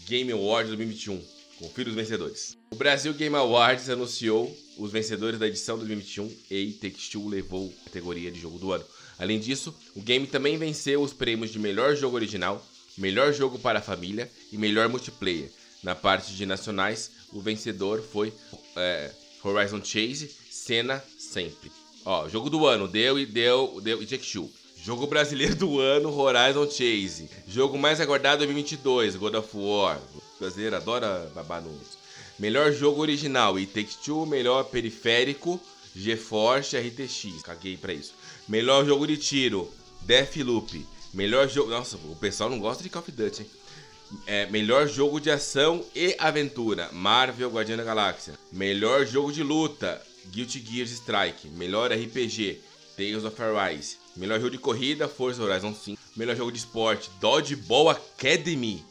Game Awards 2021. Confira os vencedores. O Brasil Game Awards anunciou os vencedores da edição 2021 e Take-Two levou a categoria de jogo do ano. Além disso, o game também venceu os prêmios de melhor jogo original, melhor jogo para a família e melhor multiplayer. Na parte de nacionais, o vencedor foi é, Horizon Chase, Cena sempre. Ó, jogo do ano, deu e deu, deu e Take-Two. Jogo brasileiro *laughs* do ano, Horizon Chase. Jogo mais aguardado 2022, God of War. O brasileiro adora babar números. Melhor jogo original, e Take-Two. Melhor periférico, GeForce RTX. Caguei pra isso. Melhor jogo de tiro, Deathloop. Melhor jogo... Nossa, o pessoal não gosta de Call of Duty, hein? É, melhor jogo de ação e aventura, Marvel Guardiã da Galáxia. Melhor jogo de luta, Guilty Gear Strike. Melhor RPG, Tales of Arise. Melhor jogo de corrida, Forza Horizon 5. Melhor jogo de esporte, Dodgeball Academy.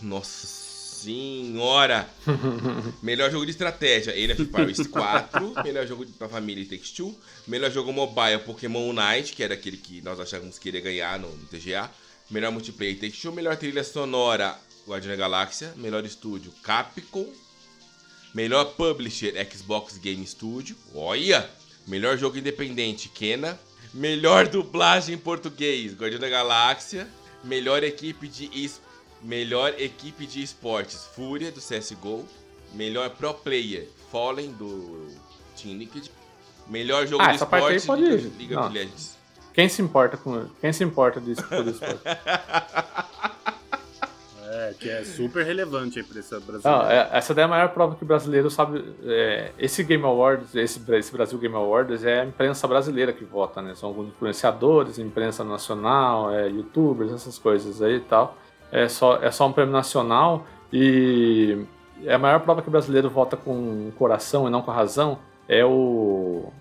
Nossa senhora! *laughs* Melhor jogo de estratégia, Age of Empires 4. Melhor jogo pra família, Takes Two. Melhor jogo mobile, Pokémon Unite, que era aquele que nós achávamos que iria ganhar no, no TGA. Melhor multiplayer, Take Two. Melhor trilha sonora, Guardiã da Galáxia. Melhor estúdio, Capcom. Melhor publisher, Xbox Game Studio. Olha! Melhor jogo independente, Kena. Melhor dublagem em português, Guardiã da Galáxia. Melhor equipe de es- Melhor equipe de esportes, Fúria do CSGO. Melhor pro player, Fallen do Team Liquid. Melhor jogo Ah, de essa parte aí esporte, pode- League não. of Legends. Quem se importa com. Quem se importa disso? com isso? É, que é super relevante a imprensa Não, brasileira. é- essa daí é a maior prova que o brasileiro sabe. é, esse Game Awards, esse, esse Brasil Game Awards é a imprensa brasileira que vota, né? São alguns influenciadores, imprensa nacional, é, youtubers, essas coisas aí e tal. É só, é só um prêmio nacional e é a maior prova que o brasileiro vota com o coração e não com a razão é o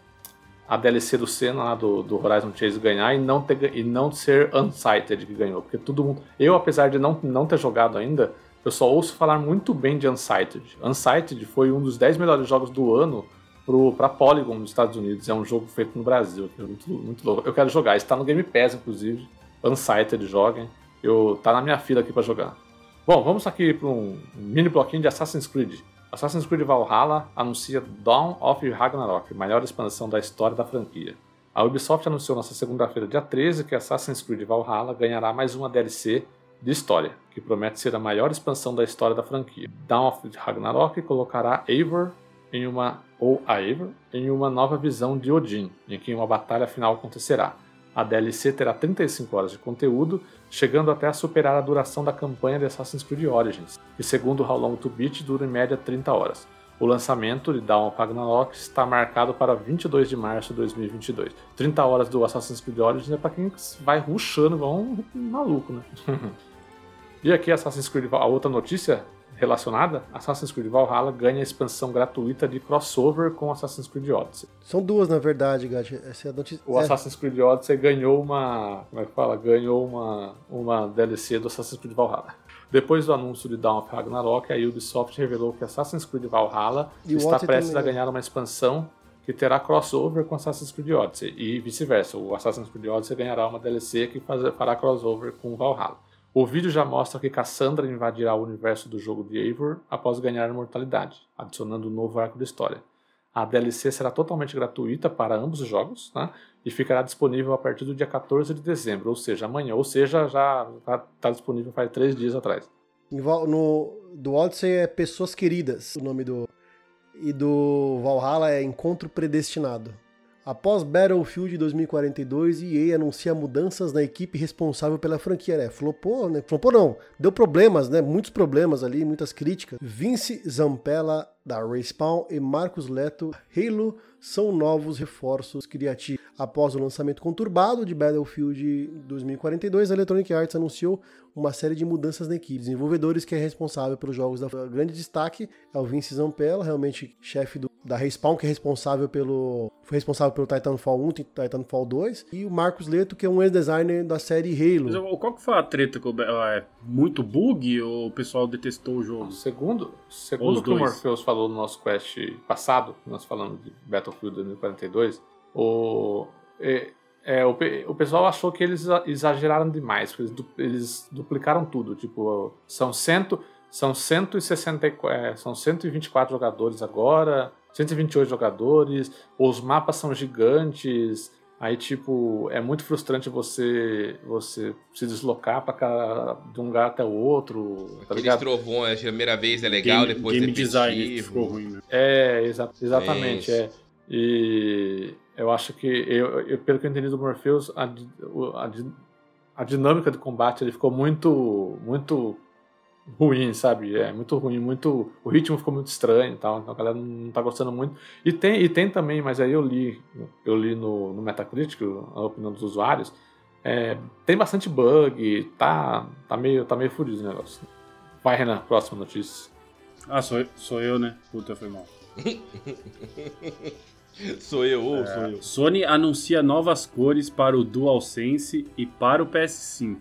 a DLC do Senna lá do, do Horizon Chase ganhar e não, ter, e não ser Unsighted que ganhou. Porque todo mundo. Eu, apesar de não, não ter jogado ainda, eu só ouço falar muito bem de Unsighted. Unsighted foi um dos 10 melhores jogos do ano pro, pra Polygon nos Estados Unidos. É um jogo feito no Brasil, é muito, muito louco. Eu quero jogar, está no Game Pass, inclusive. Unsighted, joguem. Eu, tá na minha fila aqui pra jogar. Bom, vamos aqui para um mini bloquinho de Assassin's Creed. Assassin's Creed Valhalla anuncia Dawn of Ragnarok, maior expansão da história da franquia. A Ubisoft anunciou nesta segunda-feira, dia 13, que Assassin's Creed Valhalla ganhará mais uma DLC de história, que promete ser a maior expansão da história da franquia. Dawn of Ragnarok colocará Eivor em uma ou a Eivor em uma nova visão de Odin, em que uma batalha final acontecerá. A DLC terá 35 horas de conteúdo, chegando até a superar a duração da campanha de Assassin's Creed Origins, que segundo How Long to Beat dura em média 30 horas. O lançamento de Dawn of Ragnarok está marcado para 22 de março de 2022. 30 horas do Assassin's Creed Origins é para quem vai rushando, igual um maluco, né? *laughs* e aqui Assassin's Creed, a outra notícia relacionada, Assassin's Creed Valhalla ganha expansão gratuita de crossover com Assassin's Creed Odyssey. São duas, na verdade, Gat. Essa é a notícia. O é. Assassin's Creed Odyssey ganhou uma. Como é que fala? Ganhou uma, uma DLC do Assassin's Creed Valhalla. Depois do anúncio de Dawn of Ragnarok, a Ubisoft revelou que Assassin's Creed Valhalla E está Odyssey prestes também, a ganhar uma expansão que terá crossover com Assassin's Creed Odyssey e vice-versa. O Assassin's Creed Odyssey ganhará uma DLC que faz- fará crossover com Valhalla. O vídeo já mostra que Cassandra invadirá o universo do jogo de Eivor após ganhar imortalidade, adicionando um novo arco de história. A DLC será totalmente gratuita para ambos os jogos né? e ficará disponível a partir do dia 14 de dezembro, ou seja, amanhã. Ou seja, já está disponível faz três dias atrás. No, do Odyssey é Pessoas Queridas, o nome do. E do Valhalla é Encontro Predestinado. Após Battlefield 2042, EA anuncia mudanças na equipe responsável pela franquia. É, flopou, né? Flopou não, deu problemas, né? Muitos problemas ali, muitas críticas. Vince Zampella, da Respawn, e Marcos Leto, Halo, são novos reforços criativos. Após o lançamento conturbado de Battlefield 2042, a Electronic Arts anunciou uma série de mudanças na equipe. Desenvolvedores que é responsável pelos jogos da o grande destaque é o Vince Zampella, realmente chefe do- da Respawn, que é responsável pelo foi responsável pelo Titanfall 1 e Titanfall 2, e o Marcos Leto, que é um ex-designer da série Mas Halo. qual que foi a treta? com É muito bug ou o pessoal detestou o jogo? Segundo, segundo o que o. Morpheus falou no nosso quest passado, nós falamos de Battlefield 2042, o, é, é, o, o pessoal achou que eles exa- exageraram demais, eles, du- eles duplicaram tudo. Tipo, são, cento, são, 164, é, são 124 jogadores agora, 128 jogadores, os mapas são gigantes. Aí, tipo, é muito frustrante você você se deslocar pra cá, de um lugar até o outro, tá Aqueles trovões, a primeira vez é legal, game, depois game é design ficou ruim, né? É, exa- exatamente. Isso. É. E eu acho que, eu, eu- pelo que eu entendi do Morpheus, a, a a dinâmica de combate ele ficou muito, muito ruim, sabe? É muito ruim, muito. O ritmo ficou muito estranho e tal, então a galera não tá gostando muito. E tem, e tem também, mas aí eu li, eu li no, no Metacritic a opinião dos usuários. é, tem bastante bug, tá, tá meio, tá meio fudido o negócio. Vai, Renan, próxima notícia. Ah, sou, eu- sou eu, né? Puta, foi mal. *laughs* Sou eu, ou sou eu. Sony anuncia novas cores para o DualSense e para o PS5.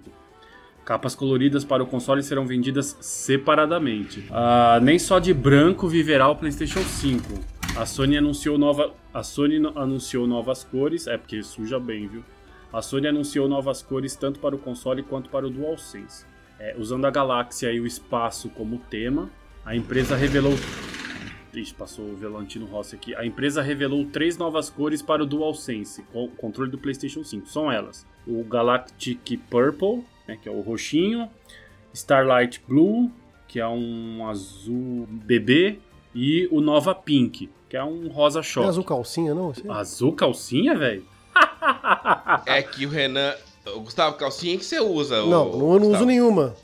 Capas coloridas para o console serão vendidas separadamente. Ah, nem só de branco viverá o PlayStation 5. A Sony anunciou nova, a Sony anunciou novas cores, é porque suja bem, viu? A Sony anunciou novas cores tanto para o console quanto para o DualSense. É, usando a galáxia e o espaço como tema, a empresa revelou Ixi, passou o Velantino Rossi aqui. A empresa revelou três novas cores para o DualSense, o controle do PlayStation 5. São elas: o Galactic Purple, né, que é o roxinho, Starlight Blue, que é um azul bebê, e o Nova Pink, que é um rosa Não choque. é azul calcinha, não? Esse- Azul calcinha, velho? *laughs* É que o Renan. Gustavo, calcinha que você usa? Não, não, eu não uso Gustavo? nenhuma.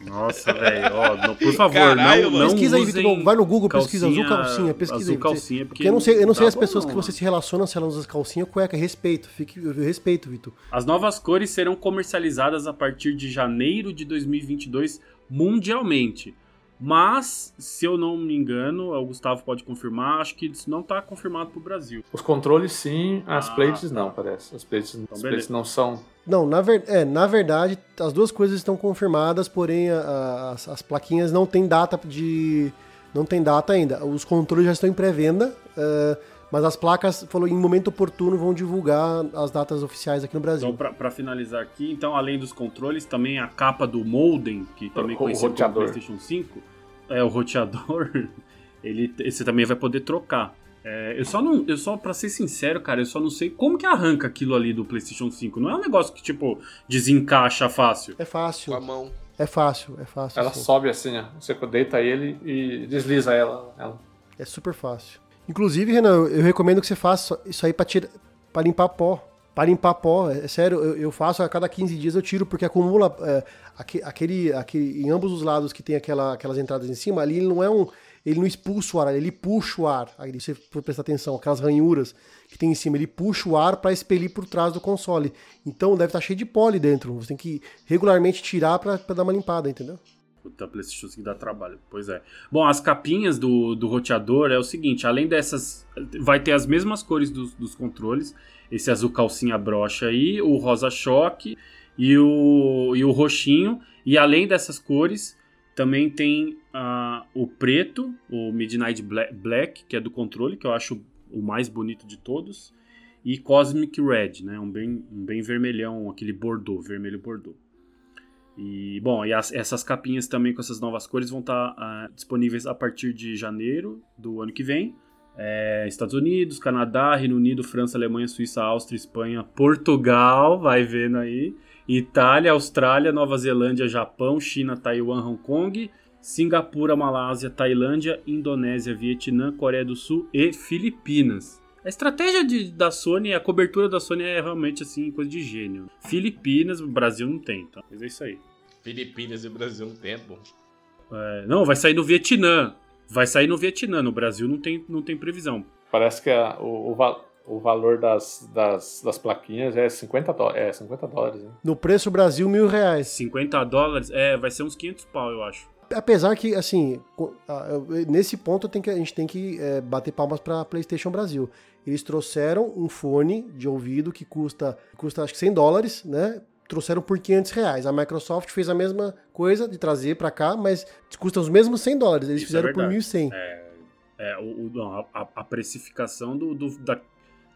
Nossa, velho, ó, por *laughs* favor, Caralho, não, mano. não Pesquisa aí, Vitor. Vai no Google, pesquisa azul calcinha- pesquisa azul aí. calcinha, porque Porque eu não sei, eu não sei não as pessoas bom, que não, você se relacionam, se elas usam calcinha ou cueca. Respeito, fique, eu respeito, Vitor. As novas cores serão comercializadas a partir de janeiro de 2022 mundialmente. Mas, se eu não me engano, o Gustavo pode confirmar, acho que isso não está confirmado para o Brasil. Os controles sim, as Ah, plates não, parece. As plates, as plates não são. Não, na, ver, é, na verdade, as duas coisas estão confirmadas, porém a- a- as, as plaquinhas não tem data de. Não tem data ainda. Os controles já estão em pré-venda, é, mas as placas, falou, em momento oportuno, vão divulgar as datas oficiais aqui no Brasil. Então, para finalizar aqui, então, além dos controles, também a capa do modem, que também conhecido como. PlayStation 5, é o roteador, *laughs* ele, você também vai poder trocar. É, eu só não, eu só, pra ser sincero, cara, eu só não sei como que arranca aquilo ali do PlayStation 5. Não é um negócio que, tipo, desencaixa fácil. É fácil, Com a mão. é fácil, é fácil. Ela sobe assim, ó. Você deita ele e desliza ela. ela. É super fácil. Inclusive, Renan, eu- recomendo que você faça isso aí pra, tira, pra limpar pó. Pra limpar pó, é sério, eu, eu faço a cada 15 dias eu tiro, porque acumula é, aque- aquele, aquele. Em ambos os lados que tem aquela, aquelas entradas em cima, ali ele não é um. Ele não expulsa o ar, ele puxa o ar. Aí você for prestar atenção, aquelas ranhuras que tem em cima, ele puxa o ar pra expelir por trás do console. Então deve estar cheio de pó ali dentro. Você tem que regularmente tirar pra dar uma limpada, entendeu? Puta, PlayStation 5 dá trabalho. Pois é. Bom, as capinhas do, do roteador é o seguinte: além dessas. Vai ter as mesmas cores dos, dos controles. Esse azul calcinha brocha aí, o rosa choque e o, e o roxinho. E além dessas cores, também tem ah, o preto, o Midnight Bla- Black, que é do controle, que eu acho o mais bonito de todos. E Cosmic Red, né? Um bem, um bem vermelhão, aquele bordô, vermelho bordô. E, bom, e as- essas capinhas também com essas novas cores vão estar disponíveis a partir de janeiro do ano que vem. É, Estados Unidos, Canadá, Reino Unido, França, Alemanha, Suíça, Áustria, Espanha, Portugal, vai vendo aí. Itália, Austrália, Nova Zelândia, Japão, China, Taiwan, Hong Kong, Singapura, Malásia, Tailândia, Indonésia, Vietnã, Coreia do Sul e Filipinas. A estratégia de- da Sony, a cobertura da Sony é realmente assim, coisa de gênio. Filipinas, o Brasil não tem, tá? Mas é isso aí. Filipinas e Brasil no tempo. É, não, vai sair no Vietnã. Vai sair no Vietnã. No Brasil não tem, não tem previsão. Parece que a- o, o, o valor das, das, das plaquinhas é 50, dó- é 50 dólares. Né? No preço Brasil, mil reais. 50 dólares, é, vai ser uns 500 pau, eu acho. Apesar que, assim, nesse ponto que- a gente tem que é, bater palmas pra PlayStation Brasil. Eles trouxeram um fone de ouvido que custa, custa acho que 100 dólares, né? Trouxeram por 500 reais. A Microsoft fez a mesma coisa de trazer pra cá, mas custa os mesmos 100 dólares. Eles Isso é fizeram por verdade. 1.100. É, o, o- a, a- a precificação do, do- da,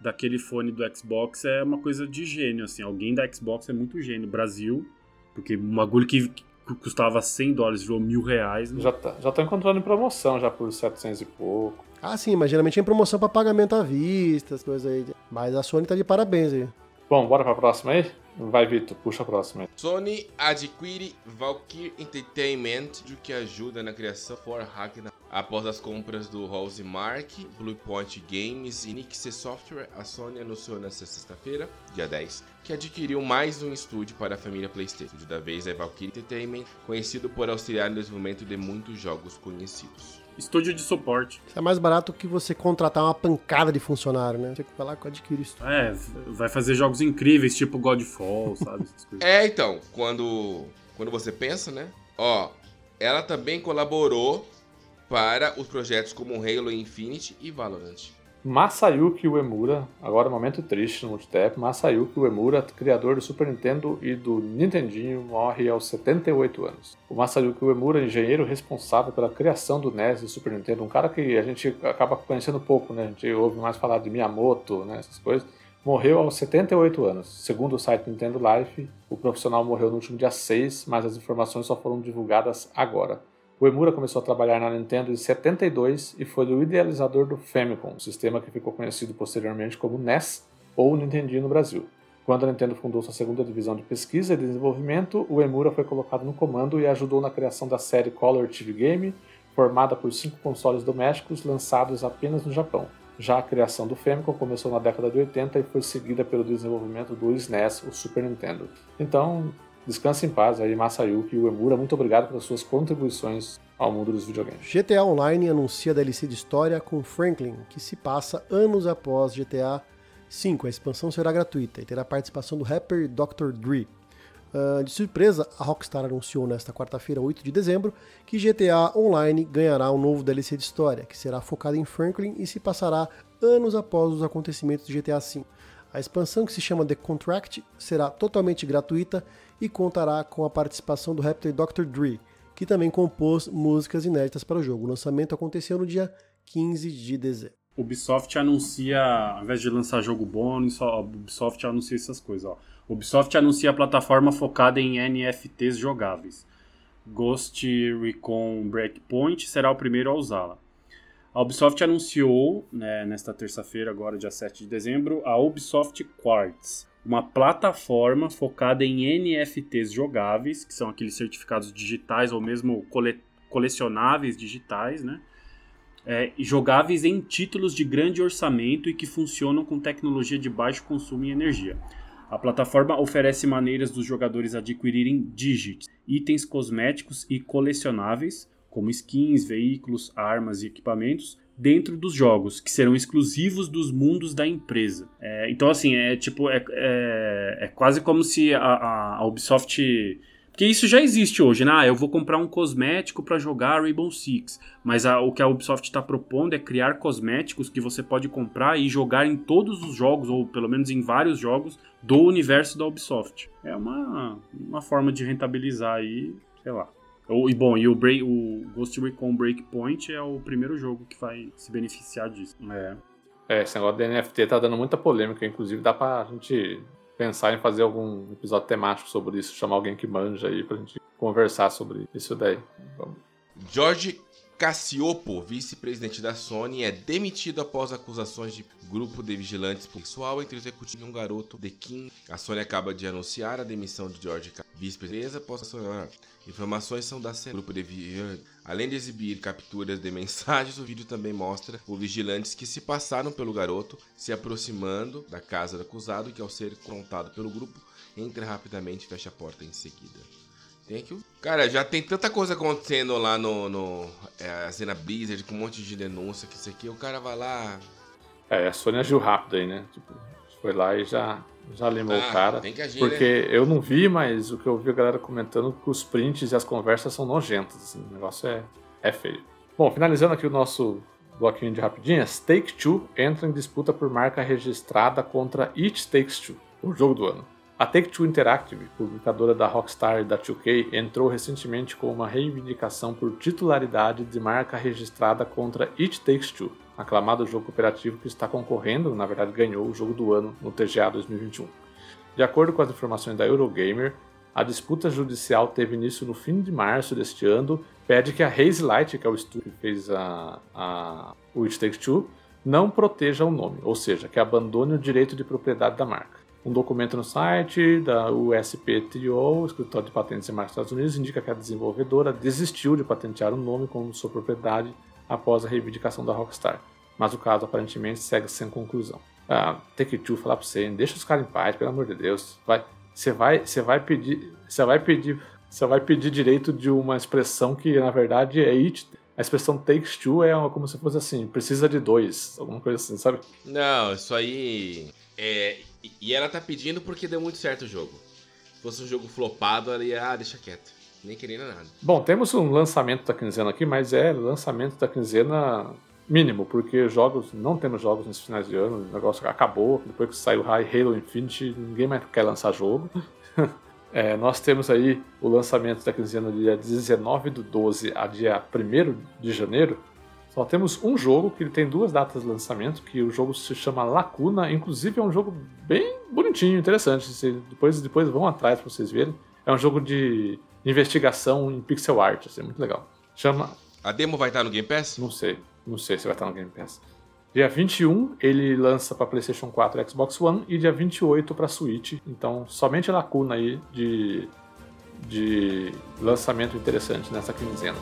daquele fone do Xbox é uma coisa de gênio, assim. Alguém da Xbox é muito gênio. Brasil, porque um bagulho que, que custava 100 dólares virou mil reais. né? Já tá, já tô encontrando em promoção já por 700 e pouco. Ah, sim, mas geralmente é em promoção pra pagamento à vista, as coisas aí. Mas a Sony tá de parabéns aí. Bom, bora pra próxima aí? Vai, Vitor, puxa a próxima. Sony adquire Valkyrie Entertainment, o que ajuda na criação for Ragnar. Após as compras do Housemark, Bluepoint Games e Nixie Software, a Sony anunciou nesta sexta-feira, dia 10, que adquiriu mais um estúdio para a família PlayStation. Da vez é Valkyrie Entertainment, conhecido por auxiliar no desenvolvimento de muitos jogos conhecidos. Estúdio de suporte. Isso é mais barato que você contratar uma pancada de funcionário, né? Você vai lá e adquire isso. É, vai fazer jogos incríveis, tipo Godfall, *laughs* sabe? É, então, quando, quando você pensa, né? Ó, ela também colaborou para os projetos como Halo Infinite e Valorant. Masayuki Uemura, agora momento triste no Multitap, Masayuki Uemura, criador do Super Nintendo e do Nintendinho, morre aos 78 anos. O Masayuki Uemura, engenheiro responsável pela criação do NES e Super Nintendo, um cara que a gente acaba conhecendo pouco, né? A gente ouve mais falar de Miyamoto, né? essas coisas. Morreu aos 78 anos. Segundo o site Nintendo Life, o profissional morreu no último dia 6, mas as informações só foram divulgadas agora. O Emura começou a trabalhar na Nintendo em 72 e foi o idealizador do Famicom, um sistema que ficou conhecido posteriormente como NES ou Nintendinho no Brasil. Quando a Nintendo fundou sua segunda divisão de pesquisa e desenvolvimento, o Emura foi colocado no comando e ajudou na criação da série Color TV Game, formada por cinco consoles domésticos lançados apenas no Japão. Já a criação do Famicom começou na década de 80 e foi seguida pelo desenvolvimento do SNES, o Super Nintendo. Então, Descanse em paz aí, Masayuki Uemura. Muito obrigado pelas suas contribuições ao mundo dos videogames. GTA Online anuncia DLC de história com Franklin, que se passa anos após GTA V. A expansão será gratuita e terá participação do rapper Dr. Dre. Uh, de surpresa, a Rockstar anunciou nesta quarta-feira, 8 de dezembro, que GTA Online ganhará um novo DLC de história, que será focado em Franklin e se passará anos após os acontecimentos de GTA V. A expansão, que se chama The Contract, será totalmente gratuita e contará com a participação do rapper Dr. Dre, que também compôs músicas inéditas para o jogo. O lançamento aconteceu no dia 15 de dezembro. Ubisoft anuncia, ao invés de lançar jogo bônus, Ubisoft anuncia essas coisas. Ó. Ubisoft anuncia a plataforma focada em NFTs jogáveis. Ghost Recon Breakpoint será o primeiro a usá-la. A Ubisoft anunciou, né, nesta terça-feira, agora dia 7 de dezembro, a Ubisoft Quartz, uma plataforma focada em NFTs jogáveis, que são aqueles certificados digitais ou mesmo cole colecionáveis digitais, né? É, jogáveis em títulos de grande orçamento e que funcionam com tecnologia de baixo consumo em energia. A plataforma oferece maneiras dos jogadores adquirirem digits, itens cosméticos e colecionáveis, como skins, veículos, armas e equipamentos, dentro dos jogos, que serão exclusivos dos mundos da empresa. É, então, assim, é tipo, é, é, é quase como se a, a, Ubisoft. Porque isso já existe hoje, né? Ah, eu vou comprar um cosmético para jogar Rainbow Six. Mas a, o que a Ubisoft está propondo é criar cosméticos que você pode comprar e jogar em todos os jogos, ou pelo menos em vários jogos, do universo da Ubisoft. É uma, uma forma de rentabilizar aí, sei lá. E bom, e o, Break, o Ghost Recon Breakpoint é o primeiro jogo que vai se beneficiar disso. É. É, esse negócio de NFT tá dando muita polêmica, inclusive dá pra gente pensar em fazer algum episódio temático sobre isso, chamar alguém que manja aí pra gente conversar sobre isso daí. Vamos. George Cassiopo, vice-presidente da Sony, é demitido após acusações de grupo de vigilantes sexual entre o executivo e um garoto de 15. A Sony acaba de anunciar a demissão de George vice-presidente após a Informações são da grupo de vigilantes. Além de exibir capturas de mensagens, o vídeo também mostra os vigilantes que se passaram pelo garoto se aproximando da casa do acusado que ao ser confrontado pelo grupo entra rapidamente e fecha a porta em seguida. Tem que. Cara, já tem tanta coisa acontecendo lá no. no é, a cena Blizzard, com um monte de denúncia, que isso aqui, o cara vai lá. É, a Sony agiu rápido aí, né? Tipo, foi lá e já, já limou ah, o cara. Tem que agir, porque né? eu não vi, mas o que eu vi a galera comentando que os prints e as conversas são nojentas. Assim, o negócio é, é feio. Bom, finalizando aqui o nosso bloquinho de rapidinhas, Take Two entra em disputa por marca registrada contra It Takes Two, o jogo do ano. A Take-Two Interactive, publicadora da Rockstar e da 2K, entrou recentemente com uma reivindicação por titularidade de marca registrada contra It Takes Two, aclamado jogo cooperativo que está concorrendo, na verdade ganhou o jogo do ano no TGA 2021. De acordo com as informações da Eurogamer, a disputa judicial teve início no fim de março deste ano, pede que a Haze Light, que é o estúdio que fez a, a, It Takes Two, não proteja o nome, ou seja, que abandone o direito de propriedade da marca. Um documento no site da USPTO, Escritório de Patentes e Marcas dos Estados Unidos, indica que a desenvolvedora desistiu de patentear o nome como sua propriedade após a reivindicação da Rockstar. Mas o caso aparentemente segue sem conclusão. Ah, Take-Two falar pra você, deixa os caras em paz, pelo amor de Deus. Vai, você vai, você vai pedir, você vai pedir, você vai pedir direito de uma expressão que na verdade é it. A expressão takes two é como se fosse assim, precisa de dois, alguma coisa assim, sabe? Não, isso aí é e ela tá pedindo porque deu muito certo o jogo. Se fosse um jogo flopado, ela ia, ah, deixa quieto. Nem querendo nada. Bom, temos um lançamento da quinzena aqui, mas é lançamento da quinzena mínimo, porque jogos, não temos jogos nesse finais de ano, o negócio acabou, depois que saiu Halo Infinite, ninguém mais quer lançar jogo. *laughs* é, nós temos aí o lançamento da quinzena dia 19 do 12 a dia 1 de janeiro, só temos um jogo que ele tem duas datas de lançamento, que o jogo se chama Lacuna, inclusive é um jogo bem bonitinho, interessante. depois, depois vão atrás para vocês verem. É um jogo de investigação em pixel art, assim, muito legal. Chama. A demo vai estar no Game Pass? Não sei, não sei se vai estar no Game Pass. Dia 21 ele lança para PlayStation 4 e Xbox One e dia 28 para Switch. Então, somente Lacuna aí de, de lançamento interessante nessa quinzena.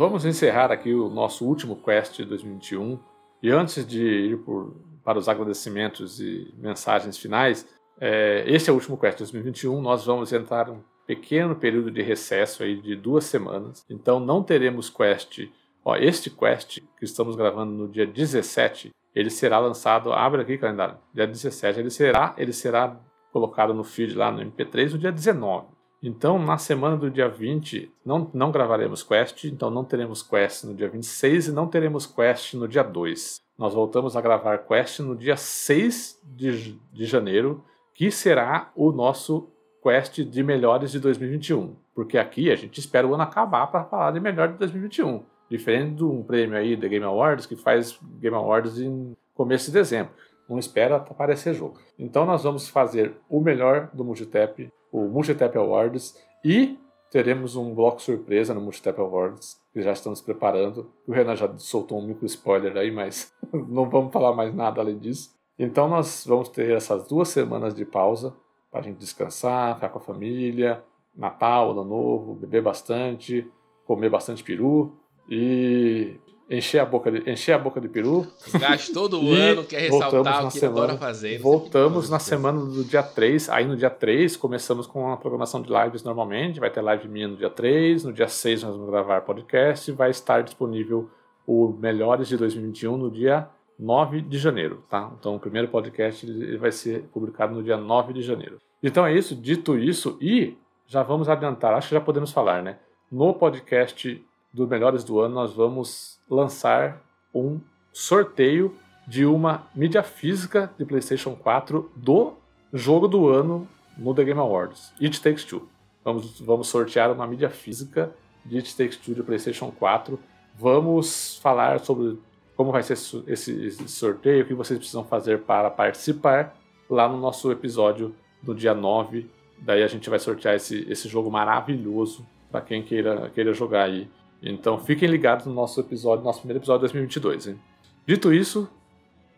Vamos encerrar aqui o nosso último quest de 2021. E antes de ir por, para os agradecimentos e mensagens finais, é, esse é o último quest de 2021. Nós vamos entrar um pequeno período de recesso aí de duas semanas. Então não teremos quest. Ó, este quest que estamos gravando no dia 17, ele será lançado. Abre aqui calendário. Dia 17 ele será, ele será colocado no feed lá no MP3 no dia 19. Então, na semana do dia 20, não, não gravaremos quest, então não teremos quest no dia 26 e não teremos quest no dia 2. Nós voltamos a gravar quest no dia 6 de, de janeiro, que será o nosso quest de melhores de 2021. Porque aqui a gente espera o ano acabar para falar de melhor de 2021. Diferente de um prêmio aí da Game Awards, que faz Game Awards em começo de dezembro. Não espera aparecer jogo. Então nós vamos fazer o melhor do Multitap o Multitap Awards e teremos um bloco surpresa no Multitap Awards que já estamos preparando. O Renan já soltou um micro spoiler aí, mas *laughs* não vamos falar mais nada além disso. Então nós vamos ter essas duas semanas de pausa para a gente descansar, ficar com a família, Natal, Ano Novo, beber bastante, comer bastante peru e encher a boca de, encher a boca de peru. Gaste todo *laughs* o ano, quer ressaltar o que semana, adora fazer. Voltamos na semana do dia 3. Aí no dia 3 começamos com a programação de lives normalmente. Vai ter live minha no dia 3. No dia 6 nós vamos gravar podcast. Vai estar disponível o Melhores de 2021 no dia 9 de janeiro, tá? Então o primeiro podcast ele vai ser publicado no dia 9 de janeiro. Então é isso, dito isso, e já vamos adiantar, acho que já podemos falar, né? No podcast dos melhores do ano, nós vamos lançar um sorteio de uma mídia física de PlayStation 4 do jogo do ano no The Game Awards, It Takes Two. Vamos, vamos sortear uma mídia física de It Takes Two de PlayStation 4. Vamos falar sobre como vai ser esse, esse sorteio, o que vocês precisam fazer para participar lá no nosso episódio do dia 9. Daí a gente vai sortear esse, esse jogo maravilhoso para quem queira, queira jogar aí então fiquem ligados no nosso episódio, nosso primeiro episódio de 2022. Hein? Dito isso,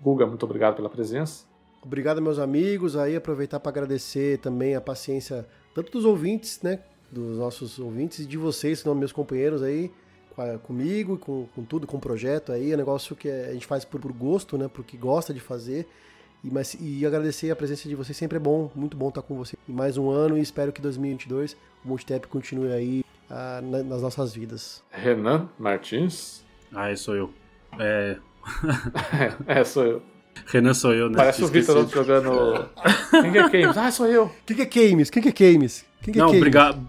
Guga, muito obrigado pela presença. Obrigado, meus amigos. Aí aproveitar para agradecer também a paciência tanto dos ouvintes, né? Dos nossos ouvintes e de vocês, que são meus companheiros aí, comigo, com, com tudo, com o projeto aí. É um negócio que a gente faz por, por gosto, né? Porque gosta de fazer. E, mas, e agradecer a presença de vocês, sempre é bom, muito bom estar com você em mais um ano e espero que 2022 o Multitap continue aí uh, nas nossas vidas. Renan Martins. Ah, é, sou eu. É... *laughs* é, sou eu. Renan sou eu, né? Parece o Vitor jogando. Quem que é Games? Ah, sou eu. Quem que é Games? Quem que é Games? Quem que é Não, obrigado.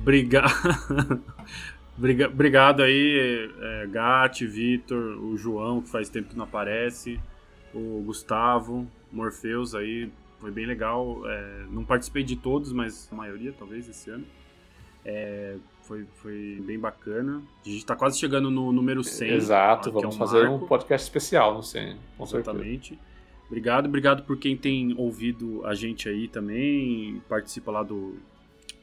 Obrigado. *laughs* Obrigado aí, é, Gatti, Vitor, o João, que faz tempo que não aparece, o Gustavo, Morpheus aí, foi bem legal. É, não participei de todos, mas a maioria, talvez, esse ano. É, foi, foi bem bacana. A gente está quase chegando no número 100. Exato, vamos é um fazer marco. um podcast especial no 100, com Exatamente. Certeza. Obrigado, obrigado por quem tem ouvido a gente aí também. Participa lá do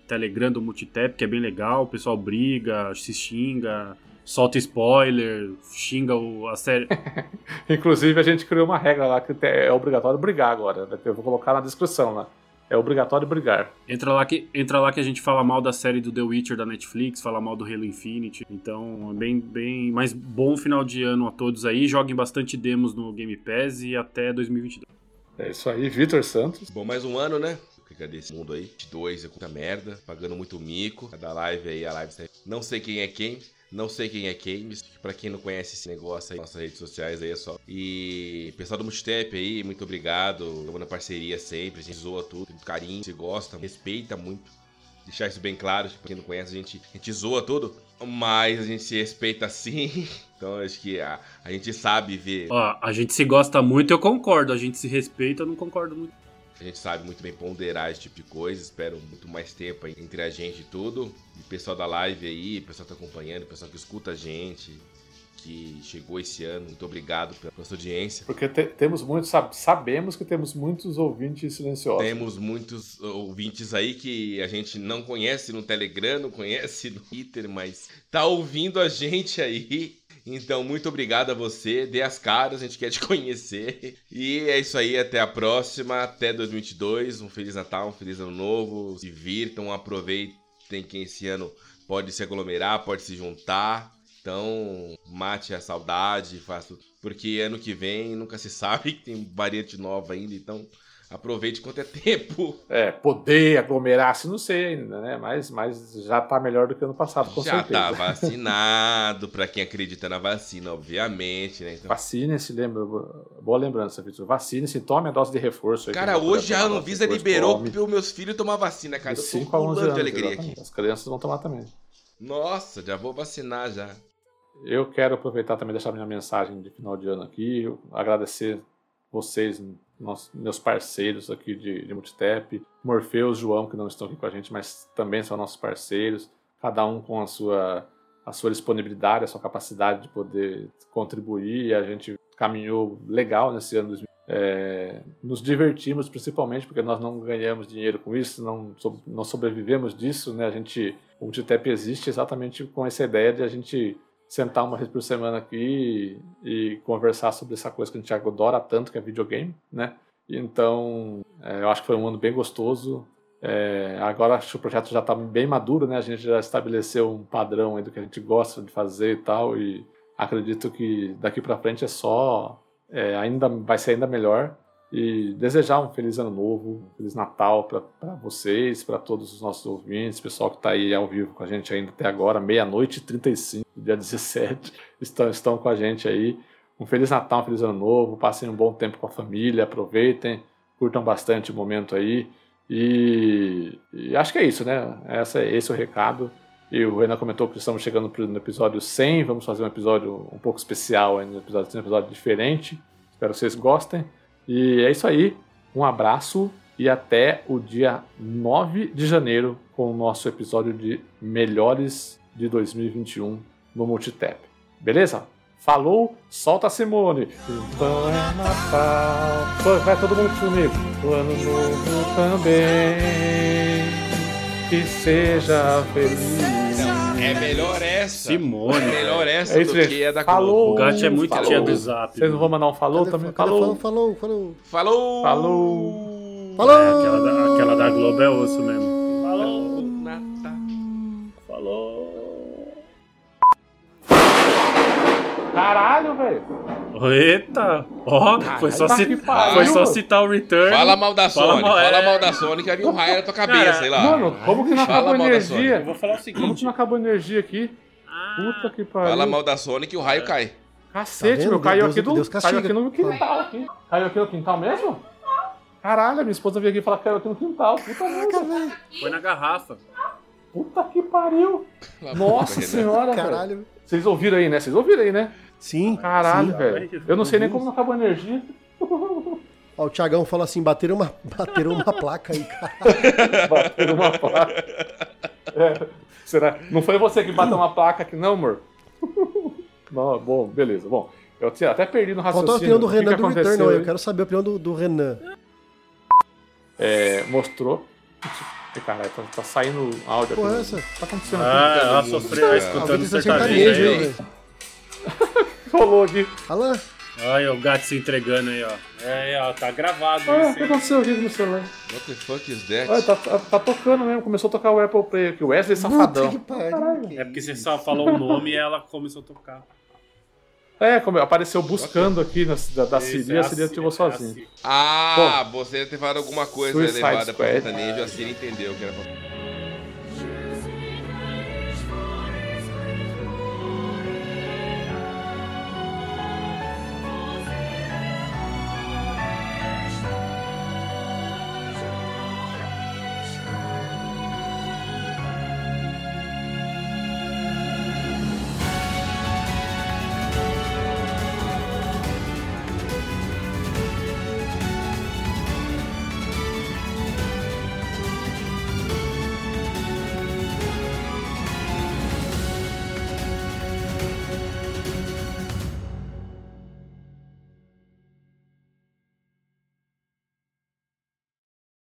Telegram do Multitap, que é bem legal. O pessoal briga, se xinga, solta spoiler, xinga o, a série. *laughs* Inclusive, a gente criou uma regra lá que é obrigatório brigar agora. Né? Eu vou colocar na descrição lá. É obrigatório brigar. Entra lá, que, entra lá que a gente fala mal da série do The Witcher da Netflix, fala mal do Halo Infinite. Então, é bem, bem. Mas bom final de ano a todos aí. Joguem bastante demos no Game Pass e até 2022. É isso aí, Vitor Santos. Bom, mais um ano, né? Cadê esse mundo aí? De dois, é muita merda, pagando muito mico. Cada live aí, a live. Não sei quem é quem. Não sei quem é Games, para quem não conhece esse negócio aí, nossas redes sociais aí é só. E pessoal do Multitap aí, muito obrigado. Estamos na parceria sempre, a gente zoa tudo, muito carinho, se gosta, respeita muito. Deixar isso bem claro, pra quem não conhece, a gente, a gente zoa tudo, mas a gente se respeita sim. *laughs* Então acho que a, a gente sabe ver. Ó, a gente se gosta muito, eu concordo. A gente se respeita, eu não concordo muito. A gente sabe muito bem ponderar esse tipo de coisa. Espero muito mais tempo entre a gente e tudo. E o pessoal da live aí, o pessoal que tá acompanhando, o pessoal que escuta a gente, que chegou esse ano. Muito obrigado pela sua audiência. Porque te, temos muitos, sabemos que temos muitos ouvintes silenciosos. Temos muitos ouvintes aí que a gente não conhece no Telegram, não conhece no Twitter, mas tá ouvindo a gente aí. Então, muito obrigado a você. Dê as caras, a gente quer te *laughs* conhecer. E é isso aí, até a próxima. Até 2022. Um Feliz Natal, um Feliz Ano Novo. Se divirtam, aproveitem quem esse ano pode se aglomerar, pode se juntar. Então, mate a saudade, faça porque ano que vem nunca se *laughs* sabe que tem variante nova ainda, então aproveite quanto é *laughs* tempo. É, poder aglomerar-se, não sei ainda, né? Mas, mas já tá melhor do que ano passado, com já certeza. tá *laughs* vacinado, para quem acredita na vacina, obviamente, né? Então... Vacine-se, lembra, boa lembrança, Vitor. Vacine-se, tome a dose de reforço. Aí, cara, hoje a Anvisa liberou para meus filhos tomar vacina, cara. De Eu tô pulando anos, de alegria exatamente. aqui. As crianças vão tomar também. Nossa, já vou vacinar já. Eu quero aproveitar também e deixar minha mensagem de final de ano aqui, agradecer vocês, nossos, meus parceiros aqui de, de Multitap, Morfeus, João, que não estão aqui com a gente, mas também são nossos parceiros, cada um com a sua, a sua disponibilidade, a sua capacidade de poder contribuir, a gente caminhou legal nesse ano 2020. É, nos divertimos principalmente porque nós não ganhamos dinheiro com isso, não, não sobrevivemos disso, né? A gente, o Multitap existe exatamente com essa ideia de a gente sentar uma vez por semana aqui e, e, conversar sobre essa coisa que a gente adora tanto, que é videogame, né? Então, é, eu acho que foi um ano bem gostoso. É, agora acho que o projeto já está bem maduro, né? A gente já estabeleceu um padrão do que a gente gosta de fazer e tal, e acredito que daqui para frente é só é, ainda vai ser ainda melhor e desejar um feliz ano novo, um feliz Natal para vocês, para todos os nossos ouvintes, pessoal que está aí ao vivo com a gente ainda até agora, meia-noite e 35, dia 17, *laughs* estão, estão com a gente aí. Um feliz Natal, um feliz ano novo, passem um bom tempo com a família, aproveitem, curtam bastante o momento aí. E, e acho que é isso, né? Essa, esse é o recado. E o Renan comentou que estamos chegando no episódio 100. Vamos fazer um episódio um pouco especial, no episódio, um episódio diferente. Espero que vocês gostem. E é isso aí. Um abraço e até o dia 9 de janeiro com o nosso episódio de Melhores de 2021 no Multitap. Beleza? Falou, solta a Simone. Então é Natal. Vai todo mundo comigo. O ano novo também. Que seja feliz. É melhor essa. Simone. É melhor essa É do que a da Falou. Globo. O gato é muito Falou. tia do zap. Vocês não vão mandar um falou Cadê- também? cadê- Falou. falou, falou. Falou! Falou. Falou! É, aquela, da, aquela da Globo é osso mesmo. Falou! Natal. Falou. Caralho, velho. Eita! Ó, foi, só tá ci- que pariu. foi só citar o Return. Fala mal da Fala Sony, mal- fala é. mal da Sony que vai vir um raio na tua cabeça, Cara, sei lá. Mano, como que não Fala acabou mal Eu energia? vou falar o Como seguinte. que não acabou energia aqui? Ah, Puta que pariu. Fala mal da Sony que o raio cai. Cacete, Tá meu, caiu Deus- aqui, do, Deus caiu aqui no quintal. Aqui. Caiu aqui no quintal mesmo? Caralho, minha esposa veio aqui e falou que caiu aqui no quintal. Puta merda. foi na garrafa. Puta que pariu. Nossa senhora, velho. Caralho. Vocês ouviram aí, né? Vocês ouviram aí, né? Sim. Caralho, sim. velho. Eu não sei nem como não acabou a energia. *laughs* Ó, o Thiagão fala assim: bateram uma, bateram uma placa aí, cara. *laughs* Bateu uma placa. É, será? Não foi você que bateu uma placa aqui, não, amor? *laughs* Não, bom, beleza. Bom, eu tinha- até perdi no Faltou a raciocínio. opinião do O que Renan que do Return. Eu quero saber a opinião do, do Renan. É, mostrou. Caralho, tá, tá saindo áudio Porra, aqui. essa? O que tá acontecendo Ah, aqui? ela sofreu ah, Alguém escutando tá sertanejo sertanejo, aí. *laughs* Rolou aqui. Lá. Olha o gato se entregando aí, ó. É, ó, tá gravado Ah, o isso. que aconteceu aqui no celular? What the fuck is that? Olha, tá, tá, tá tocando mesmo. Começou a tocar o Apple Play aqui. O Wesley Safadão. Puta que pariu. É porque você só falou o nome e ela começou a tocar. É, como apareceu buscando aqui na, da, da Siri, é a Siri assim, ativou é sozinha. assim. Ah, você deve ter falado alguma coisa elevada pra Squad. sertanejo, a Siri entendeu que era pra...